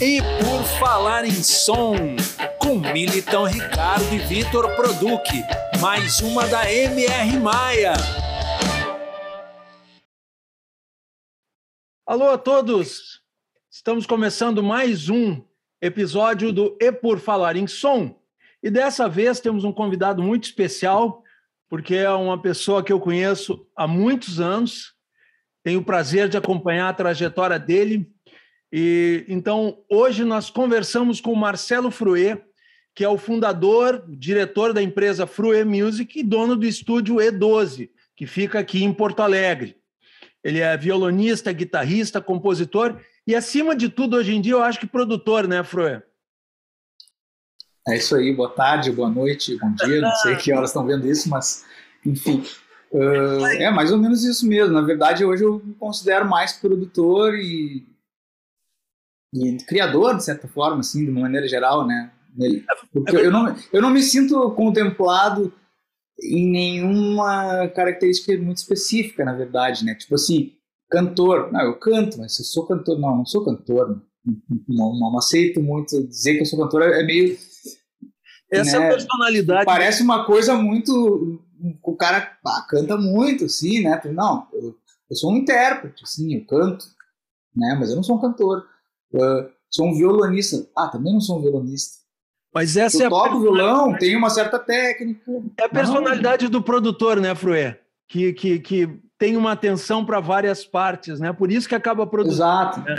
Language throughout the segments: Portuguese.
E por falar em som, com Militão Ricardo e Vitor Produc, mais uma da MR Maia. Alô a todos! Estamos começando mais um episódio do E por Falar em Som. E dessa vez temos um convidado muito especial, porque é uma pessoa que eu conheço há muitos anos. Tenho o prazer de acompanhar a trajetória dele. E então hoje nós conversamos com o Marcelo Fruê, que é o fundador, diretor da empresa Fruê Music e dono do estúdio E12, que fica aqui em Porto Alegre. Ele é violonista, guitarrista, compositor e, acima de tudo, hoje em dia, eu acho que produtor, né, Fruê? É isso aí, boa tarde, boa noite, bom dia, não sei que horas estão vendo isso, mas enfim. Uh, é mais ou menos isso mesmo. Na verdade, hoje eu me considero mais produtor e, e criador, de certa forma, assim, de uma maneira geral, né? Porque eu não, eu não me sinto contemplado em nenhuma característica muito específica, na verdade, né? Tipo assim, cantor. Não, eu canto, mas eu sou cantor. Não, não sou cantor. Não, não, não aceito muito dizer que eu sou cantor. É meio essa né? personalidade. Parece uma coisa muito. O cara ah, canta muito, assim, né? Não, eu, eu, sou um intérprete, assim, eu canto, né? Mas eu não sou um cantor. Eu sou um violonista. Ah, também não sou um violonista. Mas essa eu é a toco violão, tem uma certa técnica. É a personalidade não. do produtor, né, Fruê? Que, que, que tem uma atenção para várias partes, né? Por isso que acaba produzindo. Exato. Né?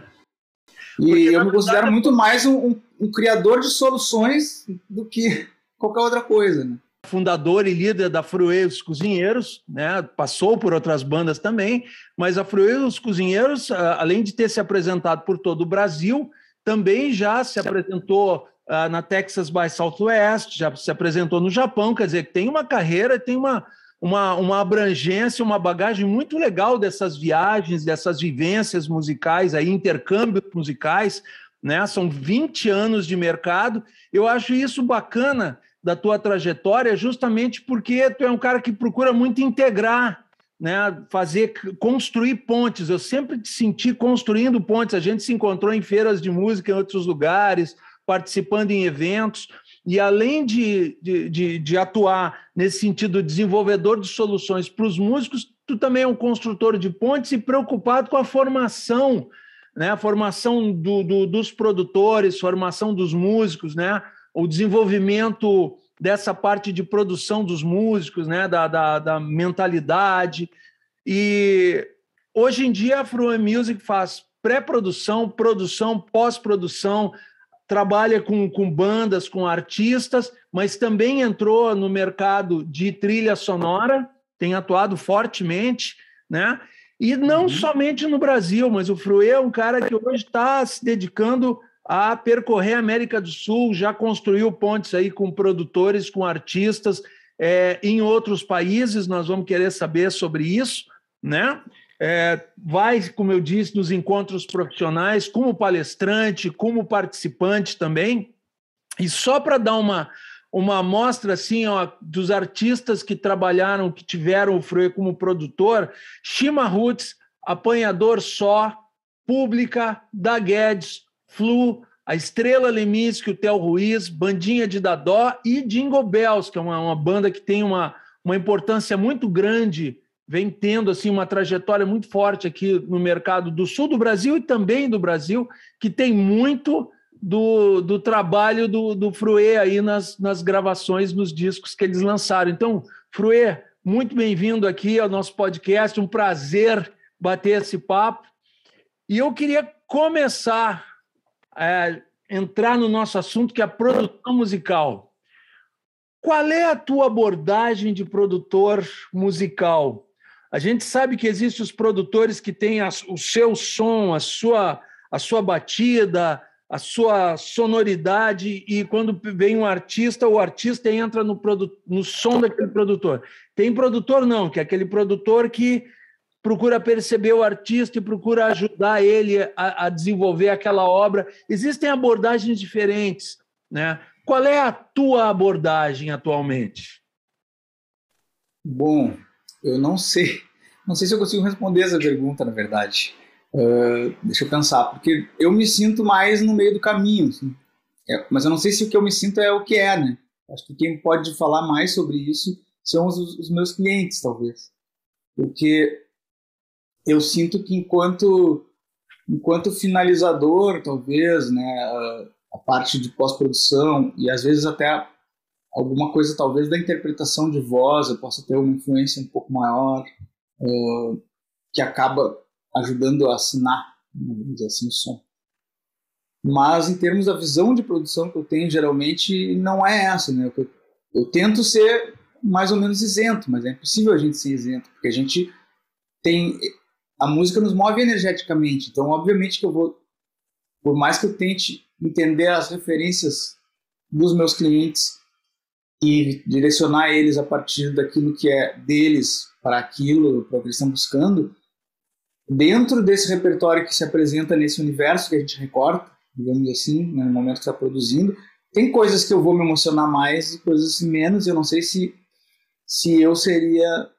E eu me considero muito mais um, um, um, criador de soluções do que qualquer outra coisa. Né? Fundador e líder da Fruê Os Cozinheiros, né? passou por outras bandas também, mas a Fruê Os Cozinheiros, além de ter se apresentado por todo o Brasil, também já se apresentou uh, na Texas by Southwest, já se apresentou no Japão, quer dizer, tem uma carreira, tem uma, uma, uma abrangência, uma bagagem muito legal dessas viagens, dessas vivências musicais, aí, intercâmbios musicais, né? São 20 anos de mercado. Eu acho isso bacana da tua trajetória, justamente porque tu é um cara que procura muito integrar, né? Fazer, construir pontes. Eu sempre te senti construindo pontes. A gente se encontrou em feiras de música em outros lugares, participando em eventos. E além de, de, de, de atuar nesse sentido desenvolvedor de soluções para os músicos, tu também é um construtor de pontes e preocupado com a formação, né? a formação do, do, dos produtores, formação dos músicos, né? O desenvolvimento dessa parte de produção dos músicos, né? da, da, da mentalidade. E hoje em dia a Fruen Music faz pré-produção, produção, pós-produção, trabalha com, com bandas, com artistas, mas também entrou no mercado de trilha sonora, tem atuado fortemente, né? E não uhum. somente no Brasil, mas o Fruê é um cara que hoje está se dedicando a percorrer a América do Sul, já construiu pontes aí com produtores, com artistas é, em outros países, nós vamos querer saber sobre isso, né? É, vai, como eu disse, nos encontros profissionais, como palestrante, como participante também. E só para dar uma, uma amostra assim, ó, dos artistas que trabalharam, que tiveram o Freire como produtor, Shima Roots, Apanhador Só, Pública, Da Guedes, Flu, a Estrela Leminski, o Theo Ruiz, Bandinha de Dadó e Jingle Bells, que é uma, uma banda que tem uma, uma importância muito grande vem tendo assim uma trajetória muito forte aqui no mercado do sul do Brasil e também do Brasil, que tem muito do, do trabalho do, do Fruê aí nas, nas gravações, nos discos que eles lançaram. Então, Fruê, muito bem-vindo aqui ao nosso podcast, um prazer bater esse papo. E eu queria começar é, entrar no nosso assunto, que é a produção musical. Qual é a tua abordagem de produtor musical? A gente sabe que existem os produtores que têm o seu som, a sua, a sua batida, a sua sonoridade, e quando vem um artista, o artista entra no, produ, no som daquele produtor. Tem produtor, não, que é aquele produtor que procura perceber o artista e procura ajudar ele a, a desenvolver aquela obra. Existem abordagens diferentes. Né? Qual é a tua abordagem atualmente? Bom, eu não sei, não sei se eu consigo responder essa pergunta, na verdade. Uh, deixa eu pensar, porque eu me sinto mais no meio do caminho, assim. é, mas eu não sei se o que eu me sinto é o que é, né? Acho que quem pode falar mais sobre isso são os, os meus clientes, talvez. Porque eu sinto que enquanto enquanto finalizador, talvez, né, a, parte de pós-produção e às vezes até alguma coisa talvez da interpretação de voz eu possa ter uma influência um pouco maior uh, que acaba ajudando a assinar, vamos dizer assim, o som. Mas em termos da visão de produção que eu tenho, geralmente não é essa, né? Eu, eu tento ser mais ou menos isento, mas é impossível a gente ser isento, porque a gente tem a música nos move energeticamente. Então, obviamente que eu vou, por mais que eu tente entender as referências dos meus clientes e direcionar eles a partir daquilo que é deles para aquilo, para o que eles estão buscando, dentro desse repertório que se apresenta nesse universo que a gente recorta, digamos assim, né, no momento que está produzindo, tem coisas que eu vou me emocionar mais e coisas menos. Eu não sei se se eu seria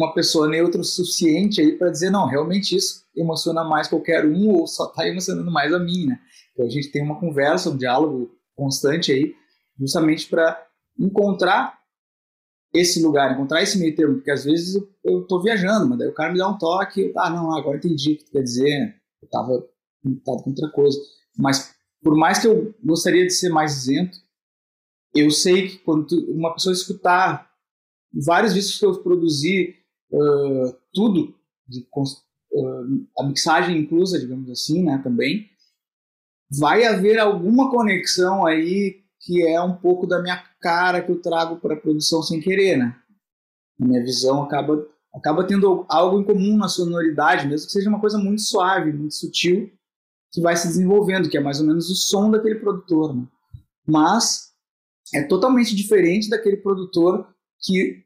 uma pessoa neutra o suficiente aí para dizer, não, realmente isso emociona mais qualquer um ou só está emocionando mais a mim, né? Então a gente tem uma conversa, um diálogo constante aí, justamente para encontrar esse lugar, encontrar esse meio termo, porque às vezes eu, estou viajando, mas daí o cara me dá um toque, ah, não, agora entendi o que tu quer dizer, eu estava conectado com outra coisa. Mas por mais que eu gostaria de ser mais isento, eu sei que quando tu, uma pessoa escutar vários discos que eu produzi, tudo, de, uh, a mixagem inclusa, digamos assim, né, também, vai haver alguma conexão aí que é um pouco da minha cara que eu trago para a produção sem querer, né? A minha visão acaba acaba tendo algo em comum na sonoridade, mesmo que seja uma coisa muito suave, muito sutil, que vai se desenvolvendo, que é mais ou menos o som daquele produtor, né? Mas é totalmente diferente daquele produtor que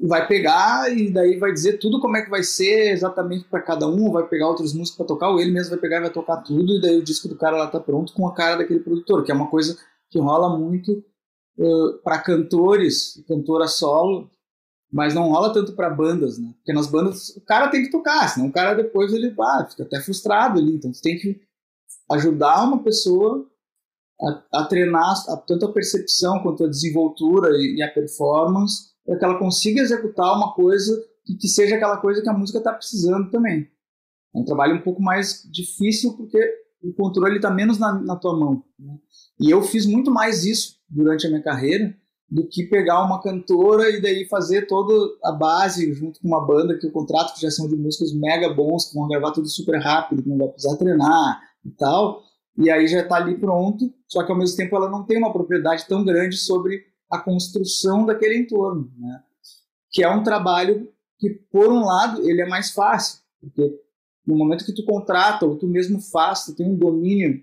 vai pegar e daí vai dizer tudo como é que vai ser exatamente para cada um, vai pegar outros músicos para tocar, ou ele mesmo vai pegar e vai tocar tudo, e daí o disco do cara lá tá pronto com a cara daquele produtor, que é uma coisa que rola muito uh, para cantores, cantora solo, mas não rola tanto para bandas, né? Porque nas bandas o cara tem que tocar, senão o cara depois ele ah, fica até frustrado ali, então você tem que ajudar uma pessoa a, a treinar a, tanto a percepção quanto a desenvoltura e, e a performance para que ela consiga executar uma coisa que, que seja aquela coisa que a música está precisando também. É um trabalho um pouco mais difícil porque o controle está menos na, na, tua mão. Né? E eu fiz muito mais isso durante a minha carreira do que pegar uma cantora e daí fazer toda a base junto com uma banda que o contrato que já são de músicos mega bons que vão gravar tudo super rápido, que não vai precisar treinar e tal. E aí já está ali pronto, só que ao mesmo tempo ela não tem uma propriedade tão grande sobre a construção daquele entorno, né? que é um trabalho que, por um lado, ele é mais fácil, porque no momento que tu contrata ou tu mesmo faz, tu tem um domínio,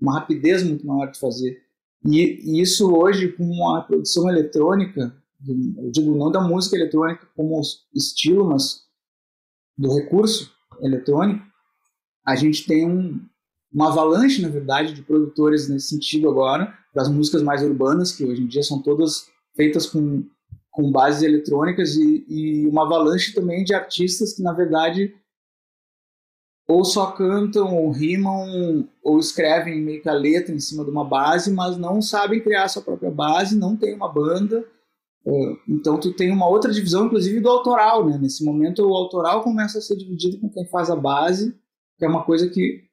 uma rapidez muito maior de fazer. E, e isso hoje, com a produção eletrônica, eu digo não da música eletrônica como estilo, mas do recurso eletrônico, a gente tem um, uma avalanche, na verdade, de produtores nesse sentido agora, das músicas mais urbanas, que hoje em dia são todas feitas com, com bases eletrônicas, e, e uma avalanche também de artistas que, na verdade, ou só cantam, ou rimam, ou escrevem meio que a letra em cima de uma base, mas não sabem criar sua própria base, não tem uma banda. É, então tu tem uma outra divisão, inclusive do autoral, né? Nesse momento o autoral começa a ser dividido com quem faz a base, que é uma coisa que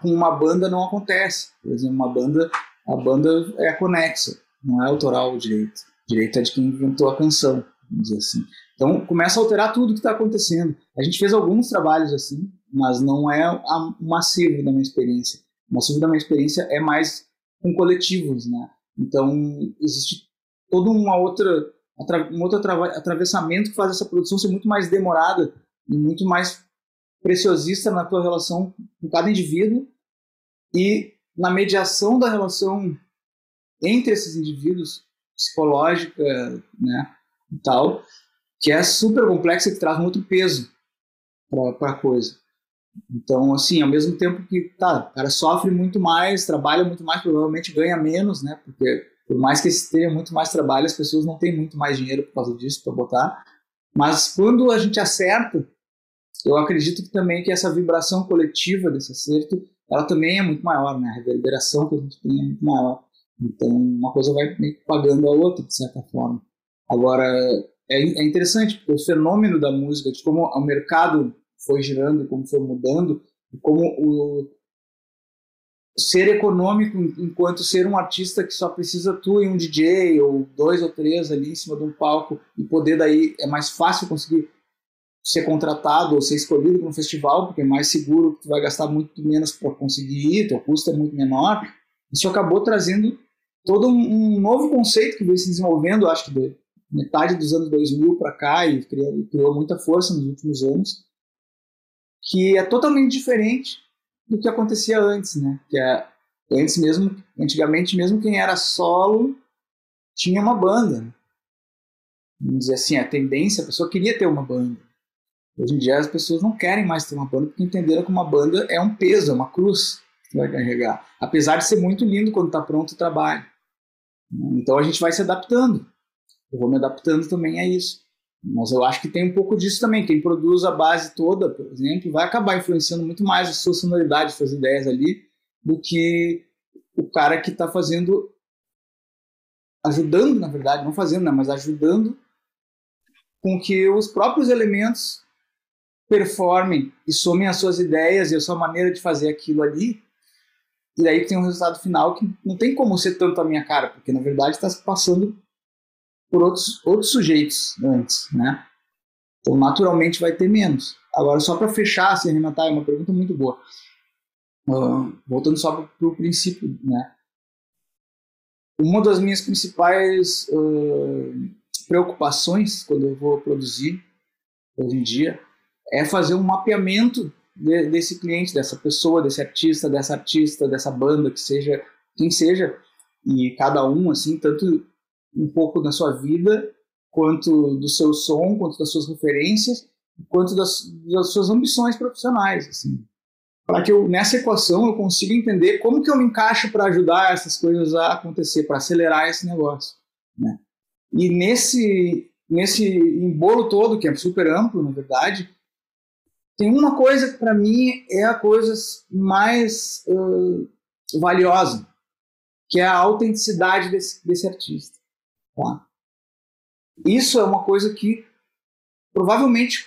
com uma banda não acontece. Por exemplo, uma banda, a banda é conexa, não é autoral o direito. Direito é de quem inventou a canção, vamos dizer assim. Então começa a alterar tudo que está acontecendo. A gente fez alguns trabalhos assim, mas não é o massivo da minha experiência. O massivo da minha experiência é mais com coletivos, né? Então existe todo uma outra um outro atravessamento que faz essa produção ser muito mais demorada e muito mais preciosista na tua relação com cada indivíduo e na mediação da relação entre esses indivíduos, psicológica, né, e tal, que é super complexa e que traz outro peso para a coisa. Então, assim, ao mesmo tempo que, tá, o cara sofre muito mais, trabalha muito mais, provavelmente ganha menos, né, porque por mais que tenha muito mais trabalho, as pessoas não têm muito mais dinheiro por causa disso para botar, mas quando a gente acerta eu acredito que também que essa vibração coletiva desse acerto, ela também é muito maior, né? A reverberação que a gente tem é muito maior. Então, uma coisa vai pagando a outra, de certa forma. Agora, é, é interessante, porque o fenômeno da música, de como o mercado foi girando, como foi mudando, como o ser econômico enquanto ser um artista que só precisa tu e um DJ ou dois ou três ali em cima de um palco e poder daí é mais fácil conseguir ser contratado ou ser escolhido para um festival porque é mais seguro tu vai gastar muito menos para conseguir ir teu custo é muito menor isso acabou trazendo todo um novo conceito que veio se desenvolvendo acho que de metade dos anos 2000 para cá e criou, criou muita força nos últimos anos que é totalmente diferente do que acontecia antes, né? Que é antes mesmo, antigamente mesmo quem era solo tinha uma banda. Vamos dizer assim, a tendência, a pessoa queria ter uma banda. Hoje em dia as pessoas não querem mais ter uma banda porque entenderam que uma banda é um peso, é uma cruz que vai carregar. Apesar de ser muito lindo quando está pronto o trabalho. Então a gente vai se adaptando. Eu vou me adaptando também a isso. Mas eu acho que tem um pouco disso também. Quem produz a base toda, por exemplo, vai acabar influenciando muito mais a sua sonoridade, suas ideias ali, do que o cara que está fazendo, ajudando, na verdade, não fazendo, né, mas ajudando com que os próprios elementos performem e somem as suas ideias e a sua maneira de fazer aquilo ali. E daí tem um resultado final que não tem como ser tanto a minha cara, porque na verdade está passando por outros, outros sujeitos antes, né? Então, naturalmente, vai ter menos. Agora, só para fechar, assim, arrematar, é uma pergunta muito boa. Uh, voltando só para o princípio, né? Uma das minhas principais uh, preocupações quando eu vou produzir, hoje em dia, é fazer um mapeamento de, desse cliente, dessa pessoa, desse artista, dessa artista, dessa banda, que seja, quem seja, e cada um, assim, tanto um pouco da sua vida, quanto do seu som, quanto das suas referências, quanto das, das suas ambições profissionais, assim. Para que eu, nessa equação eu consiga entender como que eu me encaixo para ajudar essas coisas a acontecer, para acelerar esse negócio, né? E nesse nesse embolo todo, que é super amplo, na verdade, tem uma coisa que para mim é a coisa mais uh, valiosa, que é a autenticidade desse, desse artista. Tá? Isso é uma coisa que provavelmente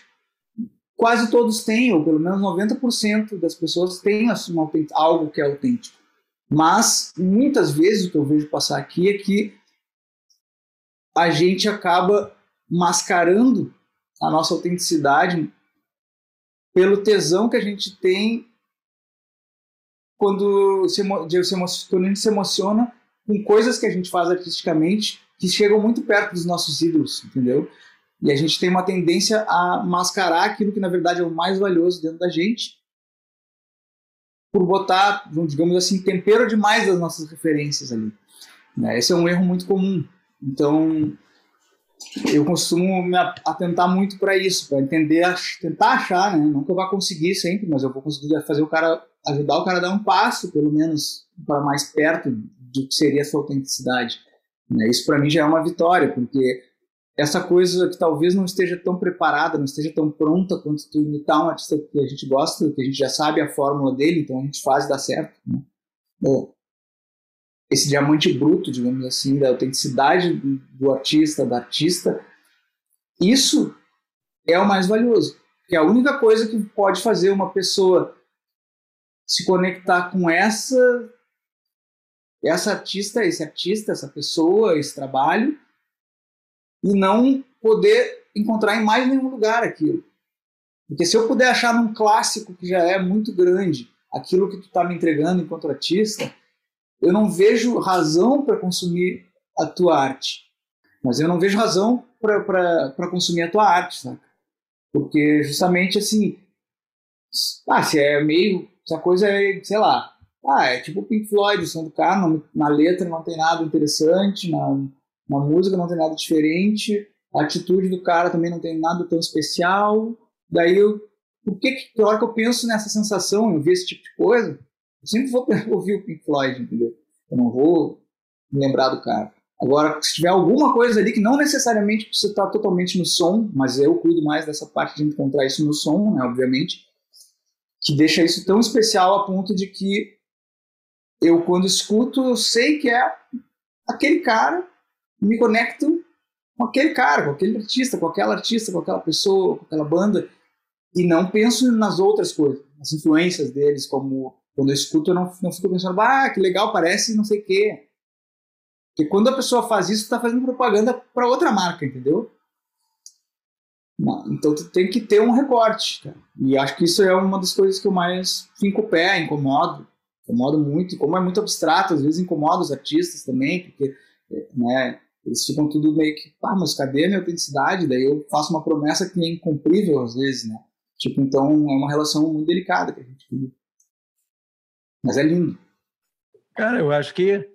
quase todos têm, ou pelo menos 90% das pessoas têm assim, algo que é autêntico. Mas muitas vezes o que eu vejo passar aqui é que a gente acaba mascarando a nossa autenticidade pelo tesão que a gente tem quando, se, quando a gente se emociona com coisas que a gente faz artisticamente que chegam muito perto dos nossos ídolos, entendeu? E a gente tem uma tendência a mascarar aquilo que na verdade é o mais valioso dentro da gente, por botar, digamos assim, tempero demais das nossas referências ali. Né? Esse é um erro muito comum. Então, eu costumo me atentar muito para isso, para entender, tentar achar, né? Eu vá conseguir sempre, mas eu vou conseguir fazer o cara, ajudar o cara a dar um passo, pelo menos, para mais perto do que seria a sua autenticidade. Né? Isso para mim já é uma vitória, porque essa coisa que talvez não esteja tão preparada, não esteja tão pronta quanto tu imitar um artista que a gente gosta, que a gente já sabe a fórmula dele, então a gente faz dar certo. Né? Esse diamante bruto, digamos assim, da autenticidade do artista, da artista, isso é o mais valioso. Que é a única coisa que pode fazer uma pessoa se conectar com essa essa artista, esse artista, essa pessoa, esse trabalho, e não poder encontrar em mais nenhum lugar aquilo. Porque se eu puder achar num clássico que já é muito grande aquilo que tu está me entregando enquanto artista, eu não vejo razão para consumir a tua arte. Mas eu não vejo razão para consumir a tua arte, saca? Porque justamente assim, ah, se é meio, se a coisa é, sei lá, ah, é tipo Pink Floyd, o som do cara, na letra não tem nada interessante, na, na música não tem nada diferente, a atitude do cara também não tem nada tão especial. Daí, eu, por que, que, hora que eu penso nessa sensação, eu ver esse tipo de coisa, eu sempre vou ouvir o Pink Floyd, entendeu? Eu não vou me lembrar do cara. Agora, se tiver alguma coisa ali que não necessariamente precisa estar totalmente no som, mas eu cuido mais dessa parte de encontrar isso no som, né, obviamente, que deixa isso tão especial a ponto de que eu, quando escuto, eu sei que é aquele cara, me conecto com aquele cara, com aquele artista, com aquela artista, com aquela pessoa, com aquela banda, e não penso nas outras coisas, nas influências deles, como quando eu escuto, eu não, não fico pensando, ah, que legal, parece não sei o quê. Porque quando a pessoa faz isso, está fazendo propaganda para outra marca, entendeu? Então tu tem que ter um recorte. E acho que isso é uma das coisas que eu mais fico pé, incomodo. Incomodo muito. E como é muito abstrato, às vezes incomoda os artistas também, porque né, eles ficam tudo meio que, ah, mas cadê a minha autenticidade? Daí eu faço uma promessa que é incumprível às vezes, né? Tipo, então é uma relação muito delicada que a gente vive. Mas é lindo. Cara, eu acho que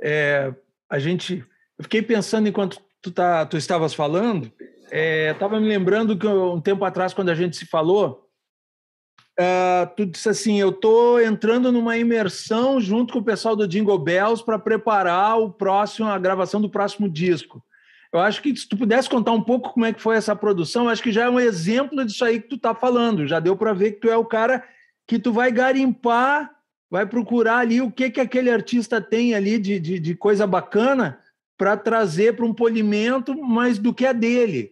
é, a gente. Eu fiquei pensando enquanto tu, tá, tu estavas falando, estava é, me lembrando que um tempo atrás, quando a gente se falou, uh, tu disse assim: eu estou entrando numa imersão junto com o pessoal do Jingle Bells para preparar o próximo, a gravação do próximo disco. Eu acho que se tu pudesse contar um pouco como é que foi essa produção, acho que já é um exemplo disso aí que tu está falando. Já deu para ver que tu é o cara que tu vai garimpar vai procurar ali o que, que aquele artista tem ali de, de, de coisa bacana para trazer para um polimento, mas do que é dele.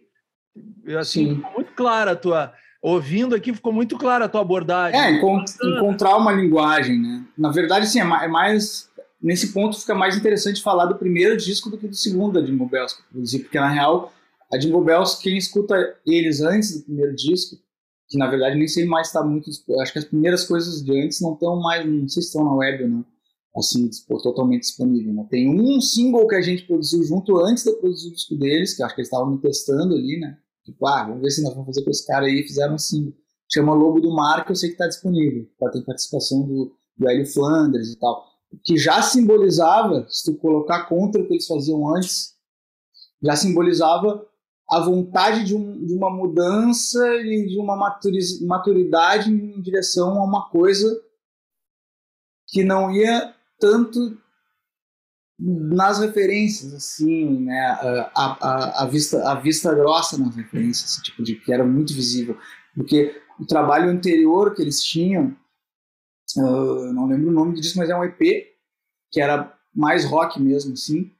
Assim, ficou muito clara a tua. Ouvindo aqui, ficou muito clara a tua abordagem. É, encont encontrar uma linguagem, né? Na verdade, sim, é, é mais. Nesse ponto fica mais interessante falar do primeiro disco do que do segundo da Jingle Bells, porque na real, a Jingle Bells, quem escuta eles antes do primeiro disco, que na verdade nem sei mais está muito. Acho que as primeiras coisas de antes não estão mais, não sei se estão na web não, assim, totalmente disponível. Né? Tem um single que a gente produziu junto antes de produzir o disco deles, que acho que eles estavam me testando ali, né? Tipo, ah, vamos ver se nós vamos fazer com esse cara aí, fizeram um single. Chama Lobo do Mar, que eu sei que está disponível, para ter participação do, do Hélio Flanders e tal. Que já simbolizava, se tu colocar contra o que eles faziam antes, já simbolizava a vontade de, um, de uma mudança e de uma maturidade em direção a uma coisa que não ia tanto nas referências, assim, né, a, a, a, vista, a vista grossa nas referências, tipo de que era muito visível, porque o trabalho anterior que eles tinham, uh, não lembro o nome disso, mas é um EP que era mais rock mesmo, assim,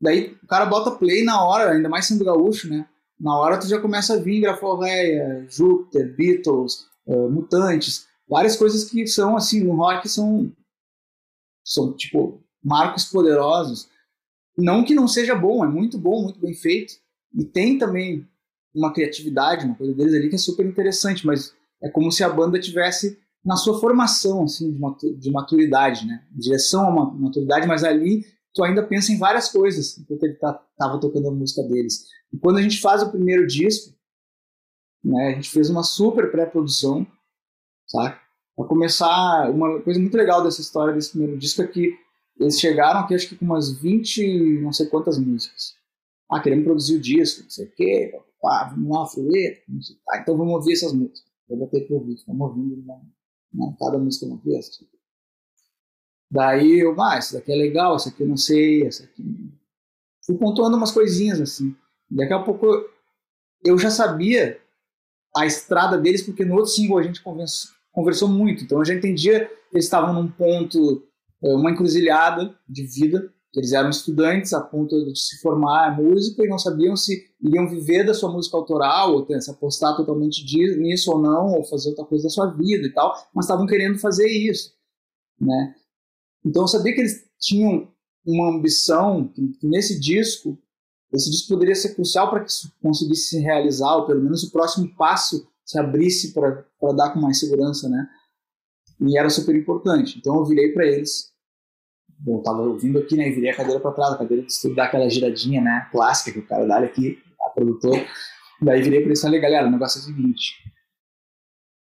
Daí o cara bota play na hora, ainda mais sendo gaúcho, né? Na hora tu já começa a vir Graforreia, Júpiter, Beatles, uh, Mutantes, várias coisas que são assim, no rock são são tipo marcos poderosos. Não que não seja bom, é muito bom, muito bem feito. E tem também uma criatividade, uma coisa deles ali que é super interessante, mas é como se a banda tivesse na sua formação assim de maturidade, né? Direção a uma maturidade, mas ali tu ainda pensa em várias coisas enquanto ele tá, tava tocando a música deles. E quando a gente faz o primeiro disco, né, a gente fez uma super pré-produção, sabe? Para começar, uma coisa muito legal dessa história desse primeiro disco é que eles chegaram aqui, acho que com umas 20, não sei quantas músicas. Ah, queremos produzir o disco, não sei o quê, pá, vamos lá, fluir, ah, então vamos ouvir essas músicas. Eu vou ter que ouvir, vamos ouvindo né, né, cada música uma vez. Daí eu, ah, esse daqui é legal, esse aqui eu não sei, esse aqui. Fui pontuando umas coisinhas assim. Daqui a pouco eu já sabia a estrada deles, porque no outro single a gente conversou muito. Então eu já entendia que eles estavam num ponto, eh, uma encruzilhada de vida. Eles eram estudantes a ponto de se formar música e não sabiam se iriam viver da sua música autoral, ou se apostar totalmente nisso ou não, ou fazer outra coisa da sua vida e tal, mas estavam querendo fazer isso. Né? Então eu sabia que eles tinham uma ambição que, nesse disco, esse disco poderia ser crucial para que isso conseguisse se realizar, ou pelo menos o próximo passo se abrisse para dar com mais segurança, né? E era super importante. Então eu virei para eles. Bom, tava ouvindo aqui, né? E virei a cadeira para trás, a cadeira de estúdio dá aquela giradinha, né? Clássica que o cara dá aqui, a produtor. Daí virei para eles e falei, galera, o negócio é o seguinte: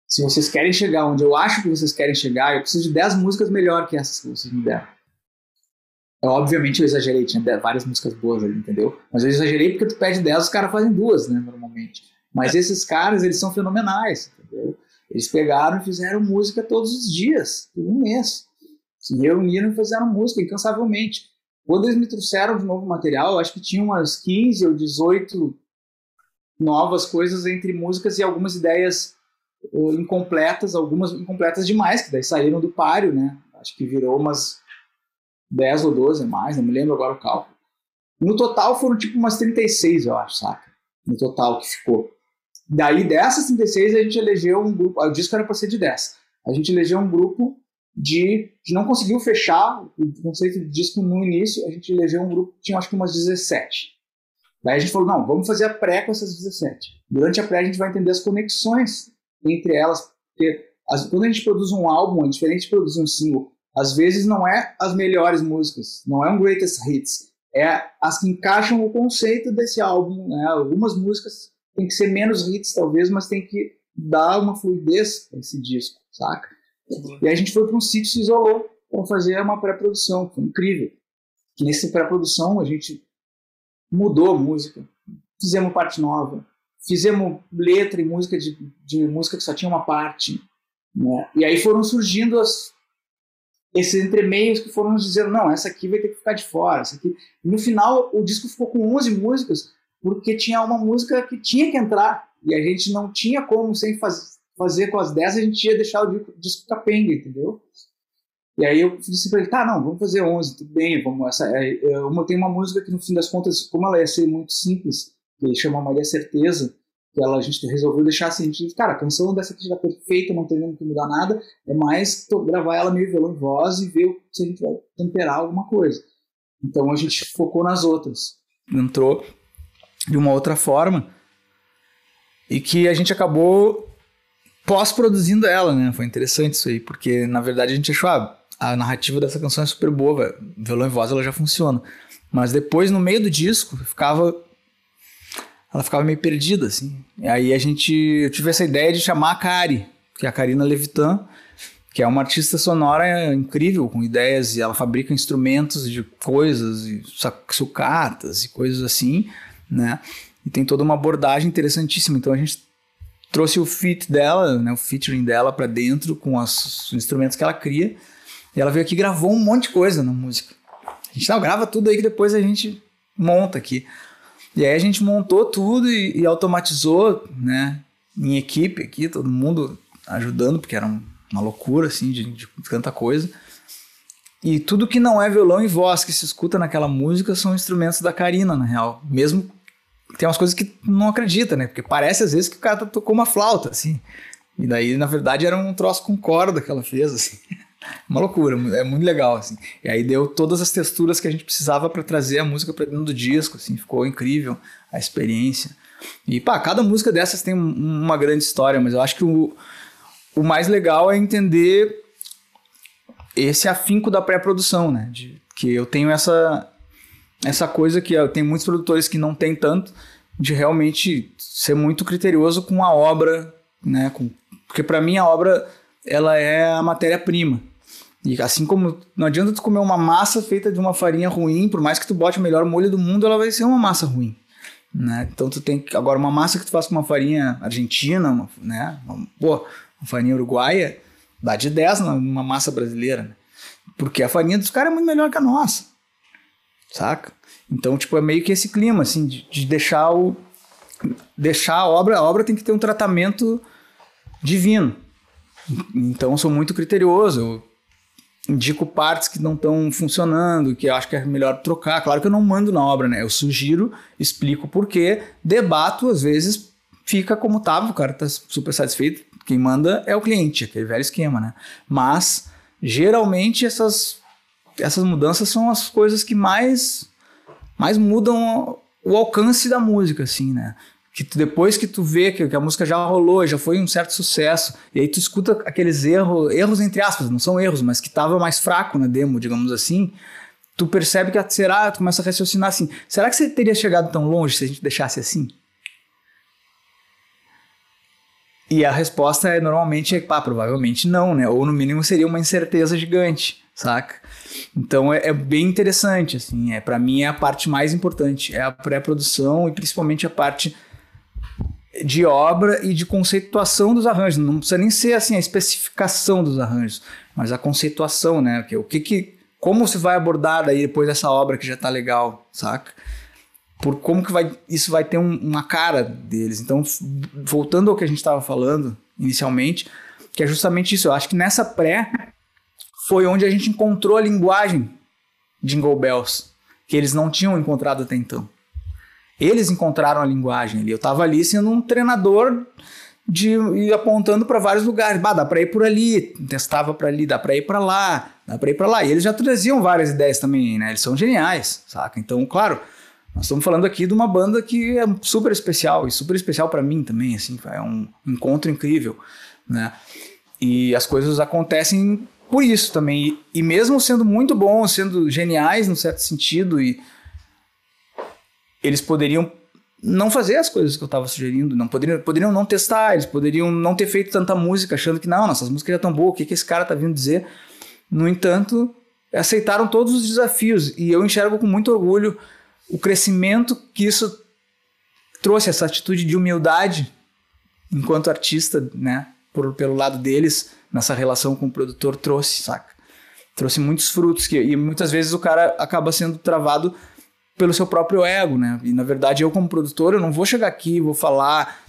se vocês querem chegar onde eu acho que vocês querem chegar, eu preciso de 10 músicas melhor que essas que vocês me deram. Eu, obviamente eu exagerei, tinha várias músicas boas ali, entendeu? Mas eu exagerei porque tu pede 10, os caras fazem duas, né, normalmente. Mas é. esses caras, eles são fenomenais, entendeu? Eles pegaram e fizeram música todos os dias, por um mês. Se reuniram e fizeram música incansavelmente. Quando eles me trouxeram de novo material, acho que tinha umas 15 ou 18 novas coisas entre músicas e algumas ideias incompletas, algumas incompletas demais, que daí saíram do páreo, né? Acho que virou umas 10 ou 12 mais, não me lembro agora o cálculo. No total foram tipo umas 36, eu acho, saca? No total que ficou. Daí dessas 36 a gente elegeu um grupo, o disco era para ser de 10. A gente elegeu um grupo de, de não conseguiu fechar o conceito de disco no início, a gente elegeu um grupo que tinha acho que umas 17. Daí a gente falou, não, vamos fazer a pré com essas 17. Durante a pré a gente vai entender as conexões entre elas, porque as, quando a gente produz um álbum, é diferente de produzir um single. Às vezes não é as melhores músicas, não é um greatest hits, é as que encaixam o conceito desse álbum. Né? Algumas músicas tem que ser menos hits, talvez, mas tem que dar uma fluidez a esse disco, saca? Uhum. E a gente foi para um sítio se isolou para fazer uma pré-produção, foi incrível. Nessa pré-produção a gente mudou a música, fizemos parte nova, fizemos letra e música de, de música que só tinha uma parte, né? E aí foram surgindo as, esses entremeios que foram nos dizendo, não, essa aqui vai ter que ficar de fora, essa aqui. E no final o disco ficou com 11 músicas, porque tinha uma música que tinha que entrar e a gente não tinha como sem faz, fazer com as 10, a gente ia deixar o disco capenga, entendeu? E aí eu disse para ele, tá, não, vamos fazer 11, tudo bem, vamos, essa, é, é, eu tenho uma música que no fim das contas, como ela ia ser muito simples, que chama Maria Certeza, que ela, a gente resolveu deixar assim, a gente, cara, a canção dessa aqui já perfeita, não tem que mudar nada, é mais gravar ela meio violão e voz e ver se a gente vai temperar alguma coisa. Então a gente focou nas outras. Entrou de uma outra forma e que a gente acabou pós-produzindo ela, né? Foi interessante isso aí, porque na verdade a gente achou ah, a narrativa dessa canção é super boa, velho. violão e voz ela já funciona. Mas depois no meio do disco ficava ela ficava meio perdida assim. E aí a gente eu tive essa ideia de chamar a Kari, que é a Karina Levitan, que é uma artista sonora incrível, com ideias, e ela fabrica instrumentos de coisas, e sucatas e coisas assim né? E tem toda uma abordagem interessantíssima. Então a gente trouxe o fit dela, né, o featuring dela para dentro com os instrumentos que ela cria. E ela veio aqui e gravou um monte de coisa na música. A gente não grava tudo aí que depois a gente monta aqui. E aí a gente montou tudo e, e automatizou, né, em equipe aqui, todo mundo ajudando, porque era uma loucura assim de, de tanta coisa. E tudo que não é violão e voz que se escuta naquela música são instrumentos da Karina, na real. Mesmo tem umas coisas que não acredita, né? Porque parece às vezes que o cara tocou uma flauta, assim. E daí, na verdade, era um troço com corda que ela fez, assim. Uma loucura, é muito legal, assim. E aí deu todas as texturas que a gente precisava para trazer a música para dentro do disco, assim. Ficou incrível a experiência. E, pá, cada música dessas tem uma grande história, mas eu acho que o, o mais legal é entender esse afinco da pré-produção, né? De, que eu tenho essa, essa coisa que tem muitos produtores que não tem tanto, de realmente ser muito criterioso com a obra, né? Com, porque para mim a obra ela é a matéria-prima. E assim como não adianta tu comer uma massa feita de uma farinha ruim, por mais que tu bote o melhor molho do mundo, ela vai ser uma massa ruim. Né? Então tu tem que, agora uma massa que tu faz com uma farinha argentina, uma, né? Uma, pô, uma farinha uruguaia, dá de 10 numa massa brasileira, né? Porque a farinha dos caras é muito melhor que a nossa. Saca? Então, tipo, é meio que esse clima, assim, de, de deixar o. Deixar a obra. A obra tem que ter um tratamento divino. Então, eu sou muito criterioso. Eu indico partes que não estão funcionando, que eu acho que é melhor trocar. Claro que eu não mando na obra, né? Eu sugiro, explico por quê, debato, às vezes fica como estava, o cara tá super satisfeito. Quem manda é o cliente, aquele velho esquema, né? Mas geralmente essas, essas mudanças são as coisas que mais, mais mudam o alcance da música, assim, né? Que tu, depois que tu vê que, que, a música já rolou, já foi um certo sucesso, e aí tu escuta aqueles erros, erros entre aspas, não são erros, mas que tava mais fraco na demo, digamos assim, tu percebe que será, tu começa a raciocinar assim, será que você teria chegado tão longe se a gente deixasse assim? E a resposta é normalmente é, pá, provavelmente não, né? Ou no mínimo seria uma incerteza gigante, saca? Então é, é bem interessante, assim, é para mim é a parte mais importante, é a pré-produção e principalmente a parte de obra e de conceituação dos arranjos. Não precisa nem ser assim a especificação dos arranjos, mas a conceituação, né? O que que como se vai abordar daí depois dessa obra que já tá legal, saca? Por como que vai, isso vai ter um, uma cara deles. Então, voltando ao que a gente estava falando inicialmente, que é justamente isso. Eu acho que nessa pré foi onde a gente encontrou a linguagem Jingle Bells, que eles não tinham encontrado até então. Eles encontraram a linguagem ali. Eu estava ali sendo um treinador de ir apontando para vários lugares. Bah, dá para ir por ali, testava para ali, dá para ir para lá, dá para ir para lá. E eles já traziam várias ideias também, né? Eles são geniais, saca? Então, claro, nós estamos falando aqui de uma banda que é super especial e super especial para mim também, assim, é um encontro incrível, né? E as coisas acontecem por isso também. E, e mesmo sendo muito bons, sendo geniais no certo sentido e eles poderiam não fazer as coisas que eu estava sugerindo, não poderiam, poderiam não testar, eles poderiam não ter feito tanta música achando que não, nossas músicas já estão boas, o que, que esse cara está vindo dizer? No entanto, aceitaram todos os desafios e eu enxergo com muito orgulho o crescimento que isso trouxe, essa atitude de humildade enquanto artista, né, por, pelo lado deles, nessa relação com o produtor, trouxe, saca? Trouxe muitos frutos que, e muitas vezes o cara acaba sendo travado pelo seu próprio ego, né? E na verdade eu como produtor, eu não vou chegar aqui, vou falar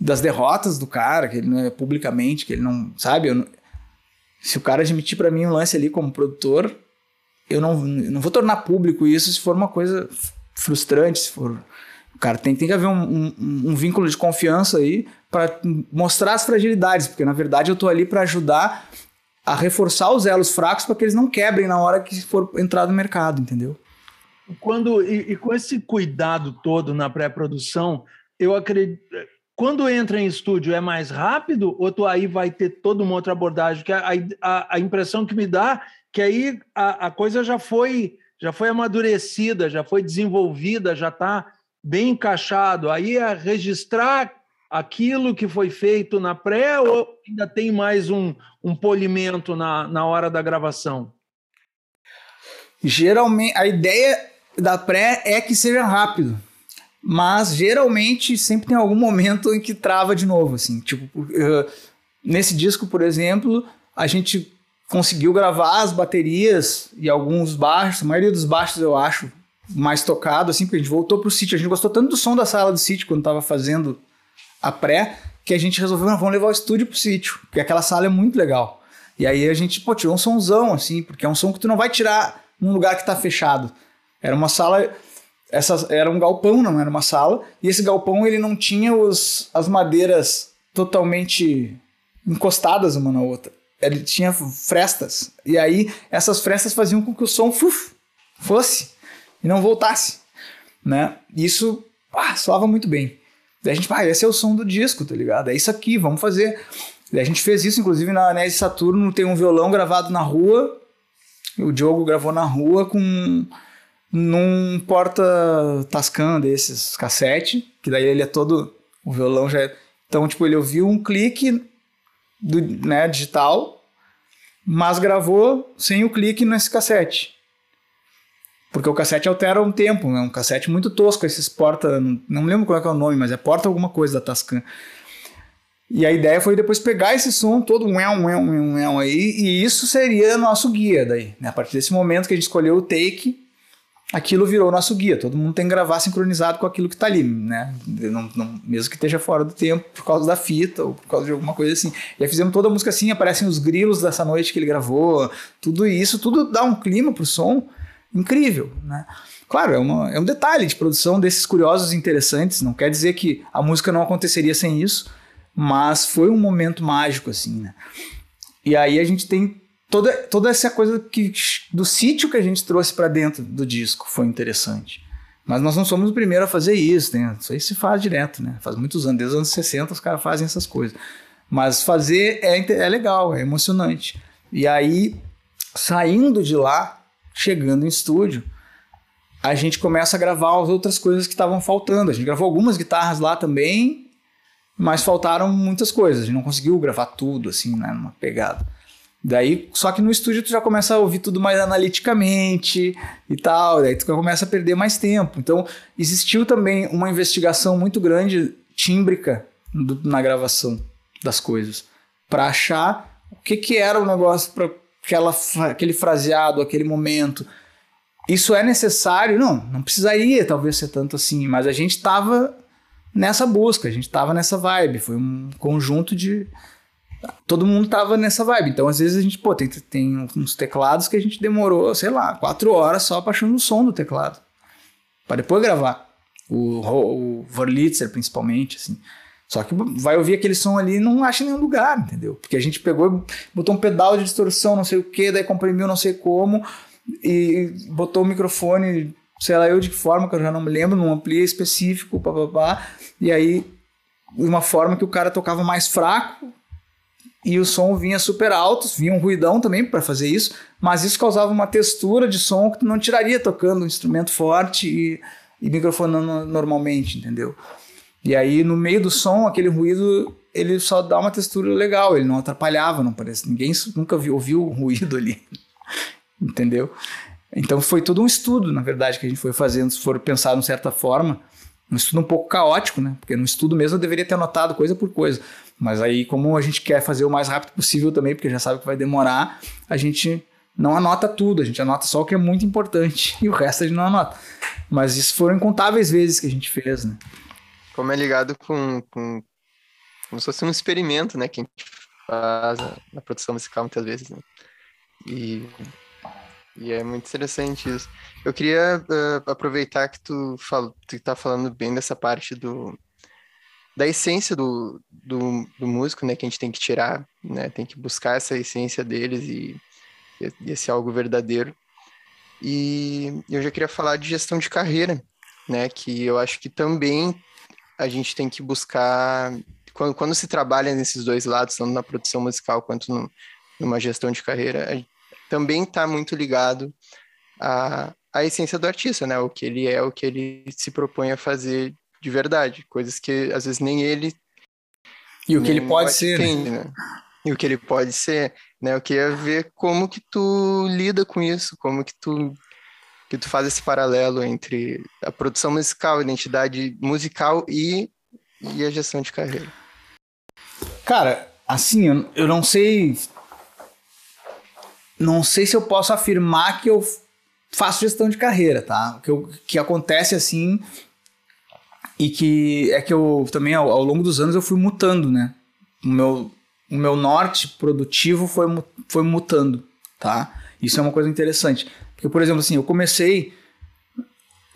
das derrotas do cara, que ele não é publicamente, que ele não, sabe? Não, se o cara admitir para mim um lance ali como produtor, eu não, não vou tornar público isso se for uma coisa frustrante, se for cara tem, tem que haver um, um, um vínculo de confiança aí para mostrar as fragilidades, porque na verdade eu tô ali para ajudar a reforçar os elos fracos para que eles não quebrem na hora que for entrar no mercado, entendeu? Quando, e, e, com esse cuidado todo na pré-produção, eu acredito. Quando entra em estúdio é mais rápido ou tu aí vai ter toda uma outra abordagem? Que a, a, a impressão que me dá que aí a, a coisa já foi já foi amadurecida, já foi desenvolvida, já está bem encaixado. Aí é registrar aquilo que foi feito na pré ou ainda tem mais um, um polimento na, na hora da gravação? Geralmente, a ideia da pré é que seja rápido. Mas geralmente sempre tem algum momento em que trava de novo, assim. Tipo, uh, nesse disco, por exemplo, a gente conseguiu gravar as baterias e alguns baixos, a maioria dos baixos eu acho mais tocado, assim, porque a gente voltou pro sítio. A gente gostou tanto do som da sala do sítio quando tava fazendo a pré, que a gente resolveu, não, vamos levar o estúdio pro sítio, porque aquela sala é muito legal. E aí a gente, pô, tirou um somzão, assim, porque é um som que tu não vai tirar num lugar que tá fechado. Era uma sala. Essa, era um galpão, não era uma sala. E esse galpão ele não tinha os, as madeiras totalmente encostadas uma na outra. Ele tinha frestas. E aí essas frestas faziam com que o som fuf, fosse e não voltasse. Né? Isso ah, soava muito bem. Daí a gente, ah, esse é o som do disco, tá ligado? É isso aqui, vamos fazer. Daí a gente fez isso, inclusive na Nes Saturno tem um violão gravado na rua. O Diogo gravou na rua com num porta Tascam desses, cassete, que daí ele é todo, o violão já é, então tipo, ele ouviu um clique do, né, digital, mas gravou sem o clique nesse cassete. Porque o cassete altera um tempo, é um cassete muito tosco, esses porta, não lembro qual é, é o nome, mas é porta alguma coisa da Tascam. E a ideia foi depois pegar esse som todo um um um um aí, e isso seria nosso guia daí. Né? A partir desse momento que a gente escolheu o take, aquilo virou nosso guia. Todo mundo tem que gravar sincronizado com aquilo que está ali, né? Não, não, mesmo que esteja fora do tempo, por causa da fita ou por causa de alguma coisa assim. E aí fizemos toda a música assim, aparecem os grilos dessa noite que ele gravou, tudo isso, tudo dá um clima pro som incrível, né? Claro, é, uma, é um detalhe de produção desses curiosos e interessantes, não quer dizer que a música não aconteceria sem isso, mas foi um momento mágico, assim, né? E aí a gente tem toda, toda essa coisa que, do sítio que a gente trouxe para dentro do disco foi interessante. Mas nós não somos o primeiro a fazer isso, né? Isso aí se faz direto, né? Faz muitos anos, desde os anos 60 os caras fazem essas coisas. Mas fazer é, é legal, é emocionante. E aí, saindo de lá, chegando em estúdio, a gente começa a gravar as outras coisas que estavam faltando. A gente gravou algumas guitarras lá também, mas faltaram muitas coisas. A gente não conseguiu gravar tudo, assim, né? Numa pegada. Daí, só que no estúdio tu já começa a ouvir tudo mais analiticamente e tal, daí tu começa a perder mais tempo. Então, existiu também uma investigação muito grande tímbrica do, na gravação das coisas, para achar o que que era o negócio para aquela, aquele fraseado, aquele momento. Isso é necessário? Não, não precisaria talvez ser tanto assim, mas a gente estava nessa busca, a gente estava nessa vibe. Foi um conjunto de. Todo mundo estava nessa vibe. Então, às vezes, a gente, pô, tem, tem uns teclados que a gente demorou, sei lá, quatro horas só baixando o som do teclado. para depois gravar. O, o Wurlitzer, principalmente, assim. Só que vai ouvir aquele som ali e não acha em nenhum lugar, entendeu? Porque a gente pegou, botou um pedal de distorção, não sei o que, daí comprimiu não sei como, e botou o microfone, sei lá eu de que forma, que eu já não me lembro, num ampli específico, papapá, e aí uma forma que o cara tocava mais fraco e o som vinha super alto, vinha um ruidão também para fazer isso, mas isso causava uma textura de som que tu não tiraria tocando um instrumento forte e, e microfonando normalmente, entendeu? E aí, no meio do som, aquele ruído, ele só dá uma textura legal, ele não atrapalhava, não parece. Ninguém nunca viu, ouviu o ruído ali. Entendeu? Então foi todo um estudo, na verdade, que a gente foi fazendo, se for pensar de certa forma. Um estudo um pouco caótico, né? Porque no estudo mesmo eu deveria ter anotado coisa por coisa. Mas aí, como a gente quer fazer o mais rápido possível também, porque já sabe que vai demorar, a gente não anota tudo, a gente anota só o que é muito importante e o resto a gente não anota. Mas isso foram incontáveis vezes que a gente fez, né? como é ligado com, com como se fosse um experimento, né, que a gente faz na produção musical muitas vezes, né? E, e é muito interessante isso. Eu queria uh, aproveitar que tu, fal, tu tá falando bem dessa parte do da essência do, do, do, músico, né, que a gente tem que tirar, né, tem que buscar essa essência deles e, e esse algo verdadeiro. E eu já queria falar de gestão de carreira, né, que eu acho que também a gente tem que buscar. Quando, quando se trabalha nesses dois lados, tanto na produção musical quanto no, numa gestão de carreira, também está muito ligado à, à essência do artista, né? O que ele é, o que ele se propõe a fazer de verdade. Coisas que às vezes nem ele. E o que ele pode ser. Né? Entende, né? E o que ele pode ser, né? Eu queria ver como que tu lida com isso, como que tu que tu faz esse paralelo entre a produção musical, a identidade musical e, e a gestão de carreira. Cara, assim, eu, eu não sei. Não sei se eu posso afirmar que eu faço gestão de carreira, tá? O que, eu, que acontece assim. E que é que eu também, ao, ao longo dos anos, eu fui mutando, né? O meu, o meu norte produtivo foi, foi mutando, tá? Isso é uma coisa interessante. Porque, por exemplo, assim, eu comecei.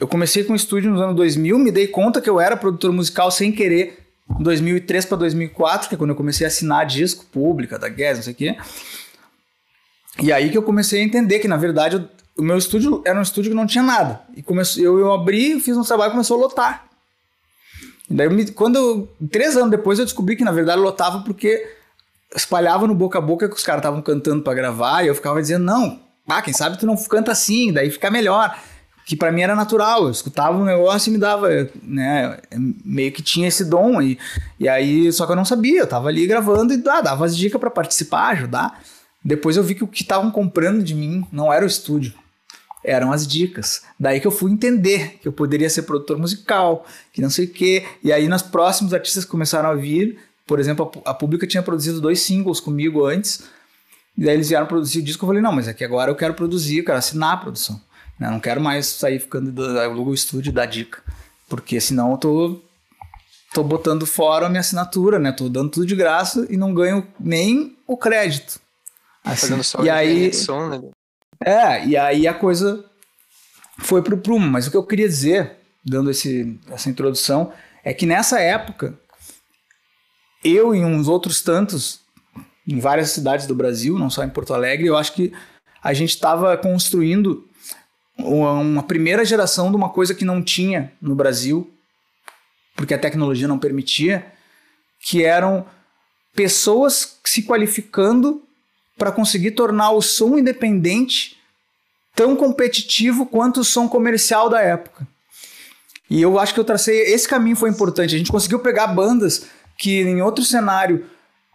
Eu comecei com o estúdio nos anos 2000, me dei conta que eu era produtor musical sem querer, em 2003 para 2004, que é quando eu comecei a assinar disco pública da Guess, não sei o quê. E aí que eu comecei a entender que, na verdade, o meu estúdio era um estúdio que não tinha nada. E comecei, eu, eu abri, fiz um trabalho e começou a lotar. E daí, me, quando três anos depois, eu descobri que, na verdade, lotava porque espalhava no boca a boca que os caras estavam cantando para gravar, e eu ficava dizendo, não, ah, quem sabe tu não canta assim, daí fica melhor. Que para mim era natural, eu escutava um negócio e me dava, né? Meio que tinha esse dom. E, e aí, só que eu não sabia, eu tava ali gravando e ah, dava as dicas para participar, ajudar. Depois eu vi que o que estavam comprando de mim não era o estúdio, eram as dicas. Daí que eu fui entender que eu poderia ser produtor musical, que não sei o quê. E aí, nos próximos artistas que começaram a vir, por exemplo, a, a Pública tinha produzido dois singles comigo antes. E daí eles vieram produzir o disco, eu falei, não, mas é que agora eu quero produzir, eu quero assinar a produção. Né? Não quero mais sair ficando do Google Studio da dica. Porque senão eu tô, tô botando fora a minha assinatura, né? Tô dando tudo de graça e não ganho nem o crédito. Assim. Fazendo só e aí, som, né? É, e aí a coisa foi pro prumo. Mas o que eu queria dizer, dando esse, essa introdução, é que nessa época, eu e uns outros tantos em várias cidades do Brasil, não só em Porto Alegre. Eu acho que a gente estava construindo uma primeira geração de uma coisa que não tinha no Brasil, porque a tecnologia não permitia, que eram pessoas se qualificando para conseguir tornar o som independente tão competitivo quanto o som comercial da época. E eu acho que eu tracei esse caminho foi importante. A gente conseguiu pegar bandas que em outro cenário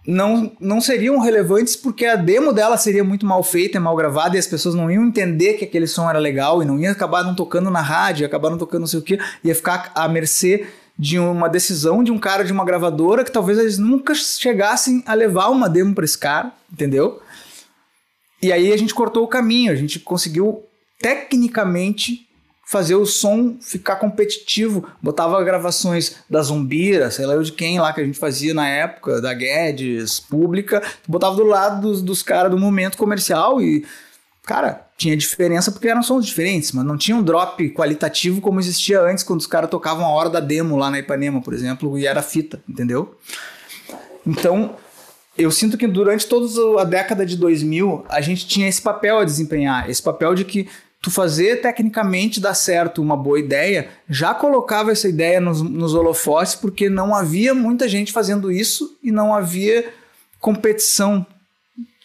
não, não seriam relevantes porque a demo dela seria muito mal feita, mal gravada e as pessoas não iam entender que aquele som era legal e não ia acabar não tocando na rádio, ia acabar não tocando não sei o que, ia ficar à mercê de uma decisão de um cara de uma gravadora que talvez eles nunca chegassem a levar uma demo para esse cara, entendeu? E aí a gente cortou o caminho, a gente conseguiu tecnicamente fazer o som ficar competitivo. Botava gravações da Zumbira, sei lá eu de quem lá que a gente fazia na época, da Guedes, pública, botava do lado dos, dos caras do momento comercial e, cara, tinha diferença porque eram sons diferentes, mas não tinha um drop qualitativo como existia antes, quando os caras tocavam a hora da demo lá na Ipanema, por exemplo, e era fita, entendeu? Então, eu sinto que durante toda a década de 2000, a gente tinha esse papel a desempenhar, esse papel de que tu fazer tecnicamente dar certo uma boa ideia, já colocava essa ideia nos, nos holofotes, porque não havia muita gente fazendo isso e não havia competição.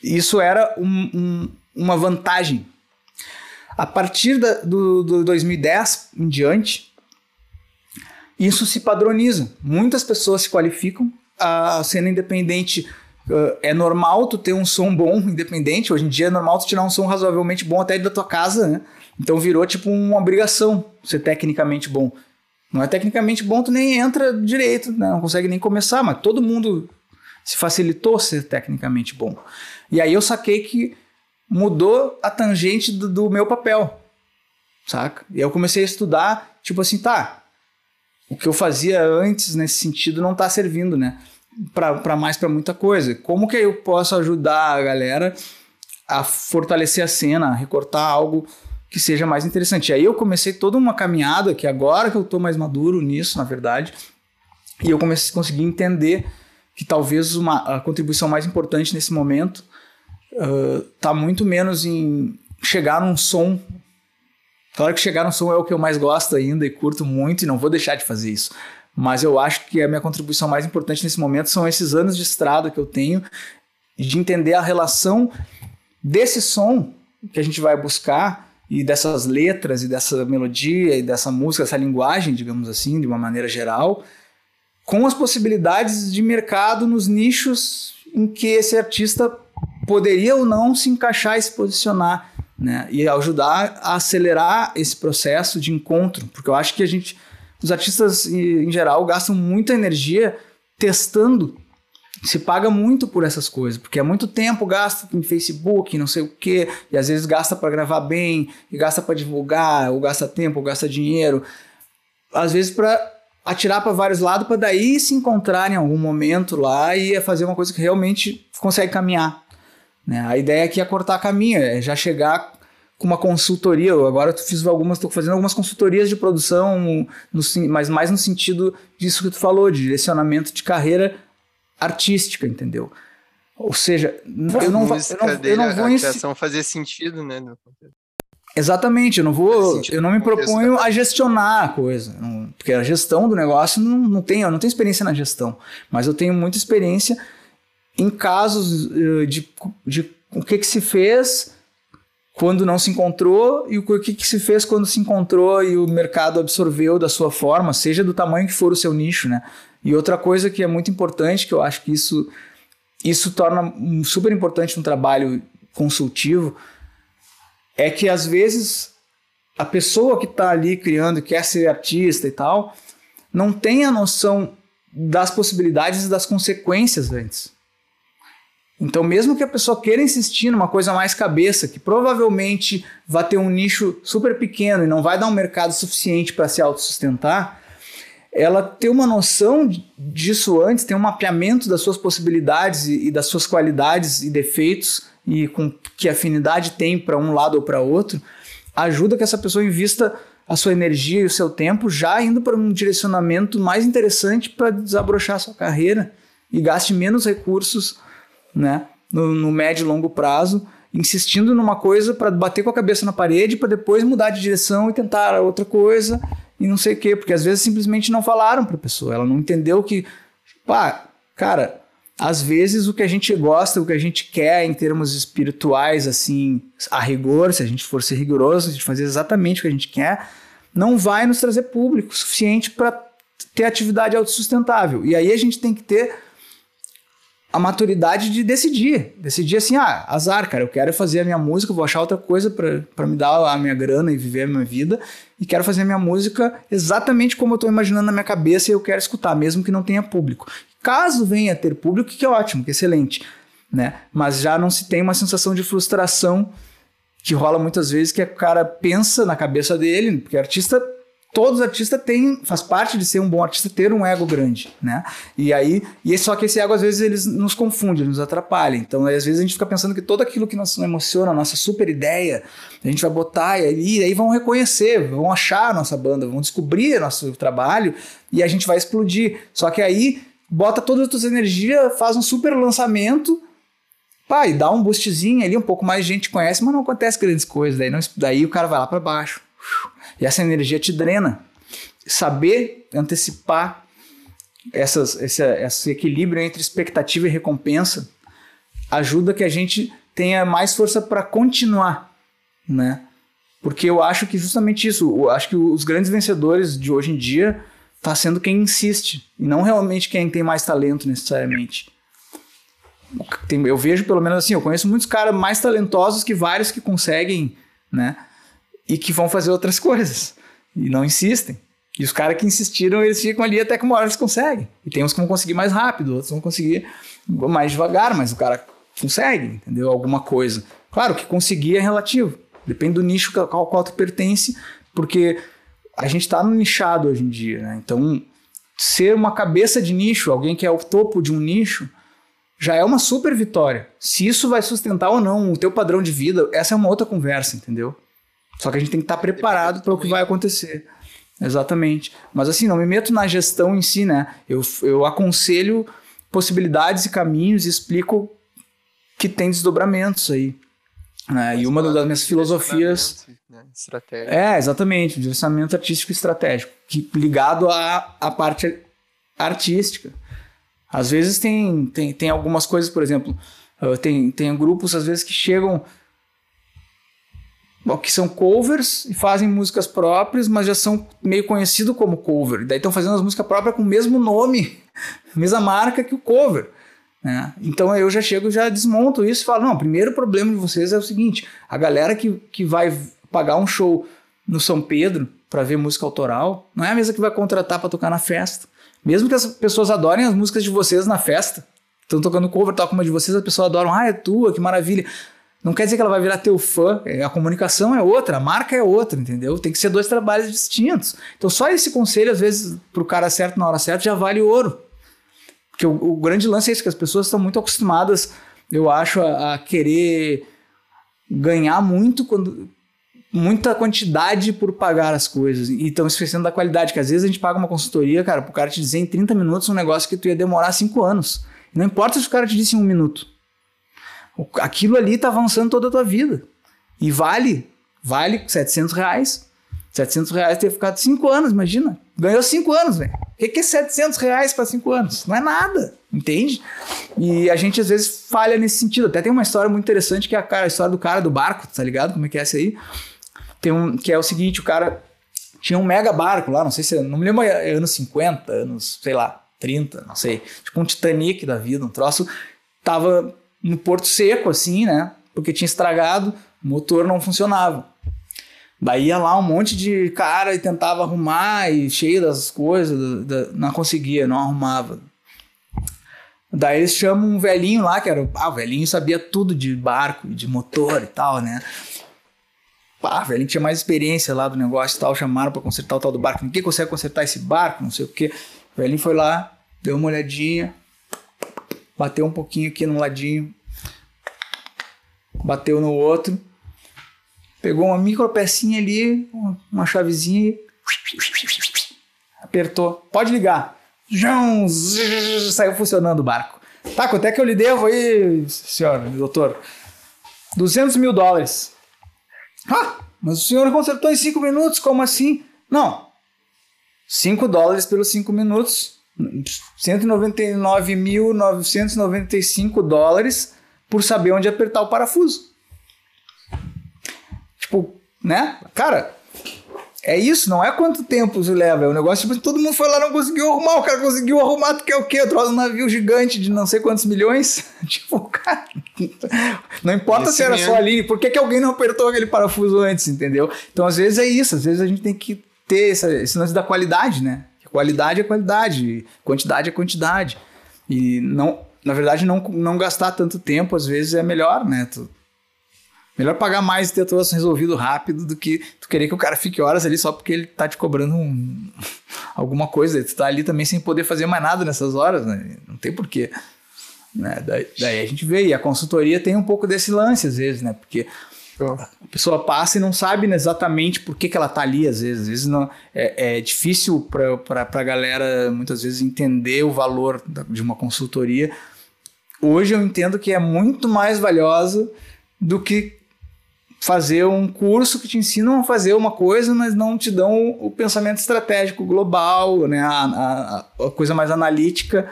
Isso era um, um, uma vantagem. A partir da, do, do 2010 em diante, isso se padroniza. Muitas pessoas se qualificam. A cena independente é normal tu ter um som bom, independente. Hoje em dia é normal tu tirar um som razoavelmente bom até da tua casa, né? Então virou tipo uma obrigação ser tecnicamente bom. Não é tecnicamente bom, tu nem entra direito, né? não consegue nem começar, mas todo mundo se facilitou ser tecnicamente bom. E aí eu saquei que mudou a tangente do, do meu papel, saca? E eu comecei a estudar, tipo assim, tá, o que eu fazia antes nesse sentido não tá servindo, né? Para mais para muita coisa. Como que eu posso ajudar a galera a fortalecer a cena, a recortar algo que seja mais interessante. Aí eu comecei toda uma caminhada que agora que eu tô mais maduro nisso, na verdade, e eu comecei a conseguir entender que talvez uma, a contribuição mais importante nesse momento uh, tá muito menos em chegar num som. Claro que chegar num som é o que eu mais gosto ainda e curto muito e não vou deixar de fazer isso. Mas eu acho que a minha contribuição mais importante nesse momento são esses anos de estrada que eu tenho de entender a relação desse som que a gente vai buscar e dessas letras e dessa melodia e dessa música, dessa linguagem, digamos assim, de uma maneira geral, com as possibilidades de mercado nos nichos em que esse artista poderia ou não se encaixar e se posicionar, né? E ajudar a acelerar esse processo de encontro, porque eu acho que a gente, os artistas em geral gastam muita energia testando se paga muito por essas coisas, porque é muito tempo gasto em Facebook, não sei o quê, e às vezes gasta para gravar bem, e gasta para divulgar, ou gasta tempo, ou gasta dinheiro, às vezes para atirar para vários lados, para daí se encontrar em algum momento lá e fazer uma coisa que realmente consegue caminhar. Né? A ideia aqui é cortar caminho, é já chegar com uma consultoria. Eu agora eu fiz algumas, estou fazendo algumas consultorias de produção, no, mas mais no sentido disso que tu falou, de direcionamento de carreira artística, entendeu? Ou seja, eu não, música eu não, dele, eu não vou a criação fazia sentido, né? Exatamente, eu não vou, eu não me proponho a gestionar a coisa, não- porque a gestão do negócio não, não tem, eu não tenho experiência na gestão, mas eu tenho muita experiência em casos eh, de, de o que que se fez quando não se encontrou e o que que se fez quando se encontrou e o mercado absorveu da sua forma, seja do tamanho que for o seu nicho, né? E outra coisa que é muito importante, que eu acho que isso, isso torna super importante um trabalho consultivo, é que às vezes a pessoa que está ali criando, quer ser artista e tal, não tem a noção das possibilidades e das consequências antes. Então, mesmo que a pessoa queira insistir numa coisa mais cabeça, que provavelmente vai ter um nicho super pequeno e não vai dar um mercado suficiente para se autossustentar, ela ter uma noção disso antes, ter um mapeamento das suas possibilidades e, e das suas qualidades e defeitos e com que afinidade tem para um lado ou para outro, ajuda que essa pessoa invista a sua energia e o seu tempo já indo para um direcionamento mais interessante para desabrochar a sua carreira e gaste menos recursos né, no, no médio e longo prazo, insistindo numa coisa para bater com a cabeça na parede para depois mudar de direção e tentar outra coisa e não sei o quê, porque às vezes simplesmente não falaram para a pessoa, ela não entendeu que, pá, cara, às vezes o que a gente gosta, o que a gente quer em termos espirituais, assim, a rigor, se a gente for ser rigoroso, de fazer exatamente o que a gente quer, não vai nos trazer público suficiente para ter atividade autossustentável. E aí a gente tem que ter a maturidade de decidir. Decidir assim, ah, azar, cara, eu quero fazer a minha música, vou achar outra coisa para me dar a minha grana e viver a minha vida, e quero fazer a minha música exatamente como eu estou imaginando na minha cabeça e eu quero escutar, mesmo que não tenha público. Caso venha ter público, que é ótimo, que é excelente. né? Mas já não se tem uma sensação de frustração que rola muitas vezes que o cara pensa na cabeça dele, porque artista todos os artistas têm, faz parte de ser um bom artista ter um ego grande, né? E aí, e só que esse ego às vezes eles nos confunde, nos atrapalha. Então, às vezes a gente fica pensando que tudo aquilo que nos emociona, a nossa super ideia, a gente vai botar e aí, vão reconhecer, vão achar a nossa banda, vão descobrir nosso trabalho e a gente vai explodir. Só que aí bota toda a tua energia, faz um super lançamento, pai, dá um boostzinho ali, um pouco mais gente conhece, mas não acontece grandes coisas, daí, não, daí o cara vai lá para baixo. E essa energia te drena. Saber antecipar essas, esse, esse equilíbrio entre expectativa e recompensa ajuda que a gente tenha mais força para continuar, né? Porque eu acho que justamente isso, eu acho que os grandes vencedores de hoje em dia está sendo quem insiste e não realmente quem tem mais talento necessariamente. Eu vejo pelo menos assim, eu conheço muitos caras mais talentosos que vários que conseguem, né? E que vão fazer outras coisas e não insistem. E os caras que insistiram, eles ficam ali até que uma hora eles conseguem. E tem uns que vão conseguir mais rápido, outros vão conseguir mais devagar, mas o cara consegue, entendeu? Alguma coisa. Claro que conseguir é relativo. Depende do nicho ao qual tu pertence, porque a gente está no nichado hoje em dia, né? Então, ser uma cabeça de nicho, alguém que é o topo de um nicho, já é uma super vitória. Se isso vai sustentar ou não o teu padrão de vida, essa é uma outra conversa, entendeu? Só que a gente tem que estar preparado para o que vai acontecer. Exatamente. Mas assim, não me meto na gestão em si, né? Eu, eu aconselho possibilidades e caminhos e explico que tem desdobramentos aí. Né? E uma das minhas filosofias. Né? É, exatamente, direcionamento artístico estratégico, que, ligado à, à parte artística. Às vezes tem, tem, tem algumas coisas, por exemplo, tem, tem grupos às vezes que chegam que são covers e fazem músicas próprias, mas já são meio conhecidos como cover. Daí estão fazendo as músicas próprias com o mesmo nome, mesma marca que o cover. Né? Então eu já chego, já desmonto isso e falo: não, o primeiro problema de vocês é o seguinte: a galera que, que vai pagar um show no São Pedro para ver música autoral não é a mesma que vai contratar para tocar na festa. Mesmo que as pessoas adorem as músicas de vocês na festa, estão tocando cover, toca uma de vocês, as pessoas adoram, ah, é tua, que maravilha. Não quer dizer que ela vai virar teu fã, é, a comunicação é outra, a marca é outra, entendeu? Tem que ser dois trabalhos distintos. Então, só esse conselho, às vezes, pro cara certo na hora certa, já vale ouro. Porque o, o grande lance é isso, que as pessoas estão muito acostumadas, eu acho, a, a querer ganhar muito quando muita quantidade por pagar as coisas e estão esquecendo da qualidade, que às vezes a gente paga uma consultoria, cara, pro cara te dizer em 30 minutos um negócio que tu ia demorar 5 anos. Não importa se o cara te disse em um minuto. Aquilo ali está avançando toda a tua vida. E vale, vale 700 reais. 700 reais ter ficado 5 anos, imagina. Ganhou 5 anos, velho. O que, que é 700 reais para 5 anos? Não é nada, entende? E a gente às vezes falha nesse sentido. Até tem uma história muito interessante que é a, cara, a história do cara do barco, tá ligado? Como é que é essa aí? Tem um, que é o seguinte, o cara tinha um mega barco lá, não sei se, não me lembro, é anos 50, anos, sei lá, 30, não sei. Tipo um Titanic da vida, um troço. Tava no porto seco, assim, né? Porque tinha estragado, o motor não funcionava. Daí ia lá um monte de cara e tentava arrumar e cheio das coisas, da, não conseguia, não arrumava. Daí eles chamam um velhinho lá, que era. Ah, o velhinho sabia tudo de barco, de motor e tal, né? Pá, o velhinho tinha mais experiência lá do negócio e tal, chamaram para consertar o tal do barco. Ninguém consegue consertar esse barco, não sei o quê. O velhinho foi lá, deu uma olhadinha, bateu um pouquinho aqui no ladinho, bateu no outro, pegou uma micro pecinha ali, uma chavezinha e apertou. Pode ligar. Jão, saiu funcionando o barco. Tá, quanto é que eu lhe devo aí, senhor, doutor? 200 mil dólares. Ah, mas o senhor consertou em 5 minutos, como assim? Não. 5 dólares pelos 5 minutos 199.995 dólares por saber onde apertar o parafuso. Tipo, né? Cara, é isso, não é quanto tempo isso leva. É um negócio tipo, todo mundo foi lá não conseguiu arrumar, o cara conseguiu arrumar, tu quer o quê? Trouxe um navio gigante de não sei quantos milhões? tipo, cara, não importa Esse se era mesmo. só ali, por que, que alguém não apertou aquele parafuso antes, entendeu? Então, às vezes é isso, às vezes a gente tem que ter essa, esse lance da qualidade, né? Qualidade é qualidade, quantidade é quantidade. E não na verdade, não, não gastar tanto tempo, às vezes, é melhor, né? Tu, melhor pagar mais e ter tudo resolvido rápido do que tu querer que o cara fique horas ali só porque ele tá te cobrando um, alguma coisa. Tu tá ali também sem poder fazer mais nada nessas horas, né? Não tem porquê. Né? Daí, daí a gente vê, e a consultoria tem um pouco desse lance, às vezes, né? Porque a pessoa passa e não sabe exatamente por que, que ela tá ali, às vezes. Às vezes não, é, é difícil para a galera, muitas vezes, entender o valor de uma consultoria. Hoje eu entendo que é muito mais valiosa do que fazer um curso que te ensinam a fazer uma coisa, mas não te dão o pensamento estratégico global, né? a, a, a coisa mais analítica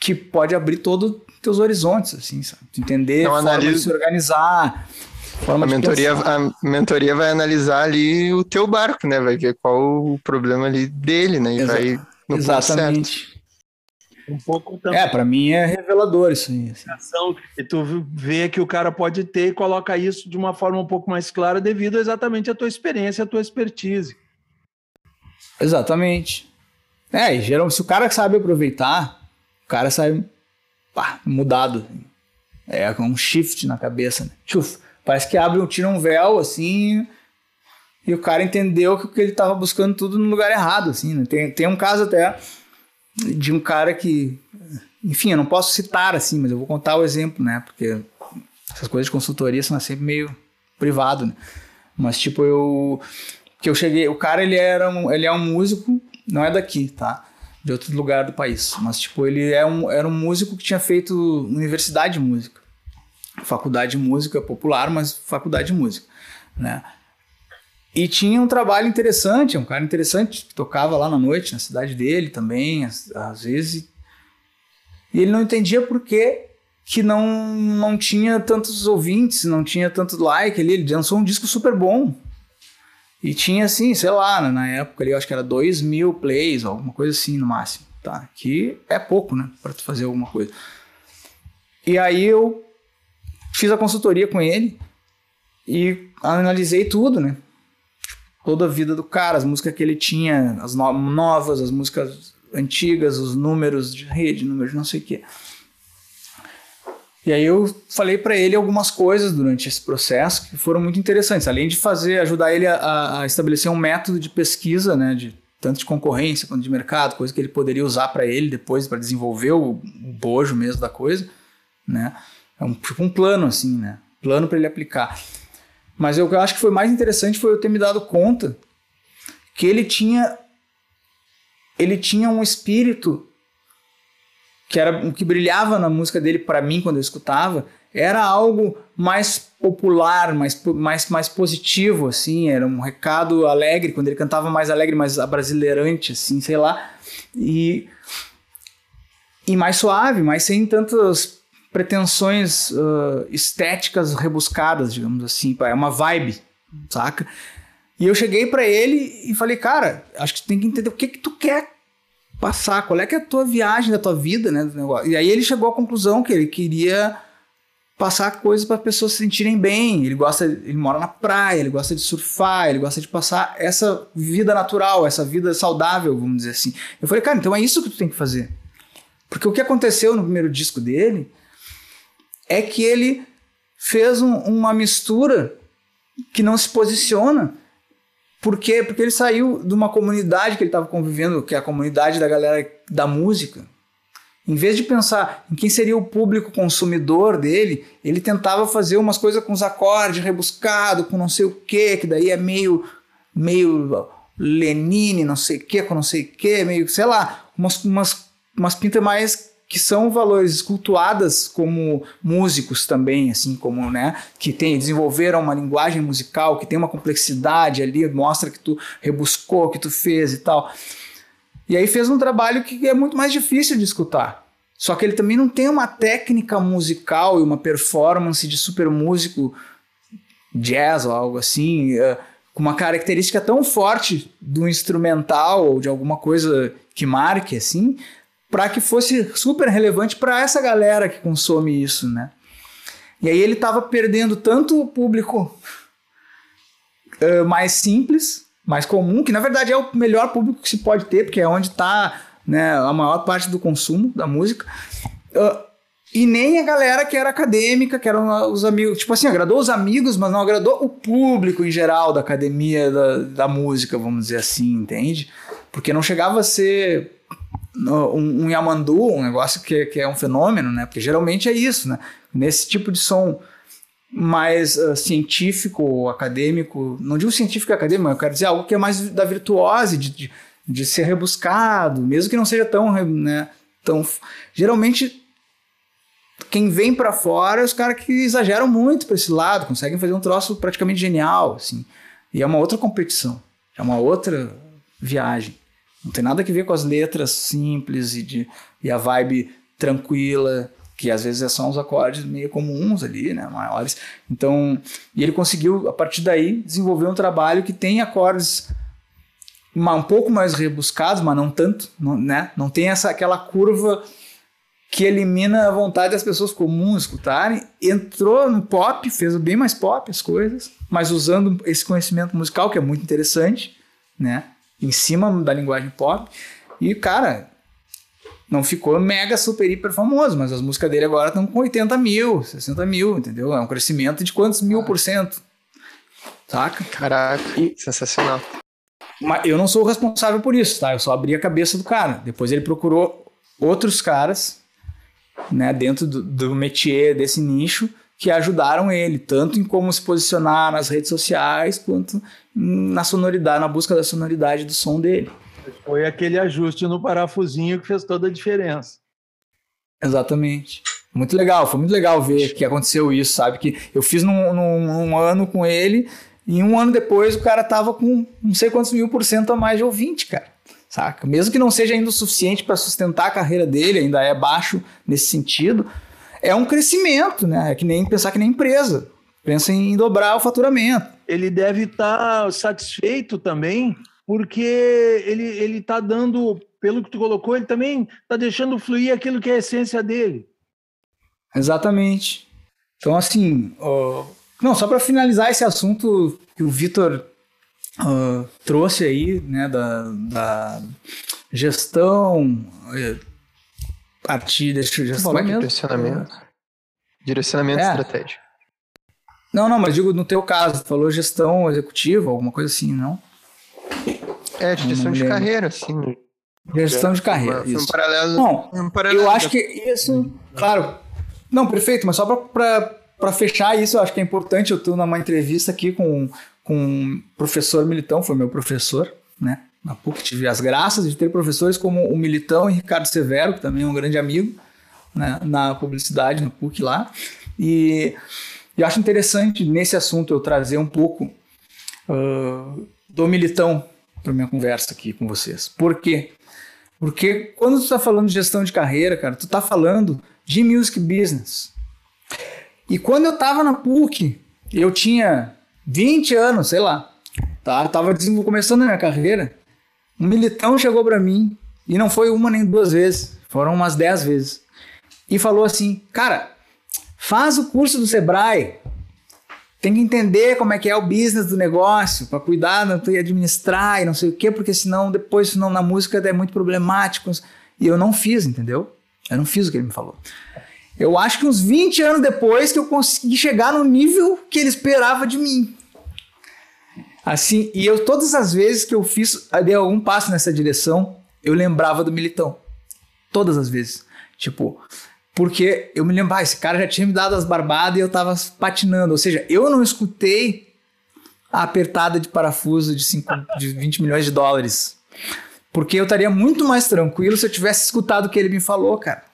que pode abrir todos os teus horizontes, assim, sabe? Entender, forma de se organizar, a mentoria, a mentoria vai analisar ali o teu barco, né? Vai ver qual o problema ali dele, né? E Exa vai no Exatamente. Um pouco também. É, para mim é revelador isso aí. Assim. E tu vê que o cara pode ter e coloca isso de uma forma um pouco mais clara devido exatamente à tua experiência, à tua expertise. Exatamente. É, e geralmente, se o cara sabe aproveitar, o cara sai pá, mudado. É um shift na cabeça, né? Chuf. Parece que abre, tira um véu, assim, e o cara entendeu que ele estava buscando tudo no lugar errado, assim, né? Tem, tem um caso até de um cara que, enfim, eu não posso citar, assim, mas eu vou contar o exemplo, né? Porque essas coisas de consultoria são sempre meio privado, né? Mas, tipo, eu... Que eu cheguei... O cara, ele, era um, ele é um músico, não é daqui, tá? De outro lugar do país. Mas, tipo, ele é um, era um músico que tinha feito universidade de música faculdade de música popular, mas faculdade de música, né? E tinha um trabalho interessante, um cara interessante, que tocava lá na noite, na cidade dele também, às, às vezes. E ele não entendia por que, que não, não tinha tantos ouvintes, não tinha tanto like ali. Ele lançou um disco super bom. E tinha assim, sei lá, na época ali, eu acho que era 2 mil plays, alguma coisa assim no máximo. Tá? Que é pouco, né? Pra tu fazer alguma coisa. E aí eu Fiz a consultoria com ele e analisei tudo, né? Toda a vida do cara, as músicas que ele tinha, as no novas, as músicas antigas, os números de rede, números de não sei o quê. E aí eu falei para ele algumas coisas durante esse processo que foram muito interessantes, além de fazer, ajudar ele a, a estabelecer um método de pesquisa, né, de tanto de concorrência quanto de mercado, coisa que ele poderia usar para ele depois para desenvolver o, o bojo mesmo da coisa, né? É um, tipo um plano, assim, né? Plano para ele aplicar. Mas que eu acho que foi mais interessante foi eu ter me dado conta que ele tinha ele tinha um espírito que era o que brilhava na música dele para mim quando eu escutava era algo mais popular, mais, mais, mais positivo, assim, era um recado alegre, quando ele cantava mais alegre, mais abrasileirante, assim, sei lá, e, e mais suave, mais sem tantas pretensões uh, estéticas rebuscadas, digamos assim. É uma vibe, saca? E eu cheguei para ele e falei, cara, acho que tu tem que entender o que que tu quer passar, qual é que é a tua viagem da tua vida, né? E aí ele chegou à conclusão que ele queria passar coisas para as pessoas se sentirem bem. Ele gosta, ele mora na praia, ele gosta de surfar, ele gosta de passar essa vida natural, essa vida saudável, vamos dizer assim. Eu falei, cara, então é isso que tu tem que fazer. Porque o que aconteceu no primeiro disco dele é que ele fez um, uma mistura que não se posiciona. Por quê? Porque ele saiu de uma comunidade que ele estava convivendo, que é a comunidade da galera da música. Em vez de pensar em quem seria o público consumidor dele, ele tentava fazer umas coisas com os acordes rebuscado, com não sei o que, que daí é meio meio Lenine, não sei o que, com não sei o que, meio, sei lá, umas, umas, umas pintas mais que são valores escultuadas como músicos também, assim como, né, que tem, desenvolveram uma linguagem musical, que tem uma complexidade ali, mostra que tu rebuscou, que tu fez e tal. E aí fez um trabalho que é muito mais difícil de escutar. Só que ele também não tem uma técnica musical e uma performance de super músico jazz ou algo assim, uh, com uma característica tão forte do instrumental ou de alguma coisa que marque assim, para que fosse super relevante para essa galera que consome isso, né? E aí ele estava perdendo tanto o público uh, mais simples, mais comum, que na verdade é o melhor público que se pode ter, porque é onde está né, a maior parte do consumo da música. Uh, E nem a galera que era acadêmica, que eram os amigos. Tipo assim, agradou os amigos, mas não agradou o público em geral da academia da, da música, vamos dizer assim, entende? Porque não chegava a ser um, um Yamandu, um negócio que, que é um fenômeno, né? Porque geralmente é isso, né? Nesse tipo de som mais uh, científico, acadêmico, não digo científico e acadêmico, eu quero dizer algo que é mais da virtuose, de, de, de ser rebuscado, mesmo que não seja tão, né, tão... Geralmente, quem vem para fora é os caras que exageram muito para esse lado, conseguem fazer um troço praticamente genial, assim. E é uma outra competição, é uma outra viagem. Não tem nada a ver com as letras simples e, de, e a vibe tranquila, que às vezes são os acordes meio comuns ali, né, maiores. Então, e ele conseguiu a partir daí desenvolver um trabalho que tem acordes um pouco mais rebuscados, mas não tanto, não, né? Não tem essa aquela curva que elimina a vontade das pessoas comuns escutarem. Entrou no pop, fez bem mais pop as coisas, mas usando esse conhecimento musical que é muito interessante, né? Em cima da linguagem pop. E cara, não ficou mega, super, hiper famoso, mas as músicas dele agora estão com 80 mil, 60 mil, entendeu? É um crescimento de quantos mil por cento? Saca? Caraca, e, sensacional. Mas eu não sou o responsável por isso, tá? Eu só abri a cabeça do cara. Depois ele procurou outros caras, né, dentro do, do métier desse nicho, que ajudaram ele, tanto em como se posicionar nas redes sociais, quanto na sonoridade, na busca da sonoridade do som dele. Foi aquele ajuste no parafusinho que fez toda a diferença. Exatamente. Muito legal, foi muito legal ver que aconteceu isso, sabe? Que eu fiz num, num, num, ano com ele e um ano depois o cara tava com não sei quantos mil por cento a mais de ouvinte, cara. Saca? Mesmo que não seja ainda o suficiente para sustentar a carreira dele, ainda é baixo nesse sentido, é um crescimento, né? É que nem pensar que nem empresa. Pensa em dobrar o faturamento. Ele deve estar tá satisfeito também porque ele ele está dando, pelo que tu colocou, ele também está deixando fluir aquilo que é a essência dele. Exatamente. Então, assim, uh, não, só para finalizar esse assunto que o Vitor uh, trouxe aí, né, da, da gestão, desse gestão. Falou direcionamento. Direcionamento é. estratégico. Não, não, mas digo no teu caso, tu falou gestão executiva, alguma coisa assim, não? É, gestão de carreira, assim. Gestão de carreira, isso. Um paralelo, Bom, um paralelo eu acho que isso, claro. Não, perfeito, mas só para fechar isso, eu acho que é importante. Eu estou numa entrevista aqui com, com o professor Militão, foi meu professor, né? Na PUC tive as graças de ter professores como o Militão e Ricardo Severo, que também é um grande amigo né, na publicidade, no PUC lá. E eu acho interessante nesse assunto eu trazer um pouco uh, do Militão para minha conversa aqui com vocês. Por quê? Porque quando tu está falando de gestão de carreira, cara, tu está falando de music business. E quando eu estava na PUC, eu tinha 20 anos, sei lá, tá? Tava começando a minha carreira. Um militão chegou para mim e não foi uma nem duas vezes, foram umas 10 vezes. E falou assim: "Cara, faz o curso do Sebrae, tem que entender como é que é o business do negócio, para cuidar e administrar e não sei o quê, porque senão depois, senão na música é muito problemático. E eu não fiz, entendeu? Eu não fiz o que ele me falou. Eu acho que uns 20 anos depois que eu consegui chegar no nível que ele esperava de mim. Assim, e eu todas as vezes que eu fiz, dei algum passo nessa direção, eu lembrava do Militão. Todas as vezes. Tipo, porque eu me lembro, ah, esse cara já tinha me dado as barbadas e eu tava patinando. Ou seja, eu não escutei a apertada de parafuso de, cinco, de 20 milhões de dólares. Porque eu estaria muito mais tranquilo se eu tivesse escutado o que ele me falou, cara.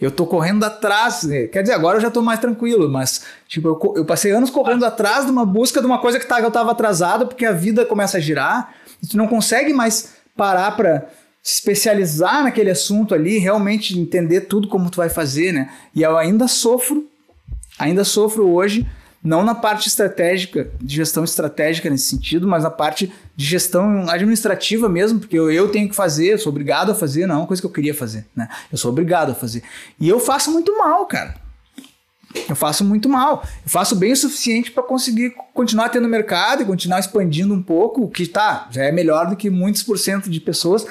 Eu tô correndo atrás, né? quer dizer, agora eu já tô mais tranquilo, mas tipo, eu, eu passei anos correndo atrás de uma busca de uma coisa que tá, eu tava atrasado, porque a vida começa a girar, e tu não consegue mais parar para se especializar naquele assunto ali, realmente entender tudo como tu vai fazer, né? E eu ainda sofro, ainda sofro hoje, não na parte estratégica, de gestão estratégica nesse sentido, mas na parte de gestão administrativa mesmo, porque eu, eu tenho que fazer, eu sou obrigado a fazer, não é uma coisa que eu queria fazer, né? Eu sou obrigado a fazer. E eu faço muito mal, cara. Eu faço muito mal. Eu faço bem o suficiente para conseguir continuar tendo mercado e continuar expandindo um pouco, o que tá, já é melhor do que muitos por cento de pessoas,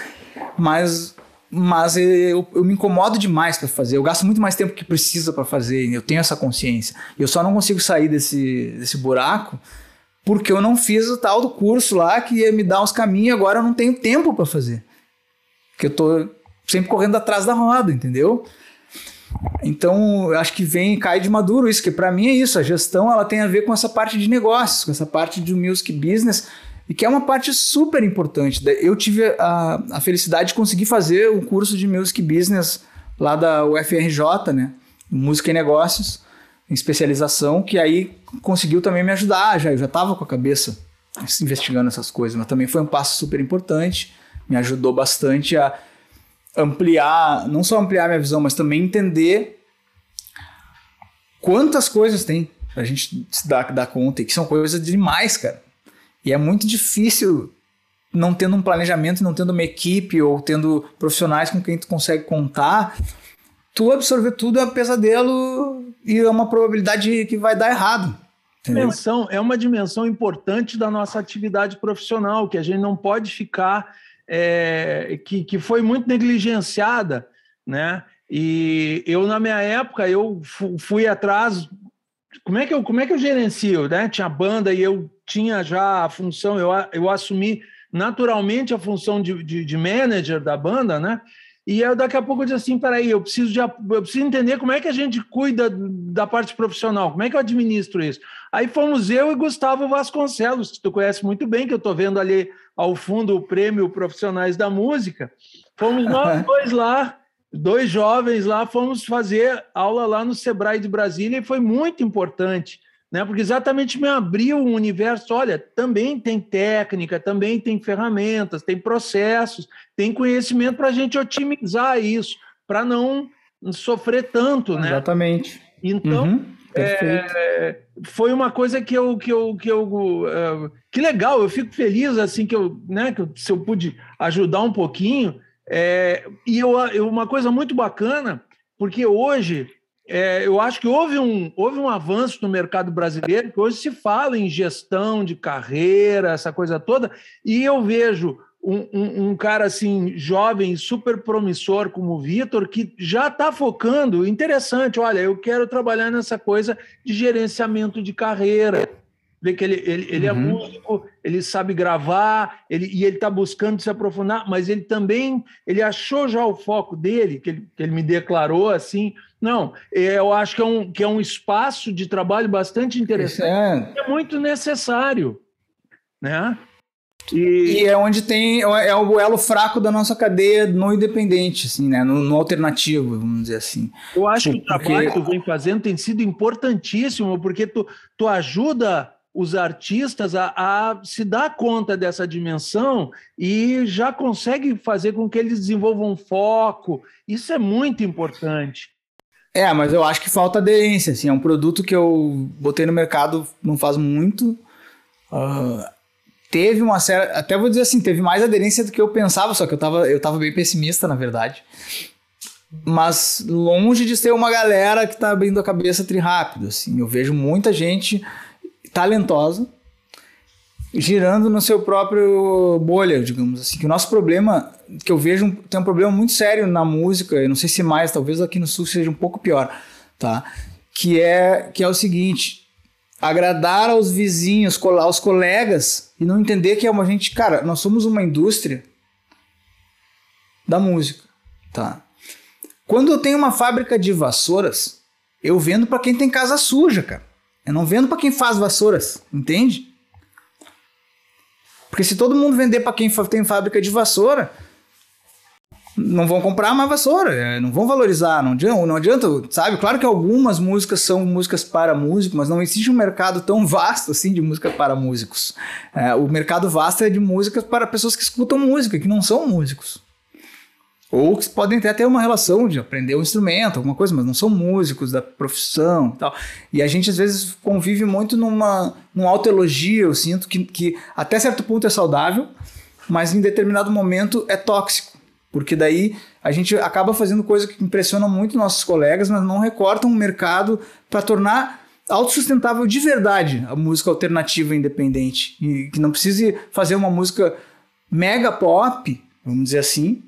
mas mas eu, eu me incomodo demais para fazer. Eu gasto muito mais tempo que precisa para fazer. Eu tenho essa consciência. Eu só não consigo sair desse, desse buraco porque eu não fiz o tal do curso lá que ia me dar uns caminhos. Agora eu não tenho tempo para fazer. Porque eu tô sempre correndo atrás da roda, entendeu? Então, acho que vem cai de maduro isso, que para mim é isso. A gestão ela tem a ver com essa parte de negócios, com essa parte de music business e que é uma parte super importante. Eu tive a, a felicidade de conseguir fazer o curso de Music Business lá da UFRJ, né? Música e Negócios, em especialização, que aí conseguiu também me ajudar. Já, eu já estava com a cabeça investigando essas coisas, mas também foi um passo super importante. Me ajudou bastante a ampliar, não só ampliar minha visão, mas também entender quantas coisas tem pra gente se dar, dar conta, e que são coisas demais, cara. E é muito difícil, não tendo um planejamento, não tendo uma equipe ou tendo profissionais com quem tu consegue contar, tu absorver tudo é um pesadelo e é uma probabilidade que vai dar errado. Dimensão, é uma dimensão importante da nossa atividade profissional, que a gente não pode ficar, é, que, que foi muito negligenciada, né? E eu, na minha época, eu fui atrás. Como é que eu, como é que eu gerencio? Né? Tinha banda e eu tinha já a função, eu, eu assumi naturalmente a função de, de, de manager da banda, né? E eu, daqui a pouco eu disse assim: peraí, eu preciso, de, eu preciso entender como é que a gente cuida da parte profissional, como é que eu administro isso. Aí fomos eu e Gustavo Vasconcelos, que tu conhece muito bem, que eu estou vendo ali ao fundo o prêmio Profissionais da Música. Fomos nós dois lá, dois jovens lá, fomos fazer aula lá no Sebrae de Brasília e foi muito importante né? Porque exatamente me abriu um universo. Olha, também tem técnica, também tem ferramentas, tem processos, tem conhecimento para a gente otimizar isso, para não sofrer tanto, né? Exatamente. Então, uhum, é, foi uma coisa que eu que eu que eu uh, que legal. Eu fico feliz assim que eu, né? Que eu, se eu pude ajudar um pouquinho. É, e eu, eu, uma coisa muito bacana, porque hoje é, eu acho que houve um, houve um avanço no mercado brasileiro, que hoje se fala em gestão de carreira, essa coisa toda, e eu vejo um, um, um cara assim, jovem, super promissor como o Vitor, que já está focando, interessante, olha, eu quero trabalhar nessa coisa de gerenciamento de carreira, vê que ele, ele, ele é uhum. é músico, ele sabe gravar, ele, e ele está buscando se aprofundar, mas ele também ele achou já o foco dele, que ele, que ele me declarou assim. Não, eu acho que é um, que é um espaço de trabalho bastante interessante, é. é muito necessário. Né? E... e... é onde tem é o elo fraco da nossa cadeia no independente, assim, né? No, no alternativo, vamos dizer assim. Eu acho tipo, que o trabalho porque... que tu vem fazendo tem sido importantíssimo, porque tu, tu ajuda os artistas a, a, se dar conta dessa dimensão e já consegue fazer com que eles desenvolvam foco. Isso é muito importante. É, mas eu acho que falta aderência. Assim, é um produto que eu botei no mercado não faz muito. Uh, teve uma série. Até vou dizer assim, teve mais aderência do que eu pensava, só que eu tava, eu tava bem pessimista, na verdade. Mas longe de ser uma galera que tá abrindo a cabeça tri rápido. Assim, eu vejo muita gente talentosa, girando no seu próprio bolha, digamos assim. Que o nosso problema, que eu vejo, tem um problema muito sério na música, eu não sei se mais, talvez aqui no sul seja um pouco pior, tá? Que é, que é o seguinte, agradar aos vizinhos, aos colegas e não entender que é uma gente, cara, nós somos uma indústria da música, tá? Quando eu tenho uma fábrica de vassouras, eu vendo para quem tem casa suja, cara. Eu não vendo para quem faz vassouras, entende? Porque se todo mundo vender para quem tem fábrica de vassoura, não vão comprar mais vassoura, é, não vão valorizar, não adianta, não adianta, sabe? Claro que algumas músicas são músicas para músicos, mas não existe um mercado tão vasto assim de música para músicos. É, o mercado vasto é de músicas para pessoas que escutam música, que não são músicos. Ou que podem ter até uma relação de aprender um instrumento, alguma coisa, mas não são músicos da profissão e tal. E a gente às vezes convive muito numa, num autoelogio, eu sinto que, que até certo ponto é saudável, mas em determinado momento é tóxico. Porque daí a gente acaba fazendo coisa que impressiona muito nossos colegas, mas não recortam o mercado para tornar autossustentável de verdade a música alternativa independente. E que não precise fazer uma música mega pop, vamos dizer assim,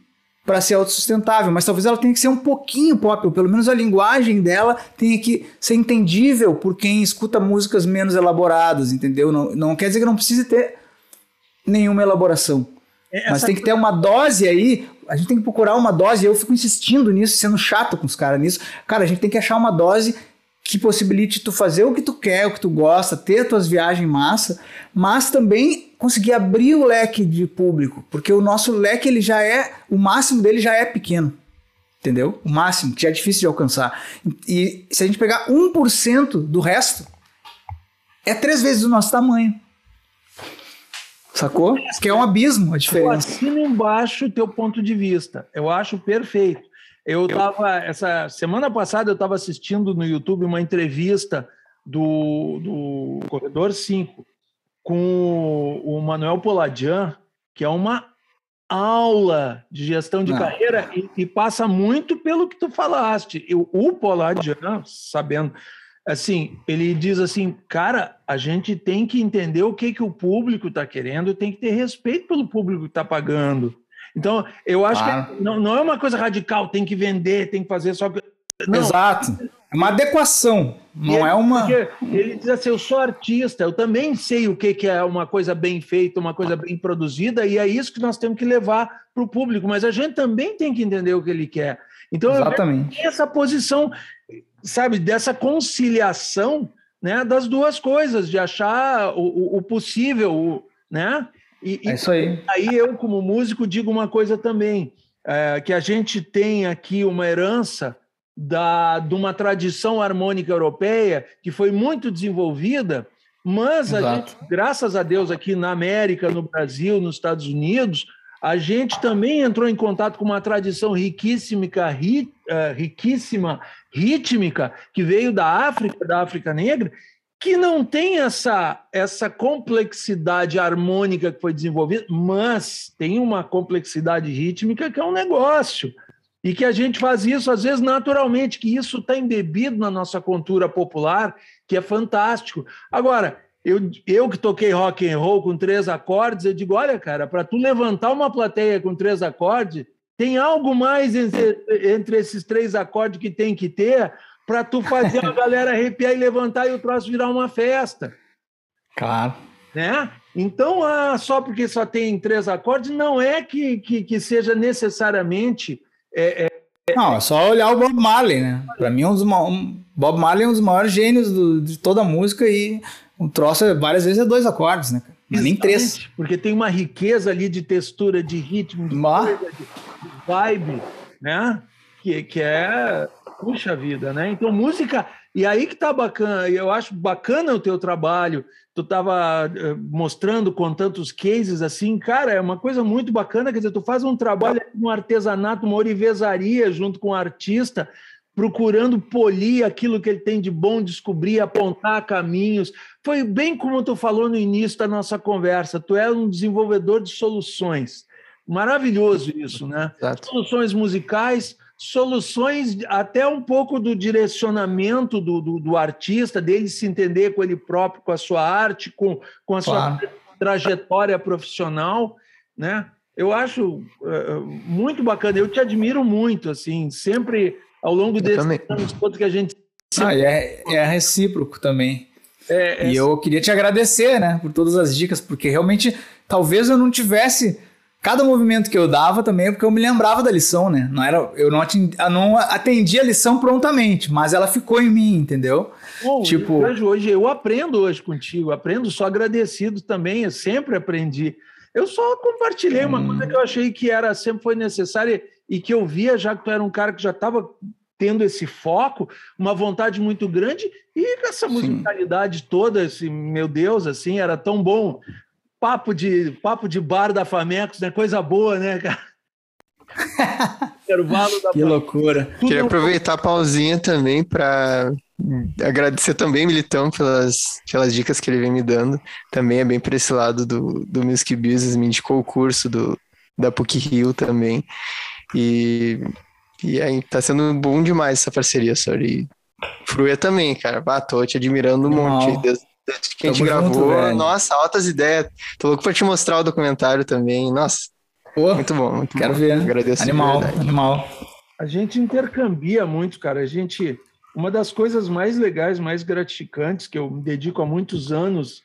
para ser autossustentável, mas talvez ela tenha que ser um pouquinho pop, ou pelo menos a linguagem dela tenha que ser entendível por quem escuta músicas menos elaboradas, entendeu? Não, não quer dizer que não precise ter nenhuma elaboração. Essa mas tem que ter uma dose aí, a gente tem que procurar uma dose, eu fico insistindo nisso, sendo chato com os caras nisso. Cara, a gente tem que achar uma dose que possibilite tu fazer o que tu quer, o que tu gosta, ter tuas viagens massa, mas também conseguir abrir o leque de público, porque o nosso leque ele já é, o máximo dele já é pequeno. Entendeu? O máximo, que já é difícil de alcançar. E se a gente pegar 1% do resto, é três vezes o nosso tamanho. Sacou? Que é um abismo a diferença. Eu assino embaixo o teu ponto de vista. Eu acho perfeito. Eu estava, essa semana passada, eu estava assistindo no YouTube uma entrevista do, do Corredor 5 com o Manuel Poladian, que é uma aula de gestão de Não. carreira e, e, passa muito pelo que tu falaste. Eu, o Poladian, sabendo, assim, ele diz assim, cara, a gente tem que entender o que, que o público está querendo, tem que ter respeito pelo público que está pagando. Então, eu acho claro. que não, não é uma coisa radical, tem que vender, tem que fazer só. Não. Exato. É uma adequação, não ele, é uma. Ele diz assim: eu sou artista, eu também sei o que, que é uma coisa bem feita, uma coisa bem produzida, e é isso que nós temos que levar para o público, mas a gente também tem que entender o que ele quer. Então, Exatamente. essa posição, sabe, dessa conciliação né, das duas coisas, de achar o, o possível, né? E, é isso aí. Aí eu, como músico, digo uma coisa também: é, que a gente tem aqui uma herança da, de uma tradição harmônica europeia que foi muito desenvolvida, mas a gente, graças a Deus, aqui na América, no Brasil, nos Estados Unidos, a gente também entrou em contato com uma tradição riquíssima, ri, uh, riquíssima, rítmica, que veio da África, da África Negra, que não tem essa, essa complexidade harmônica que foi desenvolvida, mas tem uma complexidade rítmica que é um negócio. E que a gente faz isso, às vezes, naturalmente, que isso está embebido na nossa cultura popular, que é fantástico. Agora, eu, eu que toquei rock and roll com três acordes, eu digo, olha, cara, para tu levantar uma plateia com três acordes, tem algo mais entre, entre esses três acordes que tem que ter para tu fazer a galera arrepiar e levantar e o troço virar uma festa. Claro. Né? Então, ah, só porque só tem três acordes, não é que, que, que seja necessariamente. É, é, não, é só olhar o Bob Marley, né? Para mim, um dos, um, Bob Marley é um dos maiores gênios do, de toda a música e um troço várias vezes é dois acordes, né? Nem três. Porque tem uma riqueza ali de textura, de ritmo, de, coisa, de vibe, né? Que, que é Puxa vida, né? Então, música. E aí que tá bacana, eu acho bacana o teu trabalho. Tu estava eh, mostrando com tantos cases assim, cara, é uma coisa muito bacana. Quer dizer, tu faz um trabalho no artesanato, uma orivesaria junto com o artista, procurando polir aquilo que ele tem de bom, descobrir, apontar caminhos. Foi bem como tu falou no início da nossa conversa. Tu é um desenvolvedor de soluções. Maravilhoso isso, né? Exato. Soluções musicais, soluções até um pouco do direcionamento do, do, do, artista, dele se entender com ele próprio, com a sua arte, com, com a claro. sua trajetória profissional, né? Eu acho uh, muito bacana, eu te admiro muito, assim, sempre ao longo desses anos todos que a gente... Ah, é, é recíproco também. É, é... E eu queria te agradecer, né, por todas as dicas, porque realmente talvez eu não tivesse Cada movimento que eu dava também é porque eu me lembrava da lição, né? Não era, eu não atendi, eu não atendi a lição prontamente, mas ela ficou em mim, entendeu? Bom, tipo, hoje, hoje eu aprendo hoje contigo, aprendo só agradecido também, eu sempre aprendi. Eu só compartilhei uma hum. coisa que eu achei que era sempre foi necessária e que eu via já que tu era um cara que já estava tendo esse foco, uma vontade muito grande e essa musicalidade Sim. toda, assim, meu Deus, assim, era tão bom papo de, papo de bar da Famecos, né? Coisa boa, né, cara? Intervalo da que loucura. Tudo Queria aproveitar a pausinha também para agradecer também, Militão, pelas, pelas dicas que ele vem me dando. Também é bem para esse lado do, do Music Business, me indicou o curso do, da PUC Rio também. E, e aí tá sendo bom demais essa parceria, sorry. Fruia também, cara. Ah, tô te admirando um monte. Desde, desde que a gente gravou. Junto, nossa, altas ideias. Tô louco pra te mostrar o documentário também. Nossa, Pô, Muito bom, muito quero bom. ver. Agradeço. de Animal, animal. A gente intercambia muito, cara. A gente. Uma das coisas mais legais, mais gratificantes, que eu me dedico há muitos anos,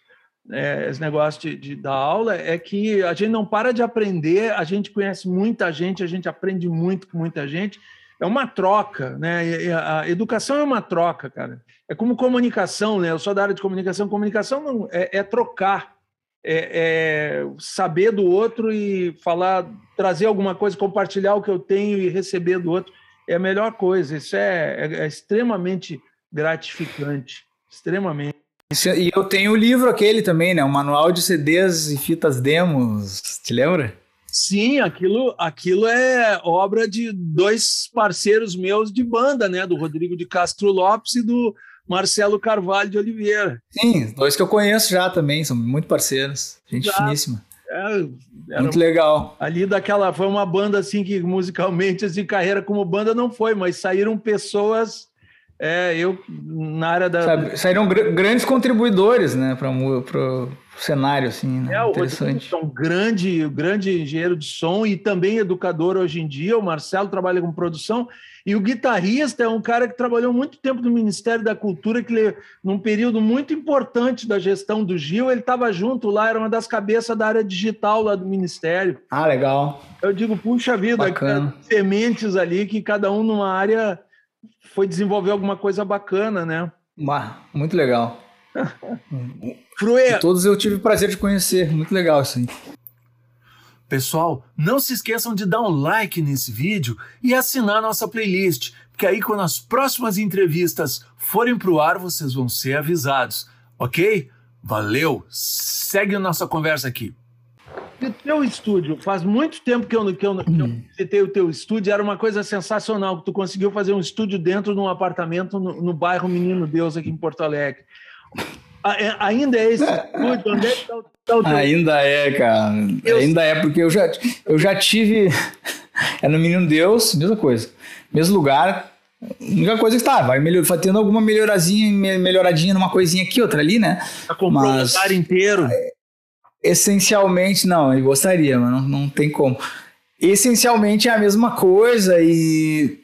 é, esse negócio de, de dar aula, é que a gente não para de aprender, a gente conhece muita gente, a gente aprende muito com muita gente. É uma troca, né? A educação é uma troca, cara. É como comunicação, né? Eu sou da área de comunicação. Comunicação não, é, é trocar, é, é saber do outro e falar, trazer alguma coisa, compartilhar o que eu tenho e receber do outro é a melhor coisa. Isso é, é- é extremamente gratificante, extremamente. E eu tenho o livro aquele também, né? O manual de CDs e fitas demos. Te lembra? Sim, aquilo, aquilo é obra de dois parceiros meus de banda, né? Do Rodrigo de Castro Lopes e do Marcelo Carvalho de Oliveira. Sim, dois que eu conheço já também, são muito parceiros. Gente Exato. finíssima. É, Muito legal. ali daquela foi uma banda assim que musicalmente assim carreira como banda não foi mas saíram pessoas é, eu na área da Sabe, saíram gr- grandes contribuidores, né, para o cenário, assim, né? é, o Rodrigo Interessante. é um grande grande engenheiro de som e também educador hoje em dia o Marcelo trabalha com produção e o guitarrista é um cara que trabalhou muito tempo no Ministério da Cultura que num período muito importante da gestão do Gil ele estava junto lá era uma das cabeças da área digital lá do Ministério Ah, legal. Eu digo, puxa vida, Bacana. sementes ali que cada um numa área foi desenvolver alguma coisa bacana, né? Bah, muito legal. Fruê, Todos eu tive o prazer de conhecer. Muito legal isso aí. Pessoal, não se esqueçam de dar um like nesse vídeo e assinar nossa playlist, porque aí quando as próximas entrevistas forem pro ar, vocês vão ser avisados, ok? Valeu! Segue a nossa conversa aqui. O teu estúdio, faz muito tempo que eu, que, eu, que eu visitei o teu estúdio, era uma coisa sensacional, que tu conseguiu fazer um estúdio dentro de um apartamento no, no bairro Menino Deus, aqui em Porto Alegre. A- é- Ainda é esse estúdio? Onde é que tá o, tá o teu Ainda é, cara. Eu- Ainda é, porque eu já, eu já tive. É no Menino Deus, mesma coisa. Mesmo lugar. A única coisa que tá, vai, melhor, vai tendo alguma melhorazinha, me- melhoradinha numa coisinha aqui, outra ali, né? Tá comprou mas- o lugar inteiro? Essencialmente, não, eu gostaria, mas não, não tem como. Essencialmente é a mesma coisa e.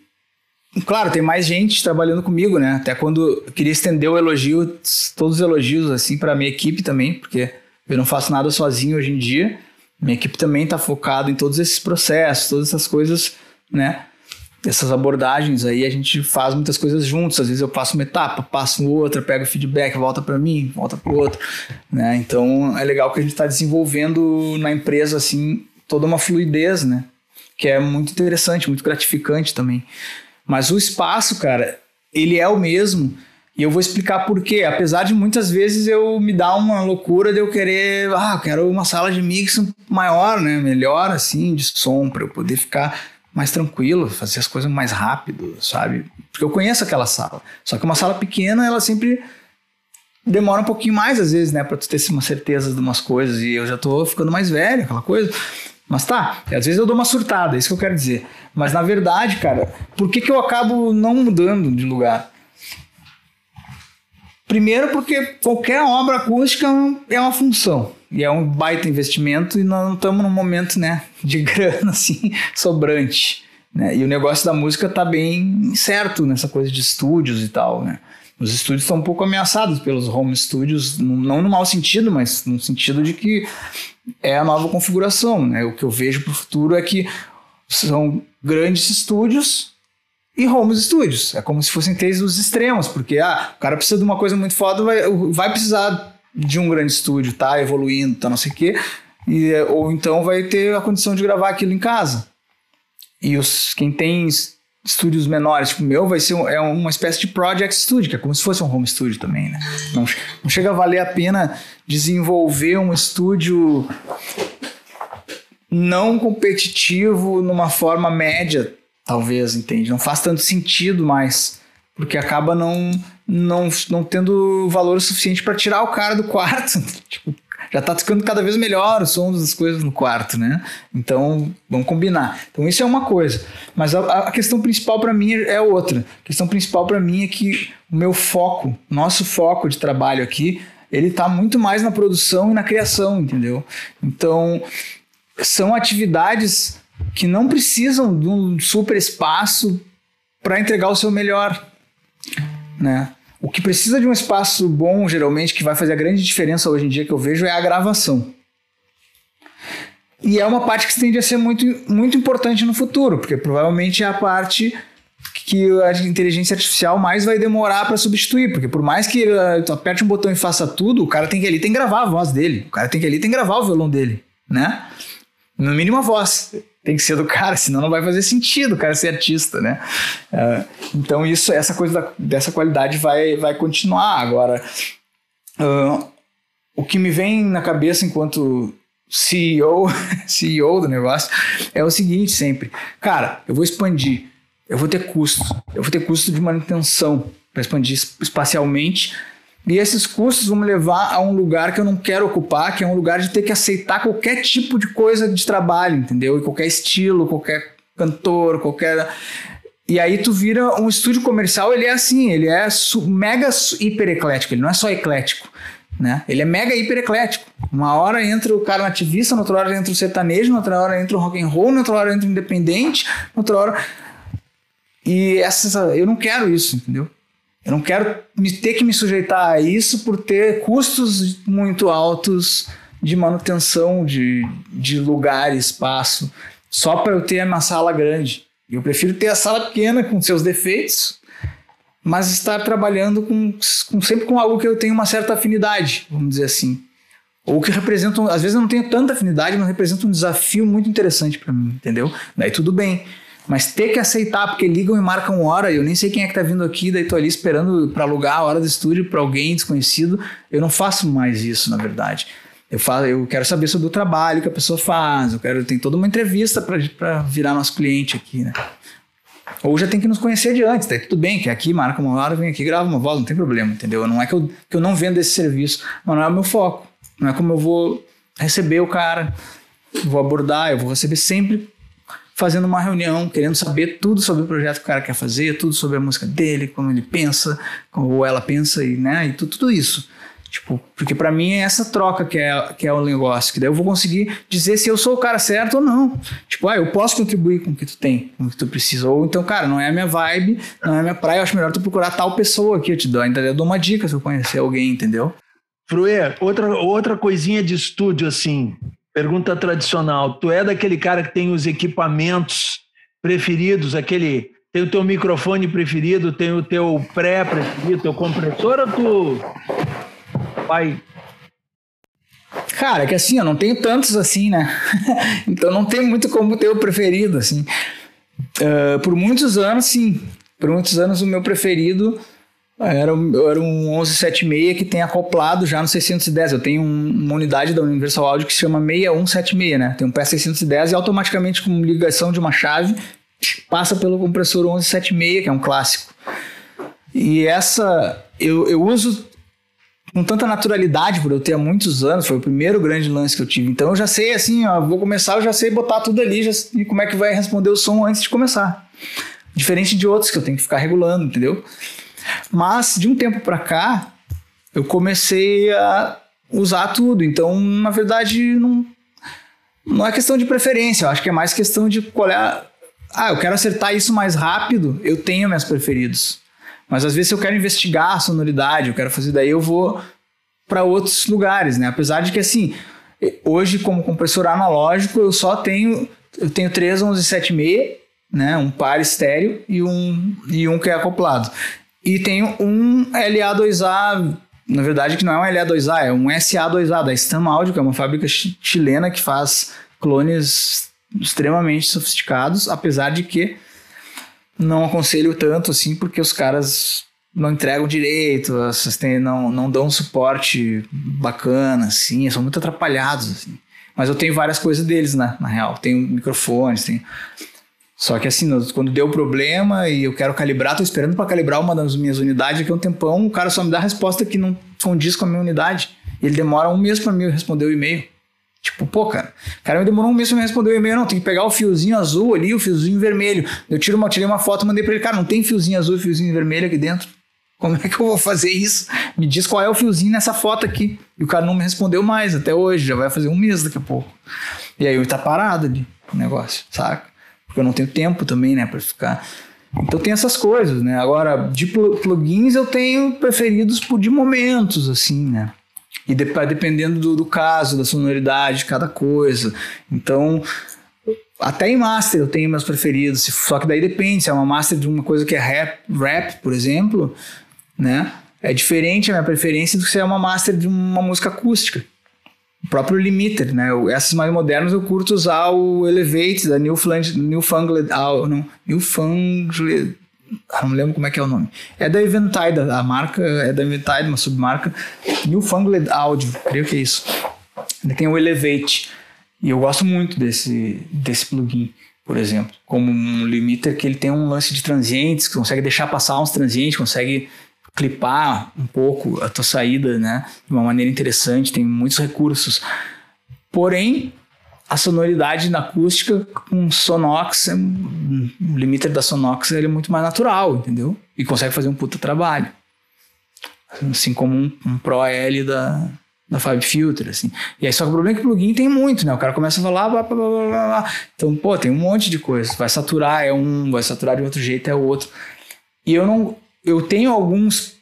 Claro, tem mais gente trabalhando comigo, né? Até quando eu queria estender o elogio, todos os elogios, assim, para minha equipe também, porque eu não faço nada sozinho hoje em dia. Minha equipe também está focada em todos esses processos, todas essas coisas, né? Essas abordagens aí, a gente faz muitas coisas juntos. Às vezes eu passo uma etapa, passo outra, pego feedback, volta para mim, volta para o outro, né? Então é legal que a gente está desenvolvendo na empresa assim toda uma fluidez, né? Que é muito interessante, muito gratificante também. Mas o espaço, cara, ele é o mesmo. E eu vou explicar por quê. Apesar de muitas vezes eu me dar uma loucura de eu querer, ah, eu quero uma sala de mix maior, né? Melhor assim, de som, para eu poder ficar mais tranquilo, fazer as coisas mais rápido, sabe? Porque eu conheço aquela sala. Só que uma sala pequena, ela sempre demora um pouquinho mais às vezes, né, para tu ter uma certeza de umas coisas e eu já tô ficando mais velho, aquela coisa. Mas tá, às vezes eu dou uma surtada, é isso que eu quero dizer. Mas na verdade, cara, por que, que eu acabo não mudando de lugar? Primeiro porque qualquer obra acústica é uma função. E é um baita investimento e nós não estamos num momento, né, de grana assim, sobrante. Né? E o negócio da música tá bem certo nessa coisa de estúdios e tal, né? Os estúdios estão um pouco ameaçados pelos home studios, não no mau sentido, mas no sentido de que é a nova configuração. Né? O que eu vejo para o futuro é que são grandes estúdios e home studios. É como se fossem três dos extremos, porque ah, o cara precisa de uma coisa muito foda, vai, vai precisar de um grande estúdio, tá evoluindo, tá não sei o quê, e, ou então vai ter a condição de gravar aquilo em casa. E os, quem tem estúdios menores, tipo o meu, vai ser um, é uma espécie de project studio, que é como se fosse um home studio também, né? Não, não chega a valer a pena desenvolver um estúdio não competitivo numa forma média, talvez, entende? Não faz tanto sentido mais, porque acaba não, não, não tendo valor suficiente para tirar o cara do quarto. tipo, já tá ficando cada vez melhor o som das coisas no quarto, né? Então, vamos combinar. Então, isso é uma coisa. Mas a, a questão principal para mim é outra. A questão principal para mim é que o meu foco, nosso foco de trabalho aqui, ele tá muito mais na produção e na criação, entendeu? Então, são atividades que não precisam de um super espaço para entregar o seu melhor, né? O que precisa de um espaço bom, geralmente, que vai fazer a grande diferença hoje em dia que eu vejo é a gravação. E é uma parte que tende a ser muito, muito importante no futuro, porque provavelmente é a parte que a inteligência artificial mais vai demorar para substituir, porque por mais que uh, tu aperte um botão e faça tudo, o cara tem que ali tem que gravar a voz dele, o cara tem que ali tem que gravar o violão dele, né? No mínimo a voz tem que ser do cara, senão não vai fazer sentido o cara ser artista, né? Uh, então isso, essa coisa da, dessa qualidade vai, vai continuar. Agora, uh, o que me vem na cabeça enquanto CEO, CEO do negócio é o seguinte sempre, cara, eu vou expandir, eu vou ter custo, eu vou ter custo de manutenção para expandir espacialmente e esses custos vão me levar a um lugar que eu não quero ocupar, que é um lugar de ter que aceitar qualquer tipo de coisa de trabalho, entendeu? E qualquer estilo, qualquer cantor, qualquer. E aí tu vira um estúdio comercial, ele é assim, ele é mega hiper eclético, ele não é só eclético. Né? Ele é mega hiper eclético. Uma hora entra o cara nativista, na outra hora entra o sertanejo, outra hora entra o rock and roll, outra hora entra o independente, outra hora. E essa, eu não quero isso, entendeu? Eu não quero me, ter que me sujeitar a isso por ter custos muito altos de manutenção de, de lugar, espaço, só para eu ter a minha sala grande. Eu prefiro ter a sala pequena com seus defeitos, mas estar trabalhando com, com, sempre com algo que eu tenho uma certa afinidade, vamos dizer assim. Ou que representa, às vezes eu não tenho tanta afinidade, mas representa um desafio muito interessante para mim, entendeu? Daí tudo bem. Mas ter que aceitar, porque ligam e marcam hora, eu nem sei quem é que tá vindo aqui, daí tô ali esperando para alugar a hora do estúdio para alguém desconhecido. Eu não faço mais isso, na verdade. Eu, falo, eu quero saber sobre o trabalho que a pessoa faz, eu quero tem toda uma entrevista para virar nosso cliente aqui, né? Ou já tem que nos conhecer de antes, tá tudo bem, que aqui marca uma hora, vem aqui, grava uma voz, não tem problema, entendeu? Não é que eu, que eu não vendo esse serviço, mas não é o meu foco. Não é como eu vou receber o cara, vou abordar, eu vou receber sempre fazendo uma reunião, querendo saber tudo sobre o projeto que o cara quer fazer, tudo sobre a música dele, como ele pensa, como ela pensa e, né, e tudo, tudo isso. Tipo, porque para mim é essa troca que é, que é o negócio, que daí eu vou conseguir dizer se eu sou o cara certo ou não. Tipo, ah, eu posso contribuir com o que tu tem, com o que tu precisa. Ou então, cara, não é a minha vibe, não é a minha praia, eu acho melhor tu procurar tal pessoa aqui, eu te dou, ainda eu dou uma dica se eu conhecer alguém, entendeu? Fruê, outra, outra coisinha de estúdio, assim, Pergunta tradicional: tu é daquele cara que tem os equipamentos preferidos, aquele tem o teu microfone preferido, tem o teu pré preferido, teu compressor ou tu vai Cara, é que assim, eu não tenho tantos assim, né? então não tem muito como ter o preferido, assim. Uh, por muitos anos, sim. Por muitos anos, o meu preferido era, era um 1176 que tem acoplado já no 610. Eu tenho um, uma unidade da Universal Audio que se chama 6176, né? Tem um P610 e automaticamente com ligação de uma chave passa pelo compressor 1176, que é um clássico. E essa eu, eu uso com tanta naturalidade por eu ter há muitos anos, foi o primeiro grande lance que eu tive. Então eu já sei assim, ó, vou começar, eu já sei botar tudo ali já, e como é que vai responder o som antes de começar. Diferente de outros que eu tenho que ficar regulando, entendeu? Mas de um tempo para cá, eu comecei a usar tudo. Então, na verdade, não, não é questão de preferência. Eu acho que é mais questão de qual é. A... Ah, eu quero acertar isso mais rápido. Eu tenho meus preferidos. Mas às vezes eu quero investigar a sonoridade, eu quero fazer daí eu vou para outros lugares, né? Apesar de que assim, hoje como compressor analógico eu só tenho eu tenho três 1176, né, um par estéreo e um e um que é acoplado. E tem um LA2A, na verdade que não é um LA2A, é um SA2A da Stam Audio, que é uma fábrica chilena que faz clones extremamente sofisticados, apesar de que não aconselho tanto assim, porque os caras não entregam direito, não, não dão suporte bacana, assim, são muito atrapalhados, assim. Mas eu tenho várias coisas deles, né, na real. Tenho microfones, tenho só que assim, quando deu problema e eu quero calibrar, tô esperando para calibrar uma das minhas unidades aqui há um tempão, o cara só me dá a resposta que não condiz com a minha unidade. Ele demora um mês para me responder o e-mail. Tipo, pô, cara, o cara me demorou um mês pra me responder o e-mail, não, tem que pegar o fiozinho azul ali, o fiozinho vermelho. Eu tiro uma, tirei uma foto, mandei pra ele, cara, não tem fiozinho azul e fiozinho vermelho aqui dentro. Como é que eu vou fazer isso? Me diz qual é o fiozinho nessa foto aqui. E o cara não me respondeu mais até hoje, já vai fazer um mês daqui a pouco. E aí tá parado ali o negócio, saca? Porque eu não tenho tempo também, né, para ficar. Então tem essas coisas, né? Agora, de plugins eu tenho preferidos por de momentos, assim, né? E de, dependendo do, do caso, da sonoridade de cada coisa. Então, até em master eu tenho meus preferidos, só que daí depende, se é uma master de uma coisa que é rap, rap por exemplo, né? É diferente a minha preferência do que se é uma master de uma música acústica. O próprio limiter, né? Essas mais modernas eu curto usar o Elevate da Newfoundland, Newfangled, ah, não, ah, não lembro como é que é o nome. É da Eventide, a marca é da Eventide, uma submarca. Newfangled Audio, creio que é isso. Ele tem o Elevate. E eu gosto muito desse, desse plugin, por exemplo. Como um limiter que ele tem um lance de transientes, que consegue deixar passar uns transientes, consegue clipar um pouco a tua saída, né? De uma maneira interessante, tem muitos recursos. Porém, a sonoridade na acústica com Sonox, é, o limiter da Sonox ele é muito mais natural, entendeu? E consegue fazer um puta trabalho. Assim como um, um Pro L da, da Fab Filter, assim. E aí só que o problema é que o plugin tem muito, né? O cara começa a falar, blá, blá, blá, blá, então, pô, tem um monte de coisa. Vai saturar é um, vai saturar de outro jeito é outro. E eu não, eu tenho alguns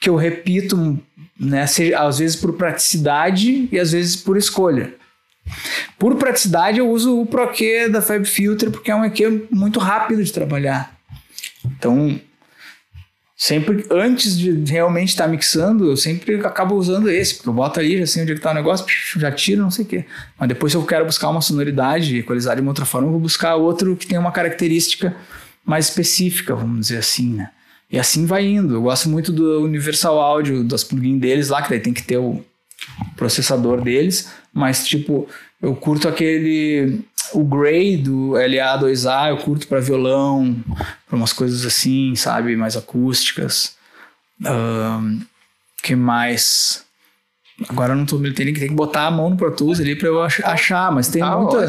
que eu repito, né, seja, às vezes por praticidade e às vezes por escolha. Por praticidade, eu uso o ProQ da Fab Filter porque é um EQ muito rápido de trabalhar. Então, sempre antes de realmente estar tá mixando, eu sempre acabo usando esse, porque eu boto ali, já sei onde é está o negócio, já tiro, não sei o quê. Mas depois, se eu quero buscar uma sonoridade equalizar de uma outra forma, eu vou buscar outro que tem uma característica mais específica, vamos dizer assim, né? E assim vai indo. Eu gosto muito do Universal Audio, das plugins deles lá, que daí tem que ter o processador deles, mas tipo, eu curto aquele o Grey do LA2A, eu curto para violão, para umas coisas assim, sabe, mais acústicas. Um, que mais? Agora eu não tô tem que botar a mão no Pro Tools ali para eu achar, mas tem tá muita,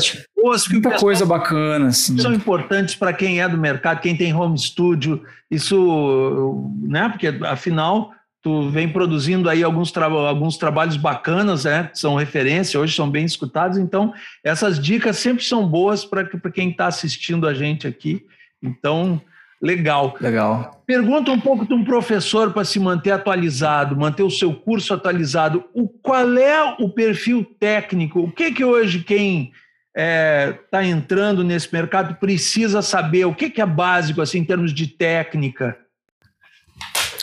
muita coisa bacana assim. São importantes para quem é do mercado, quem tem home studio, isso, né? Porque afinal tu vem produzindo aí alguns, tra alguns trabalhos bacanas, né? São referência, hoje são bem escutados, então essas dicas sempre são boas para quem está assistindo a gente aqui. Então, Legal. Legal. Pergunta um pouco de um professor para se manter atualizado, manter o seu curso atualizado. O, qual é o perfil técnico? O que, que hoje quem está é, tá entrando nesse mercado precisa saber? O que, que é básico assim, em termos de técnica?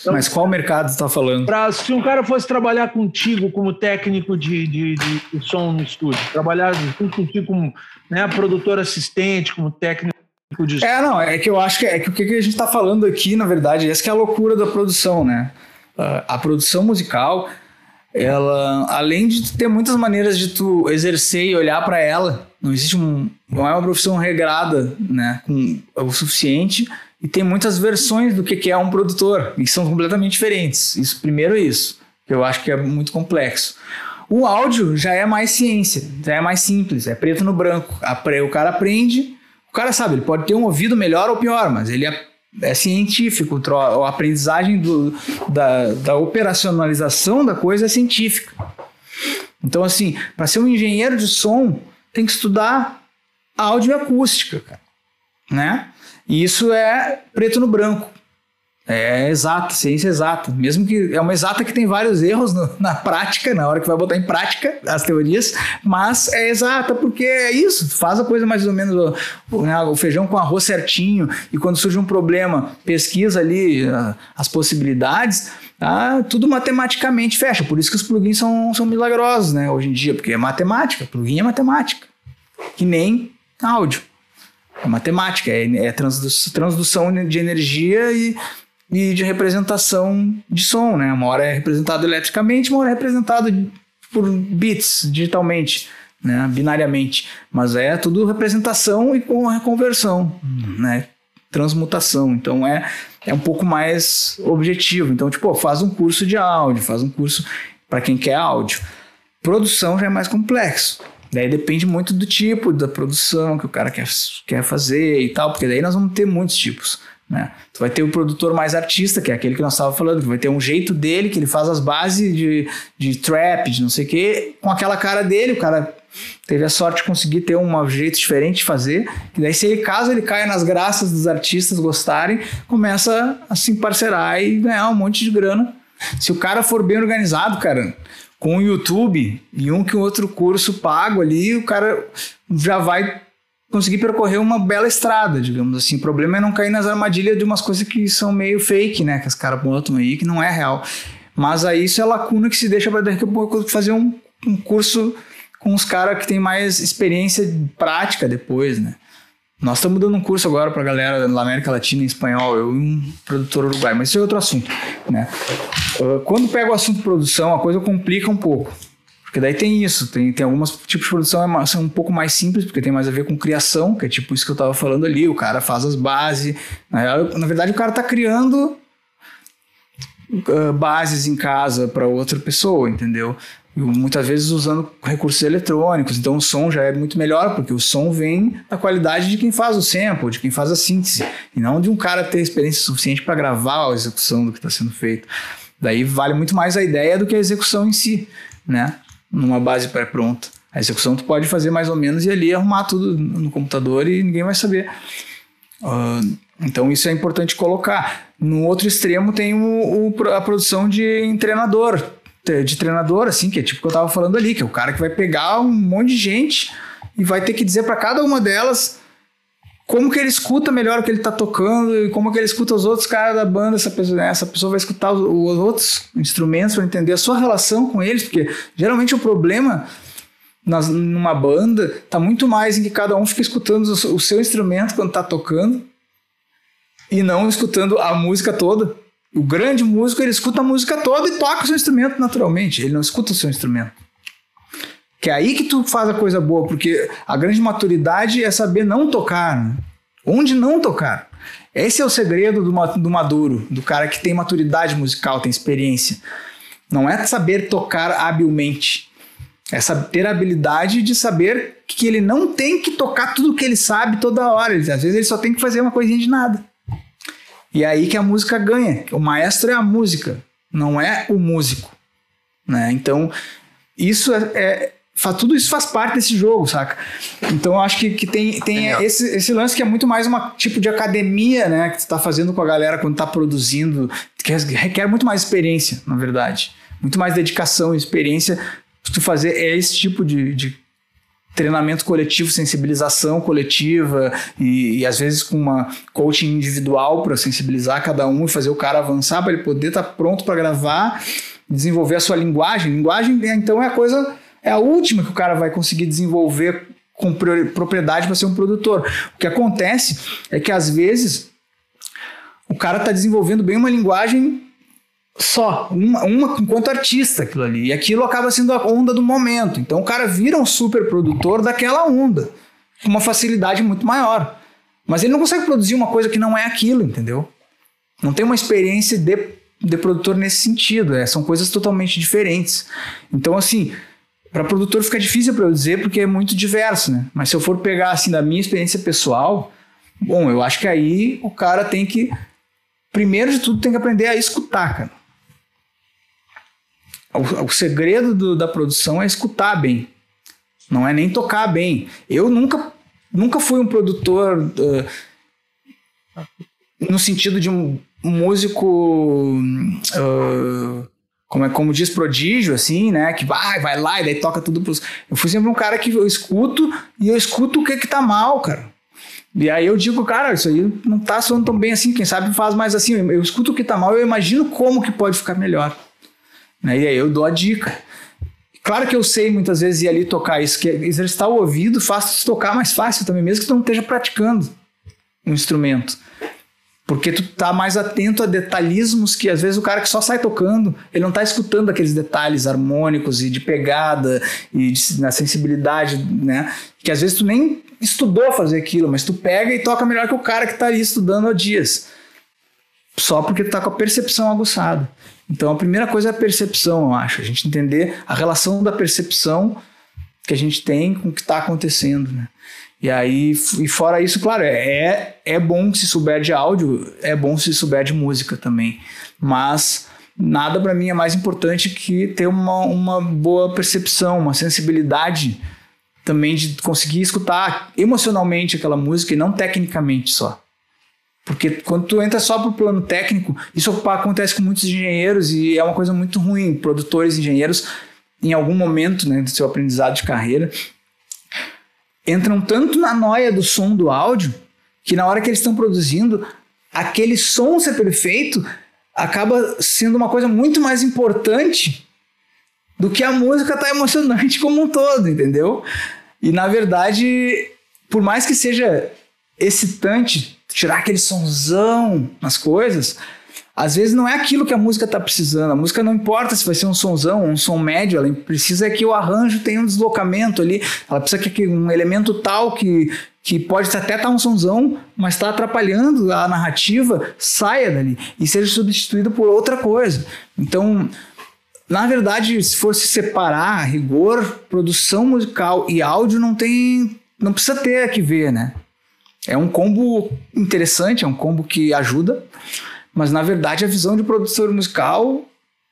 Então, Mas qual mercado está falando? Pra, se um cara fosse trabalhar contigo como técnico de, de, de, de som no estúdio, trabalhar junto contigo como né, produtor assistente, como técnico É, não, é que eu acho que, é que o que a gente está falando aqui, na verdade, essa é a loucura da produção, né? Uh, a produção musical, ela, além de ter muitas maneiras de tu exercer e olhar para ela, não existe um, não é uma profissão regrada, né, com o suficiente, e tem muitas versões do que, que é um produtor, e são completamente diferentes. Isso, primeiro isso, que eu acho que é muito complexo. O áudio já é mais ciência, já é mais simples, é preto no branco. O cara aprende, o cara sabe, ele pode ter um ouvido melhor ou pior, mas ele é, é científico. A aprendizagem do, da, da operacionalização da coisa é científica. Então, assim, para ser um engenheiro de som, tem que estudar áudio e acústica, cara, né? E isso é preto no branco. É exata, ciência exata. Mesmo que é uma exata que tem vários erros no, na prática, na hora que vai botar em prática as teorias, mas é exata porque é isso. Faz a coisa mais ou menos o, né, o feijão com arroz certinho e quando surge um problema, pesquisa ali uh, as possibilidades. Tá? Tudo matematicamente fecha. Por isso que os plugins são, são milagrosos, né? Hoje em dia, porque é matemática. Plugin é matemática. Que nem áudio. É matemática, é, é transdução de energia e e de representação de som, né? Uma hora é representado eletricamente, uma hora é representado por bits, digitalmente, né? Binariamente. Mas é tudo representação e com reconversão, né? Transmutação. Então é, é um pouco mais objetivo. Então, tipo, faz um curso de áudio, faz um curso para quem quer áudio. Produção já é mais complexo. Daí depende muito do tipo da produção que o cara quer, quer fazer e tal, porque daí nós vamos ter muitos tipos. Né? Tu vai ter o produtor mais artista, que é aquele que nós estávamos falando, que vai ter um jeito dele, que ele faz as bases de, de trap, de não sei o quê, com aquela cara dele, o cara teve a sorte de conseguir ter um jeito diferente de fazer. E daí, se ele, caso ele caia nas graças dos artistas gostarem, começa a se parcerar e ganhar um monte de grana. Se o cara for bem organizado, cara, com o YouTube e um que outro curso pago ali, o cara já vai conseguir percorrer uma bela estrada, digamos assim. O problema é não cair nas armadilhas de umas coisas que são meio fake, né? Que os caras botam aí, que não é real. Mas aí isso é lacuna que se deixa para daqui a pouco fazer um, um curso com os caras que tem mais experiência prática depois, né? Nós estamos dando um curso agora para a galera da América Latina em espanhol, eu e um produtor uruguaio, mas isso é outro assunto, né? Uh, quando pega o assunto produção, a coisa complica um pouco. Porque daí tem isso, tem, tem alguns tipos de produção que são um pouco mais simples, porque tem mais a ver com criação, que é tipo isso que eu estava falando ali, o cara faz as bases. Na, na verdade, o cara está criando uh, bases em casa para outra pessoa, entendeu? muitas vezes usando recursos eletrônicos, então o som já é muito melhor, porque o som vem da qualidade de quem faz o sample, de quem faz a síntese, e não de um cara ter experiência suficiente para gravar a execução do que está sendo feito. Daí vale muito mais a ideia do que a execução em si, né? Numa base pré-pronta. A execução tu pode fazer mais ou menos e ali arrumar tudo no computador e ninguém vai saber. Uh, então isso é importante colocar. No outro extremo tem o, o, a produção de treinador, de treinador, assim, que é tipo que eu tava falando ali, que é o cara que vai pegar um monte de gente e vai ter que dizer para cada uma delas como que ele escuta melhor o que ele tá tocando e como que ele escuta os outros caras da banda, essa pessoa, né? essa pessoa vai escutar os, os outros instrumentos para entender a sua relação com eles, porque geralmente o problema nas, numa banda tá muito mais em que cada um fica escutando o, o seu instrumento quando tá tocando e não escutando a música toda. O grande músico, ele escuta a música toda e toca o seu instrumento naturalmente. Ele não escuta o seu instrumento. Que é aí que tu faz a coisa boa, porque a grande maturidade é saber não tocar. Né? Onde não tocar. Esse é o segredo do, do maduro, do cara que tem maturidade musical, tem experiência. Não é saber tocar habilmente. É ter a habilidade de saber que ele não tem que tocar tudo que ele sabe toda hora. Às vezes ele só tem que fazer uma coisinha de nada. E é aí que a música ganha. O maestro é a música, não é o músico. Né? Então, isso é, é tudo isso faz parte desse jogo, saca? Então eu acho que, que tem, tem esse, esse lance que é muito mais uma tipo de academia, né? Que tu tá fazendo com a galera quando tá produzindo, que requer muito mais experiência, na verdade. Muito mais dedicação e experiência. Se tu fazer é esse tipo de, de treinamento coletivo, sensibilização coletiva e, e, às vezes com uma coaching individual para sensibilizar cada um e fazer o cara avançar para ele poder estar tá pronto para gravar, desenvolver a sua linguagem. Linguagem então é a coisa é a última que o cara vai conseguir desenvolver com propriedade para ser um produtor. O que acontece é que às vezes o cara está desenvolvendo bem uma linguagem só, uma, uma enquanto artista aquilo ali. E aquilo acaba sendo a onda do momento. Então o cara vira um super produtor daquela onda, com uma facilidade muito maior. Mas ele não consegue produzir uma coisa que não é aquilo, entendeu? Não tem uma experiência de, de produtor nesse sentido. É, são coisas totalmente diferentes. Então, assim, para produtor fica difícil para eu dizer porque é muito diverso, né? Mas se eu for pegar assim da minha experiência pessoal, bom, eu acho que aí o cara tem que primeiro de tudo tem que aprender a escutar, cara. O, o segredo do, da produção é escutar bem. Não é nem tocar bem. Eu nunca, nunca fui um produtor uh, no sentido de um músico. Uh, como, é, como diz prodígio, assim, né? Que vai, vai lá e daí toca tudo pros. Eu fui sempre um cara que eu escuto e eu escuto o que que tá mal, cara. E aí eu digo, cara, isso aí não tá soando tão bem assim, quem sabe faz mais assim. Eu, escuto o que tá mal, eu imagino como que pode ficar melhor. Né? E aí eu dou a dica. Claro que eu sei muitas vezes ir ali tocar isso, que exercitar o ouvido faz tocar mais fácil também, mesmo que tu não esteja praticando um instrumento. Porque tu tá mais atento a detalhismos que às vezes o cara que só sai tocando, ele não tá escutando aqueles detalhes harmônicos e de pegada e de, na sensibilidade, né? Que às vezes tu nem estudou fazer aquilo, mas tu pega e toca melhor que o cara que tá ali estudando há dias. Só porque tu tá com a percepção aguçada. Então a primeira coisa é a percepção, eu acho. A gente entender a relação da percepção que a gente tem com o que está acontecendo, né? E aí, e fora isso, claro, é, é bom se souber de áudio, é bom se souber de música também. Mas nada para mim é mais importante que ter uma, uma boa percepção, uma sensibilidade também de conseguir escutar emocionalmente aquela música e não tecnicamente só. Porque quando tu entra só pro plano técnico, isso acontece com muitos engenheiros e é uma coisa muito ruim. Produtores, engenheiros, em algum momento né, do seu aprendizado de carreira, entram tanto na noia do som do áudio que na hora que eles estão produzindo, aquele som ser perfeito acaba sendo uma coisa muito mais importante do que a música tá emocionante como um todo, entendeu? E na verdade, por mais que seja excitante tirar aquele sonzão nas coisas, às vezes não é aquilo que a música está precisando. A música não importa se vai ser um sonzão um som médio, ela precisa que o arranjo tenha um deslocamento ali. Ela precisa que um elemento tal que, que pode até estar tá um sonzão, mas está atrapalhando a narrativa, saia dali e seja substituído por outra coisa. Então, na verdade, se for se separar, rigor, produção musical e áudio não tem. não precisa ter que ver, né? É um combo interessante, é um combo que ajuda, mas na verdade a visão de produtor musical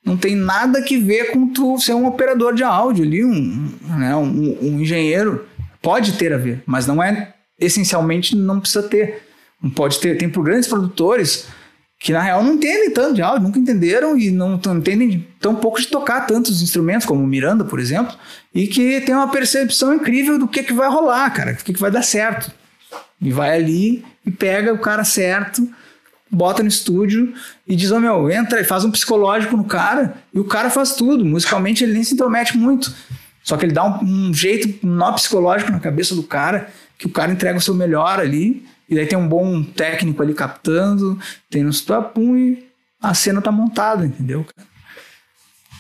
não tem nada que ver com tu ser um operador de áudio ali, um, né, um, um engenheiro. Pode ter a ver, mas não é essencialmente não precisa ter. Não pode ter. Tem por grandes produtores que na real não entendem tanto de áudio, nunca entenderam e não, não entendem tão pouco de tocar tantos instrumentos, como o Miranda, por exemplo, e que tem uma percepção incrível do que, que vai rolar, cara, do que, que vai dar certo. E vai ali e pega o cara certo, bota no estúdio e diz: Ô oh, meu, entra e faz um psicológico no cara, e o cara faz tudo. Musicalmente ele nem se intromete muito. Só que ele dá um, um jeito, um nó psicológico na cabeça do cara, que o cara entrega o seu melhor ali, e daí tem um bom técnico ali captando, tem no pum e a cena tá montada, entendeu,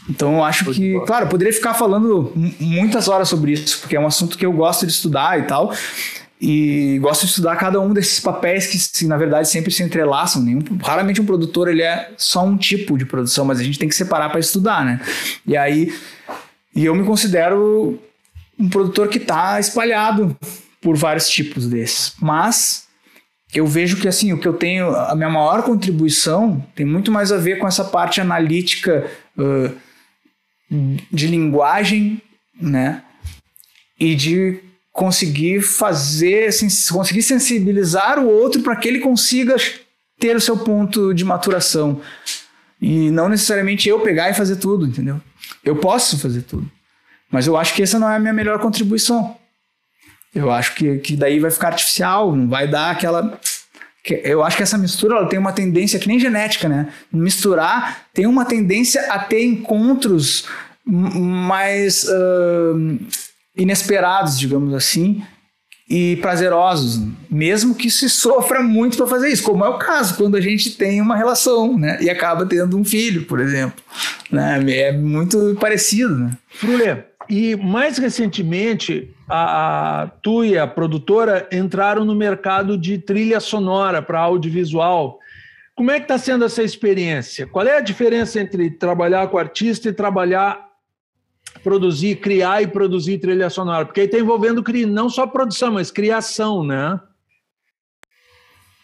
Então eu acho que, claro, eu poderia ficar falando muitas horas sobre isso, porque é um assunto que eu gosto de estudar e tal. E gosto de estudar cada um desses papéis que, na verdade, sempre se entrelaçam. Nenhum, raramente um produtor ele é só um tipo de produção, mas a gente tem que separar para estudar, né? E aí, e eu me considero um produtor que está espalhado por vários tipos desses. Mas eu vejo que assim, o que eu tenho, a minha maior contribuição tem muito mais a ver com essa parte analítica uh, de linguagem, né? E de conseguir fazer, conseguir sensibilizar o outro para que ele consiga ter o seu ponto de maturação. E não necessariamente eu pegar e fazer tudo, entendeu? Eu posso fazer tudo. Mas eu acho que essa não é a minha melhor contribuição. Eu acho que, que daí vai ficar artificial, não vai dar aquela. Eu acho que essa mistura ela tem uma tendência, que nem genética, né? Misturar tem uma tendência a ter encontros mais. Uh, inesperados, digamos assim, e prazerosos, mesmo que se sofra muito para fazer isso, como é o caso quando a gente tem uma relação, né, e acaba tendo um filho, por exemplo, né, é muito parecido, né. Frulê, e mais recentemente a, a tu e a produtora entraram no mercado de trilha sonora para audiovisual. Como é que está sendo essa experiência? Qual é a diferença entre trabalhar com artista e trabalhar produzir, criar e produzir trilha sonora, porque aí está envolvendo não só produção, mas criação, né?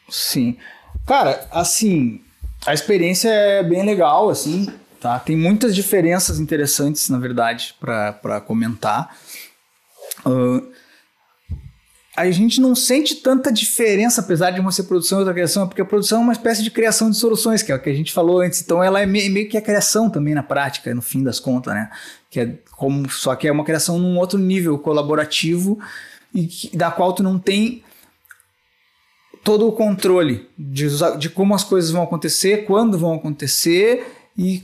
Sim. Cara, assim, a experiência é bem legal, assim, tá? Tem muitas diferenças interessantes, na verdade, para comentar. Uh, a gente não sente tanta diferença, apesar de uma ser produção e outra criação, porque a produção é uma espécie de criação de soluções, que é o que a gente falou antes. Então ela é meio que a criação também na prática, no fim das contas, né? Que é como, só que é uma criação num outro nível colaborativo e que, da qual tu não tem todo o controle de, de como as coisas vão acontecer, quando vão acontecer e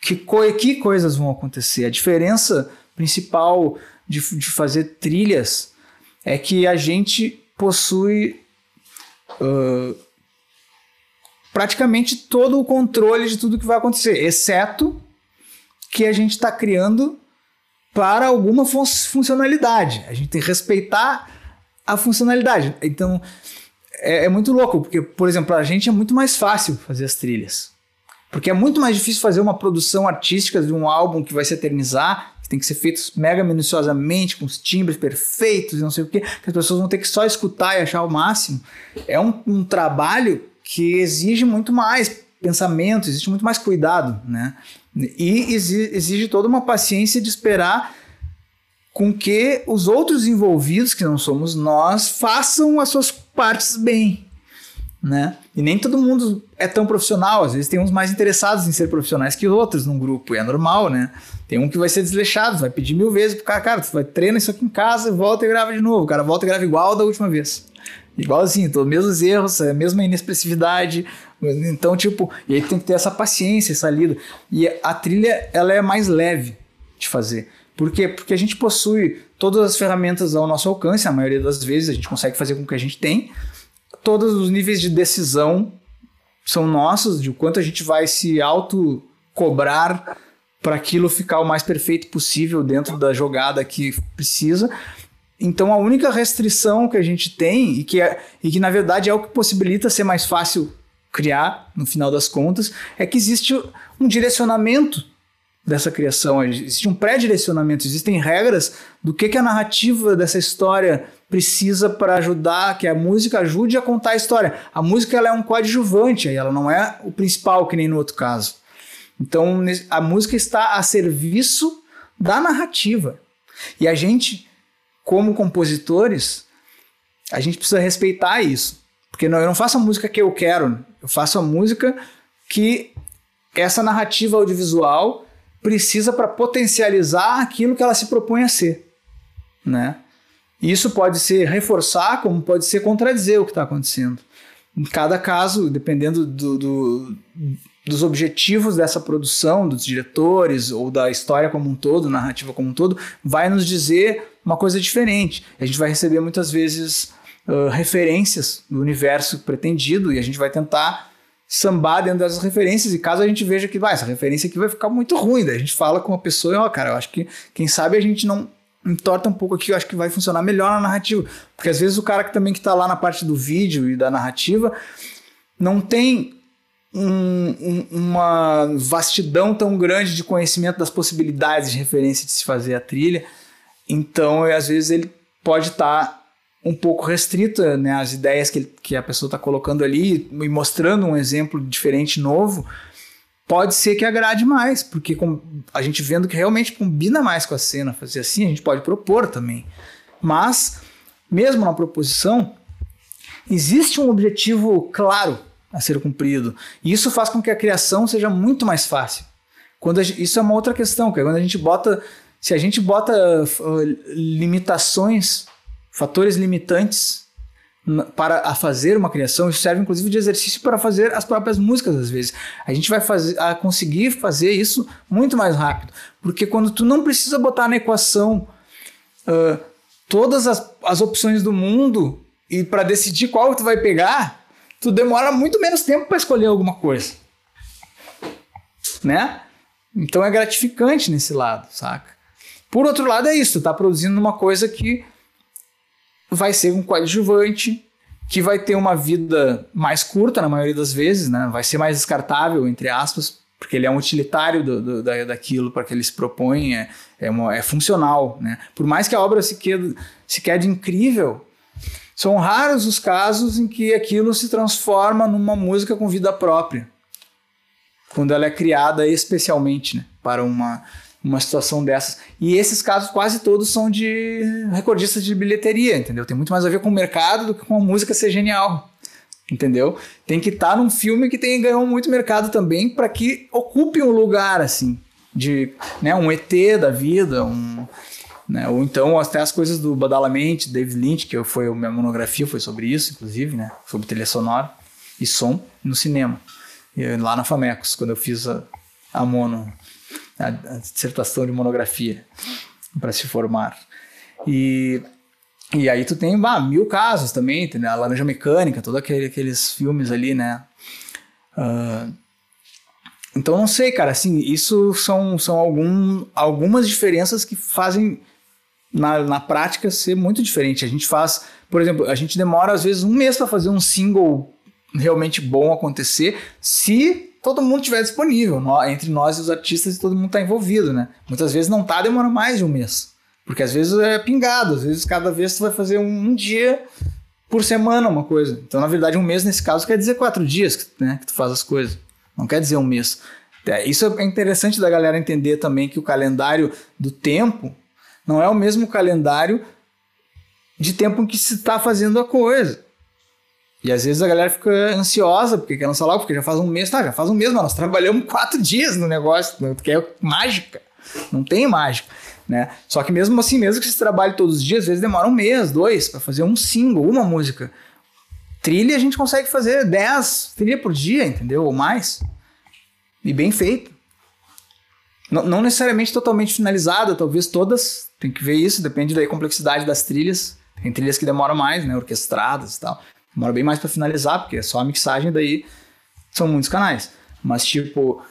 que, que coisas vão acontecer. A diferença principal de, de fazer trilhas é que a gente possui uh, praticamente todo o controle de tudo que vai acontecer, exceto que a gente está criando para alguma fun funcionalidade. A gente tem que respeitar a funcionalidade. Então é, é muito louco, porque, por exemplo, a gente é muito mais fácil fazer as trilhas. Porque é muito mais difícil fazer uma produção artística de um álbum que vai se eternizar tem que ser feitos mega minuciosamente, com os timbres perfeitos e não sei o quê, que as pessoas vão ter que só escutar e achar o máximo. É um, um trabalho que exige muito mais pensamento, existe muito mais cuidado, né? E exige toda uma paciência de esperar com que os outros envolvidos, que não somos nós, façam as suas partes bem, né? E nem todo mundo é tão profissional, às vezes tem uns mais interessados em ser profissionais que outros num grupo, e é normal, né? Tem um que vai ser desleixado, vai pedir mil vezes pro cara, cara, tu vai treina isso aqui em casa, volta e grava de novo. O cara volta e grava igual da última vez. Igualzinho, todos os mesmos erros, a mesma inexpressividade. Então, tipo, e aí tem que ter essa paciência, essa lida. E a trilha, ela é mais leve de fazer. Por quê? Porque a gente possui todas as ferramentas ao nosso alcance, a maioria das vezes a gente consegue fazer com o que a gente tem. Todos os níveis de decisão são nossos, de quanto a gente vai se auto cobrar para aquilo ficar o mais perfeito possível dentro da jogada que precisa. Então a única restrição que a gente tem e que, é, e que na verdade é o que possibilita ser mais fácil criar, no final das contas, é que existe um direcionamento dessa criação, existe um pré-direcionamento, existem regras do que, que a narrativa dessa história precisa para ajudar, que a música ajude a contar a história. A música ela é um coadjuvante, ela não é o principal, que nem no outro caso. Então a música está a serviço da narrativa. E a gente, como compositores, a gente precisa respeitar isso. Porque não, eu não faço a música que eu quero, eu faço a música que essa narrativa audiovisual precisa para potencializar aquilo que ela se propõe a ser, né? Isso pode ser reforçar, como pode ser contradizer o que está acontecendo. Em cada caso, dependendo do, do, dos objetivos dessa produção, dos diretores ou da história como um todo, narrativa como um todo, vai nos dizer uma coisa diferente. A gente vai receber muitas vezes uh, referências do universo pretendido e a gente vai tentar sambar dentro dessas referências, e caso a gente veja que vai, essa referência aqui vai ficar muito ruim, daí a gente fala com a pessoa e, ó, cara, eu acho que, quem sabe a gente não entorta um pouco aqui, eu acho que vai funcionar melhor na narrativa, porque às vezes o cara que também que tá lá na parte do vídeo e da narrativa não tem um, um, uma vastidão tão grande de conhecimento das possibilidades de referência de se fazer a trilha, então às vezes ele pode estar tá um pouco restrita, né, as ideias que, que a pessoa está colocando ali e mostrando um exemplo diferente, novo, pode ser que agrade mais, porque com, a gente vendo que realmente combina mais com a cena, fazer assim, a gente pode propor também. Mas, mesmo na proposição, existe um objetivo claro a ser cumprido, e isso faz com que a criação seja muito mais fácil. Quando isso é uma outra questão, que é quando a gente bota, se a gente bota uh, limitações fatores limitantes para a fazer uma criação, isso serve inclusive de exercício para fazer as próprias músicas às vezes. A gente vai fazer, a conseguir fazer isso muito mais rápido, porque quando tu não precisa botar na equação uh, todas as, as opções do mundo e para decidir qual tu vai pegar, tu demora muito menos tempo para escolher alguma coisa, né? Então é gratificante nesse lado, saca? Por outro lado é isso, tu tá produzindo uma coisa que vai ser um coadjuvante que vai ter uma vida mais curta na maioria das vezes, né? Vai ser mais descartável, entre aspas, porque ele é um utilitário do, do, da, daquilo para que ele se propõe, é, é, uma, é, funcional, né? Por mais que a obra se quede, se quede incrível, são raros os casos em que aquilo se transforma numa música com vida própria, quando ela é criada especialmente né? para uma uma situação dessas. E esses casos quase todos são de recordistas de bilheteria, entendeu? Tem muito mais a ver com o mercado do que com a música ser genial. Entendeu? Tem que estar tá num filme que tem ganhou muito mercado também para que ocupe um lugar assim de, né, um ET da vida, um né? Ou então até as coisas do Badalamente, David Lynch, que foi a minha monografia foi sobre isso, inclusive, né? Sobre trilha sonora e som no cinema. Lá na Famecos, quando eu fiz a, a mono a, dissertação de monografia para se formar. E, e aí tu tem bah, mil casos também, a Laranja Mecânica, todos aquele, aqueles filmes ali, né? Uh, então não sei, cara, assim, isso são, são algum, algumas diferenças que fazem na, na prática ser muito diferente. A gente faz, por exemplo, a gente demora às vezes um mês para fazer um single realmente bom acontecer, se todo mundo estiver disponível, entre nós e os artistas, todo mundo está envolvido, né? Muitas vezes não tá, demora mais de um mês. Porque às vezes é pingado, às vezes cada vez você vai fazer um, um dia por semana uma coisa. Então, na verdade, um mês nesse caso quer dizer quatro dias né, que tu faz as coisas. Não quer dizer um mês. É, isso é interessante da galera entender também que o calendário do tempo Não é o mesmo calendário de tempo em que se está fazendo a coisa. E às vezes a galera fica ansiosa porque quer lançar logo, porque já faz um mês. Tá, já faz um mês, mas nós trabalhamos quatro dias no negócio, né? que é mágica. Não tem mágica. Né? Só que mesmo assim, mesmo que você trabalhe todos os dias, às vezes demora um mês, dois, para fazer um single, uma música. Trilha a gente consegue fazer 10 trilha por dia, entendeu? Ou mais. E bem feito. Não necessariamente totalmente finalizada, talvez todas. Tem que ver isso, depende da complexidade das trilhas. Tem trilhas que demoram mais, né? Orquestradas e tal. Demora bem mais para finalizar, porque é só a mixagem, daí são muitos canais. Mas, tipo,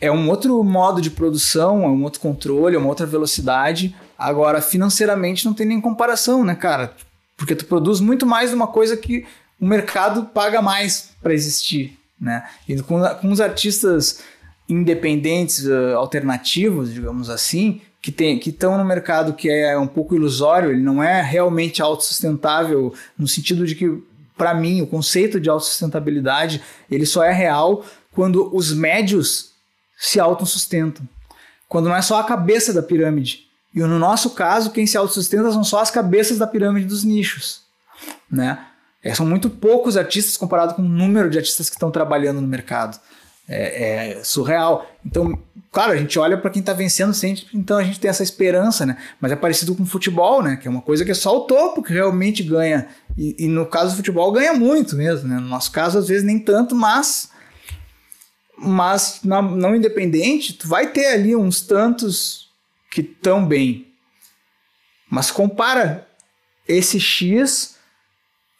é um outro modo de produção, é um outro controle, é uma outra velocidade. Agora, financeiramente, não tem nem comparação, né, cara? Porque tu produz muito mais de uma coisa que o mercado paga mais para existir, né? E com, com os artistas independentes, uh, alternativos, digamos assim, que tem que estão no mercado que é um pouco ilusório, ele não é realmente autossustentável no sentido de que para mim o conceito de autossustentabilidade, ele só é real quando os médios se autossustentam. Quando não é só a cabeça da pirâmide. E no nosso caso, quem se autossustenta são só as cabeças da pirâmide dos nichos, né? É, são muito poucos artistas comparado com o número de artistas que estão trabalhando no mercado. É, é surreal. Então, claro, a gente olha para quem está vencendo sempre, então a gente tem essa esperança, né? Mas é parecido com o futebol, né? Que é uma coisa que é só o topo que realmente ganha. E, e no caso do futebol, ganha muito mesmo, né? No nosso caso, às vezes nem tanto, mas. Mas na, não independente, tu vai ter ali uns tantos que estão bem. Mas compara esse X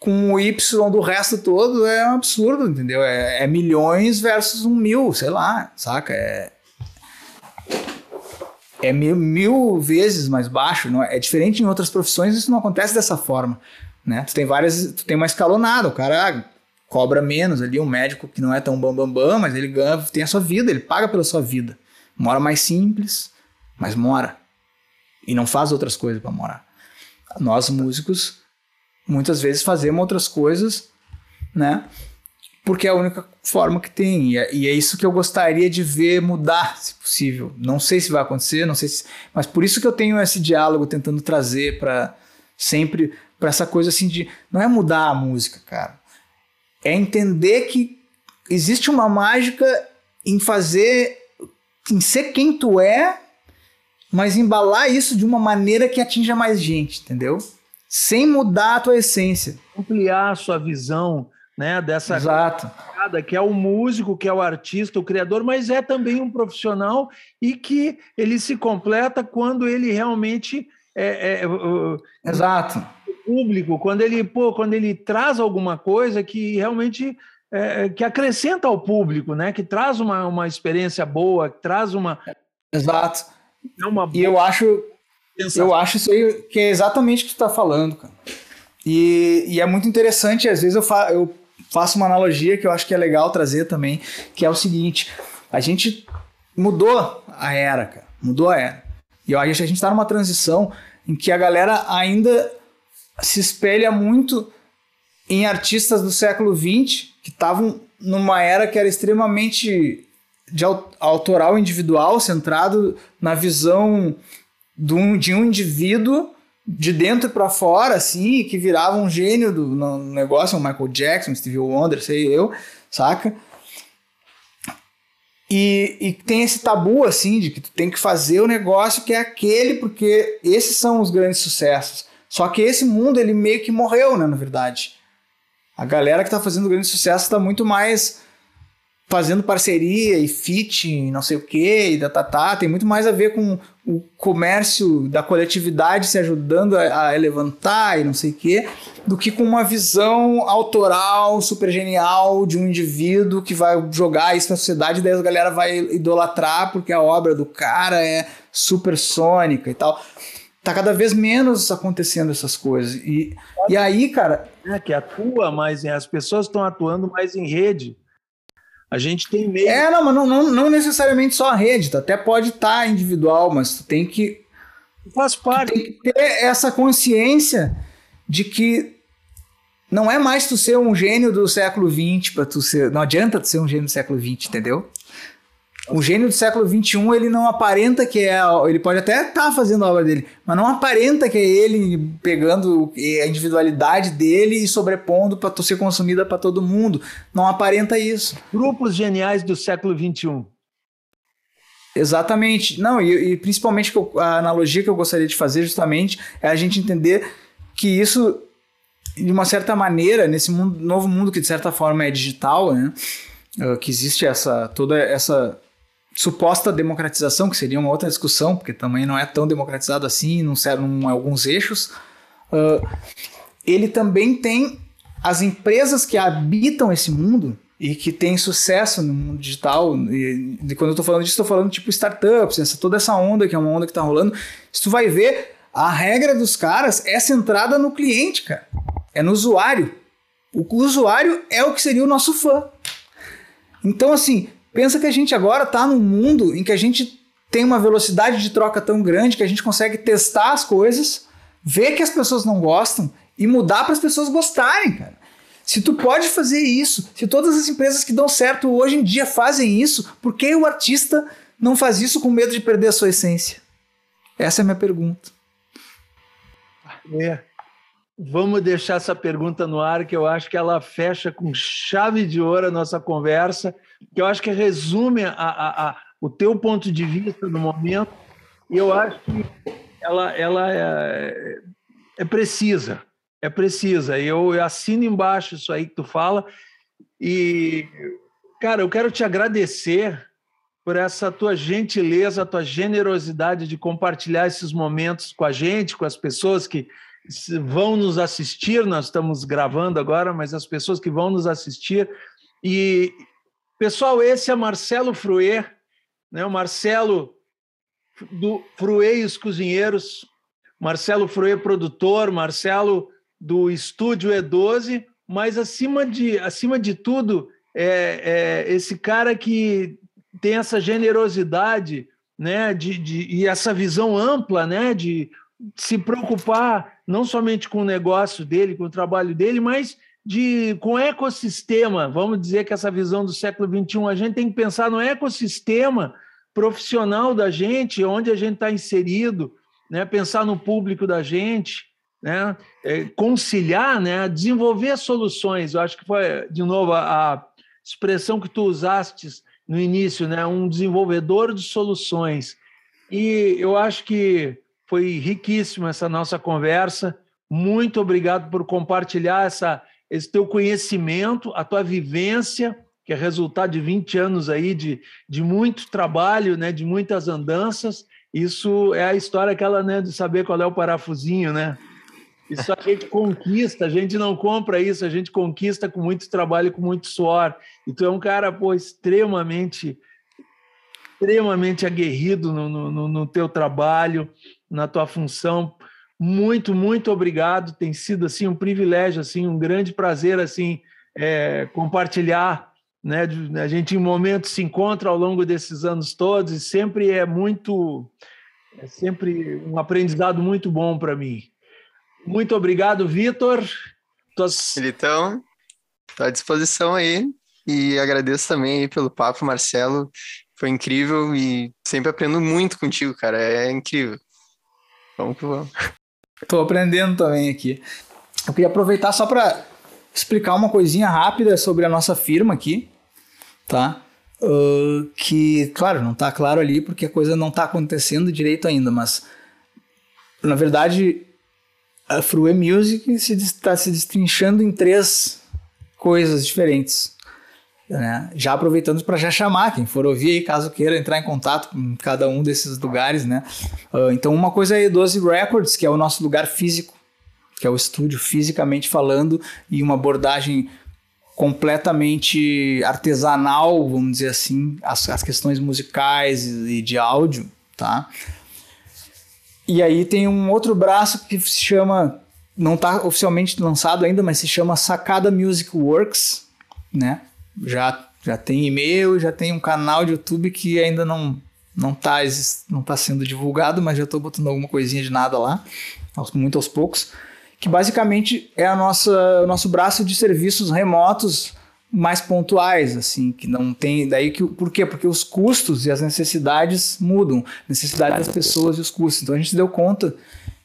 com o Y do resto todo é um absurdo, entendeu? É, é, milhões versus um mil, sei lá, saca? É, é mil, mil vezes mais baixo. Não é? é diferente em outras profissões, isso não acontece dessa forma. Né? Tu tem várias, tu tem uma escalonada, o cara cobra menos ali, um médico que não é tão bambambam, bam, bam, mas ele ganha, tem a sua vida, ele paga pela sua vida. Mora mais simples, mas mora. E não faz outras coisas para morar. Nós músicos muitas vezes fazemos outras coisas, né? Porque é a única forma que tem. E é, e é, isso que eu gostaria de ver mudar, se possível. Não sei se vai acontecer, não sei se. Mas por isso que eu tenho esse diálogo tentando trazer para sempre para essa coisa assim de. Não é mudar a música, cara. É entender que existe uma mágica em fazer. em ser quem tu é, mas embalar isso de uma maneira que atinja mais gente, entendeu? Sem mudar a tua essência. Ampliar a sua visão né, dessa Exato. que é o músico, que é o artista, o criador, mas é também um profissional e que ele se completa quando ele realmente é, é, é Exato. público, quando ele, pô, quando ele traz alguma coisa que realmente é, que acrescenta ao público, né? Que traz uma, uma experiência boa, que traz uma. Exato. É uma boa... E eu acho eu acho isso aí que é exatamente o que tu tá falando, cara. E, e é muito interessante, às vezes eu, fa eu faço uma analogia que eu acho que é legal trazer também, que é o seguinte: a gente mudou a era, cara. Mudou a era. E eu acho que a gente está numa transição em que a galera ainda se espelha muito em artistas do século XX que estavam numa era que era extremamente de autoral individual, centrado na visão de um, de um indivíduo de dentro para fora, assim, que virava um gênio do no negócio, um Michael Jackson, Stevie Wonder, sei eu, saca? E, e tem esse tabu, assim, de que tu tem que fazer o negócio que é aquele, porque esses são os grandes sucessos. Só que esse mundo, ele meio que morreu, né, na verdade. A galera que tá fazendo grande sucesso tá muito mais fazendo parceria e fit, não sei o que, e da tatá, tem muito mais a ver com o comércio da coletividade se ajudando a, a levantar e não sei o que, do que com uma visão autoral, super genial de um indivíduo que vai jogar isso na sociedade e daí a galera vai idolatrar porque a obra do cara é super sônica e tal. Tá cada vez menos acontecendo essas coisas. E, e aí, cara. É que atua mais, as pessoas estão atuando mais em rede. A gente tem meio. É, não, mas não, não, não necessariamente só a rede, até pode estar tá individual, mas tu tem que. Faz parte. tem que ter essa consciência de que não é mais tu ser um gênio do século XX para tu ser. Não adianta tu ser um gênio do século XX, entendeu? O gênio do século XXI, ele não aparenta que é. Ele pode até estar tá fazendo a obra dele, mas não aparenta que é ele pegando a individualidade dele e sobrepondo para ser consumida para todo mundo. Não aparenta isso. Grupos geniais do século XXI. Exatamente. Não, e, e principalmente a analogia que eu gostaria de fazer justamente é a gente entender que isso, de uma certa maneira, nesse mundo, novo mundo que de certa forma é digital, né? Uh, que existe essa toda essa suposta democratização, que seria uma outra discussão, porque também não é tão democratizado assim, não serve em alguns eixos. Uh, ele também tem as empresas que habitam esse mundo e que tem sucesso no mundo digital. E, e quando eu estou falando disso, estou falando tipo startups, essa, toda essa onda que é uma onda que está rolando. Se tu vai ver, a regra dos caras é centrada no cliente, cara. É no usuário. O usuário é o que seria o nosso fã. Então, assim, pensa que a gente agora está num mundo em que a gente tem uma velocidade de troca tão grande que a gente consegue testar as coisas, ver que as pessoas não gostam e mudar para as pessoas gostarem, cara. Se tu pode fazer isso, se todas as empresas que dão certo hoje em dia fazem isso, por que o artista não faz isso com medo de perder a sua essência? Essa é a minha pergunta. É. Vamos deixar essa pergunta no ar, que eu acho que ela fecha com chave de ouro a nossa conversa, que eu acho que resume a, a, a o teu ponto de vista no momento, e eu acho que ela, ela é, é precisa é precisa. Eu, eu assino embaixo isso aí que tu fala. E, cara, eu quero te agradecer por essa tua gentileza, tua generosidade de compartilhar esses momentos com a gente, com as pessoas que vão nos assistir. Nós estamos gravando agora, mas as pessoas que vão nos assistir. E, pessoal, esse é Marcelo Fruer, né? o Marcelo do Fruer e os Cozinheiros, Marcelo Fruer, produtor, Marcelo do estúdio E12, mas acima de, acima de tudo, é, é esse cara que tem essa generosidade né, de, de, e essa visão ampla né, de se preocupar não somente com o negócio dele, com o trabalho dele, mas de, com ecossistema. Vamos dizer que essa visão do século XXI, a gente tem que pensar no ecossistema profissional da gente, onde a gente está inserido, né, pensar no público da gente, né, é, conciliar, né, desenvolver soluções. Eu acho que foi, de novo, a, a expressão que tu usaste no início, né, um desenvolvedor de soluções. E eu acho que foi riquíssima essa nossa conversa. Muito obrigado por compartilhar essa, esse teu conhecimento, a tua vivência, que é resultado de 20 anos aí de, de muito trabalho, né, de muitas andanças. Isso é a história aquela, né, de saber qual é o parafusinho, né? Isso a gente conquista, a gente não compra isso, a gente conquista com muito trabalho, com muito suor. E tu é um cara, pô, extremamente, extremamente aguerrido no, no, no teu trabalho, na tua função. Muito, muito obrigado. Tem sido assim um privilégio, assim, um grande prazer, assim, é, compartilhar. Né? A gente em momentos se encontra ao longo desses anos todos e sempre é muito, é sempre um aprendizado muito bom para mim. Muito obrigado, Vitor. Então, estou à disposição aí. E agradeço também pelo papo, Marcelo. Foi incrível e sempre aprendo muito contigo, cara. É incrível. Vamos que vamos. Estou aprendendo também aqui. Eu queria aproveitar só para explicar uma coisinha rápida sobre a nossa firma aqui, tá? Uh, que, claro, não está claro ali porque a coisa não está acontecendo direito ainda, mas na verdade a Frue Music está se, se destrinchando em três coisas diferentes. Né? Já aproveitando para já chamar quem for ouvir aí, caso queira entrar em contato com cada um desses lugares, né? Uh, então, uma coisa é 12 Records, que é o nosso lugar físico, que é o estúdio fisicamente falando, e uma abordagem completamente artesanal, vamos dizer assim, as, as questões musicais e de áudio, tá? E aí tem um outro braço que se chama, não está oficialmente lançado ainda, mas se chama Sacada Music Works, né? Já, já tem e-mail, já tem um canal de YouTube que ainda não não está não tá sendo divulgado, mas já estou botando alguma coisinha de nada lá, muito aos poucos, que basicamente é a nossa, o nosso braço de serviços remotos mais pontuais, assim, que não tem. Daí que. Por quê? Porque os custos e as necessidades mudam. Necessidade das pessoas e os custos. Então a gente deu conta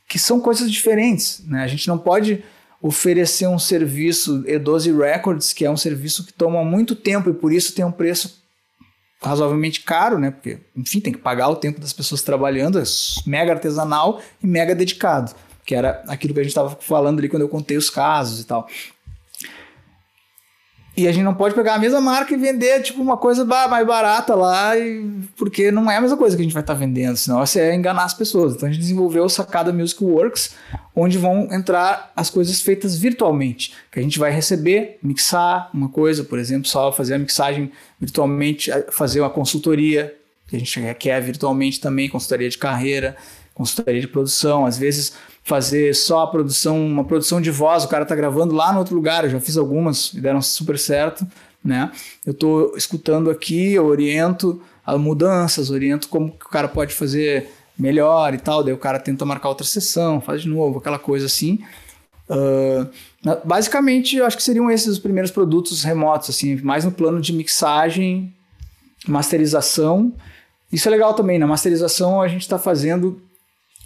que são coisas diferentes. Né? A gente não pode oferecer um serviço E12 Records, que é um serviço que toma muito tempo e por isso tem um preço razoavelmente caro, né? Porque, enfim, tem que pagar o tempo das pessoas trabalhando, é mega artesanal e mega dedicado, que era aquilo que a gente estava falando ali quando eu contei os casos e tal. E a gente não pode pegar a mesma marca e vender, tipo, uma coisa mais barata lá, e, porque não é a mesma coisa que a gente vai estar tá vendendo, senão isso é enganar as pessoas. Então a gente desenvolveu o Sacada Music Works, onde vão entrar as coisas feitas virtualmente, que a gente vai receber, mixar uma coisa, por exemplo, só fazer a mixagem virtualmente, fazer uma consultoria, que a gente quer virtualmente também, consultoria de carreira, consultoria de produção, às vezes fazer só a produção, uma produção de voz, o cara tá gravando lá no outro lugar, eu já fiz algumas e deram super certo, né? Eu tô escutando aqui, eu oriento as mudanças, oriento como que o cara pode fazer melhor e tal, daí o cara tenta marcar outra sessão, faz de novo, aquela coisa assim. Uh, basicamente, eu acho que seriam esses os primeiros produtos remotos, assim, mais no plano de mixagem, masterização. Isso é legal também, na masterização a gente está fazendo.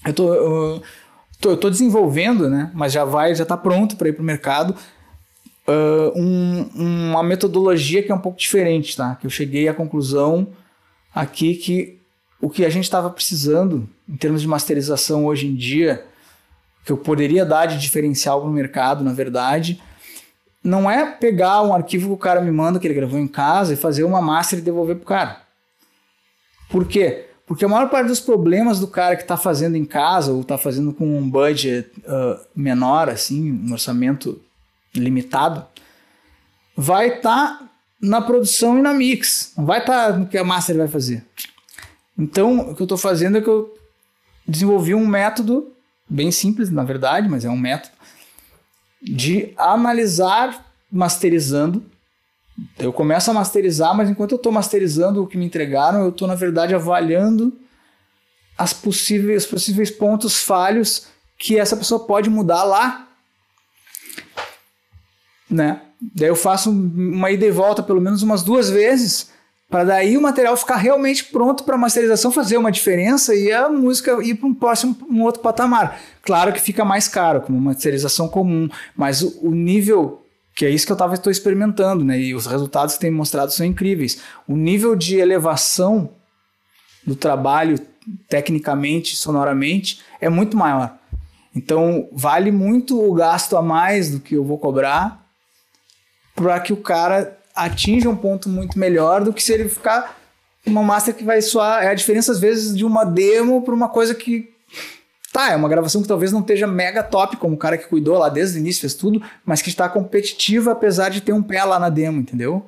Eu tô, uh, tô, eu tô desenvolvendo, né? Mas já vai, já está pronto para ir para o mercado. Uh, um, uma metodologia que é um pouco diferente, tá? Que eu cheguei à conclusão aqui que o que a gente estava precisando em termos de masterização hoje em dia, que eu poderia dar de diferencial para o mercado, na verdade, não é pegar um arquivo que o cara me manda, que ele gravou em casa, e fazer uma master e devolver para o cara. Por quê? Porque a maior parte dos problemas do cara que está fazendo em casa ou está fazendo com um budget uh, menor, assim, um orçamento limitado, vai estar tá na produção e na mix. Não vai estar tá no que a master vai fazer. Então, o que eu estou fazendo é que eu desenvolvi um método bem simples, na verdade, mas é um método de analisar masterizando eu começo a masterizar, mas enquanto eu estou masterizando o que me entregaram, eu estou, na verdade, avaliando as possíveis, os possíveis pontos falhos que essa pessoa pode mudar lá. Né? Daí eu faço uma ida e volta pelo menos umas duas vezes, para daí o material ficar realmente pronto para masterização, fazer uma diferença e a música ir para um próximo, um outro patamar. Claro que fica mais caro, como uma masterização comum, mas o, o nível que é isso que eu tava, estou experimentando, né? E os resultados que tem mostrado são incríveis. O nível de elevação do trabalho, tecnicamente, sonoramente, é muito maior. Então, vale muito o gasto a mais do que eu vou cobrar para que o cara atinja um ponto muito melhor do que se ele ficar uma master que vai soar. É a diferença, às vezes, de uma demo para uma coisa que Tá, é uma gravação que talvez não esteja mega top, como o cara que cuidou lá desde o início, fez tudo, mas que está competitiva apesar de ter um pé lá na demo, entendeu?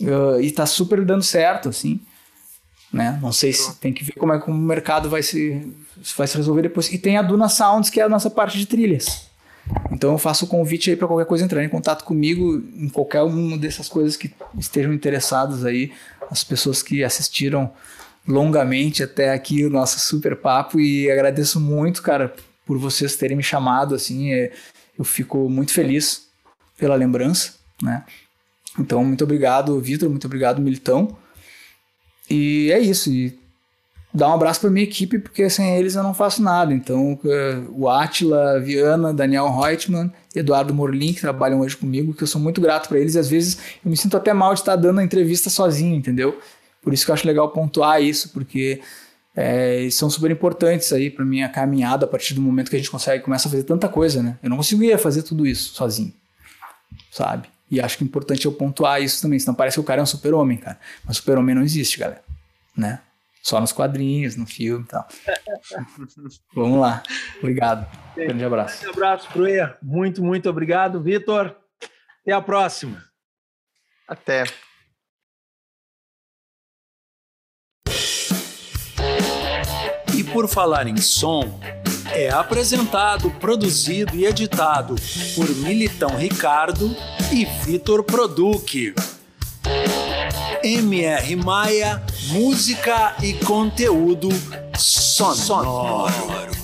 Uh, e tá super dando certo, assim. Né? Não sei se tem que ver como é que o mercado vai se, vai se resolver depois. E tem a Duna Sounds, que é a nossa parte de trilhas. Então eu faço o convite aí para qualquer coisa entrar em contato comigo em qualquer uma dessas coisas que estejam interessadas aí, as pessoas que assistiram longamente até aqui o nosso super papo e agradeço muito, cara, por vocês terem me chamado, assim, é, eu fico muito feliz pela lembrança, né? Então, muito obrigado, Vitor, muito obrigado, Militão. E é isso, e dar um abraço para minha equipe, porque sem eles eu não faço nada. Então, é, o Atila, Viana, Daniel Reutemann, Eduardo Morlin, que trabalham hoje comigo, que eu sou muito grato para eles, e às vezes eu me sinto até mal de estar dando a entrevista sozinho, entendeu? Por isso que eu acho legal pontuar isso, porque é, são super importantes aí para minha caminhada a partir do momento que a gente consegue começa a fazer tanta coisa, né? Eu não conseguia fazer tudo isso sozinho, sabe? E acho que é importante eu pontuar isso também, senão parece que o cara é um super-homem, cara. Mas super-homem não existe, galera, né? Só nos quadrinhos, no filme e tal. Vamos lá. Obrigado. Um grande abraço. Um abraço, Cruia. Muito, muito obrigado, Vitor. Até a próxima. Até. Por falar em som, é apresentado, produzido e editado por Militão Ricardo e Vitor Produc. MR Maia, música e conteúdo sonoro.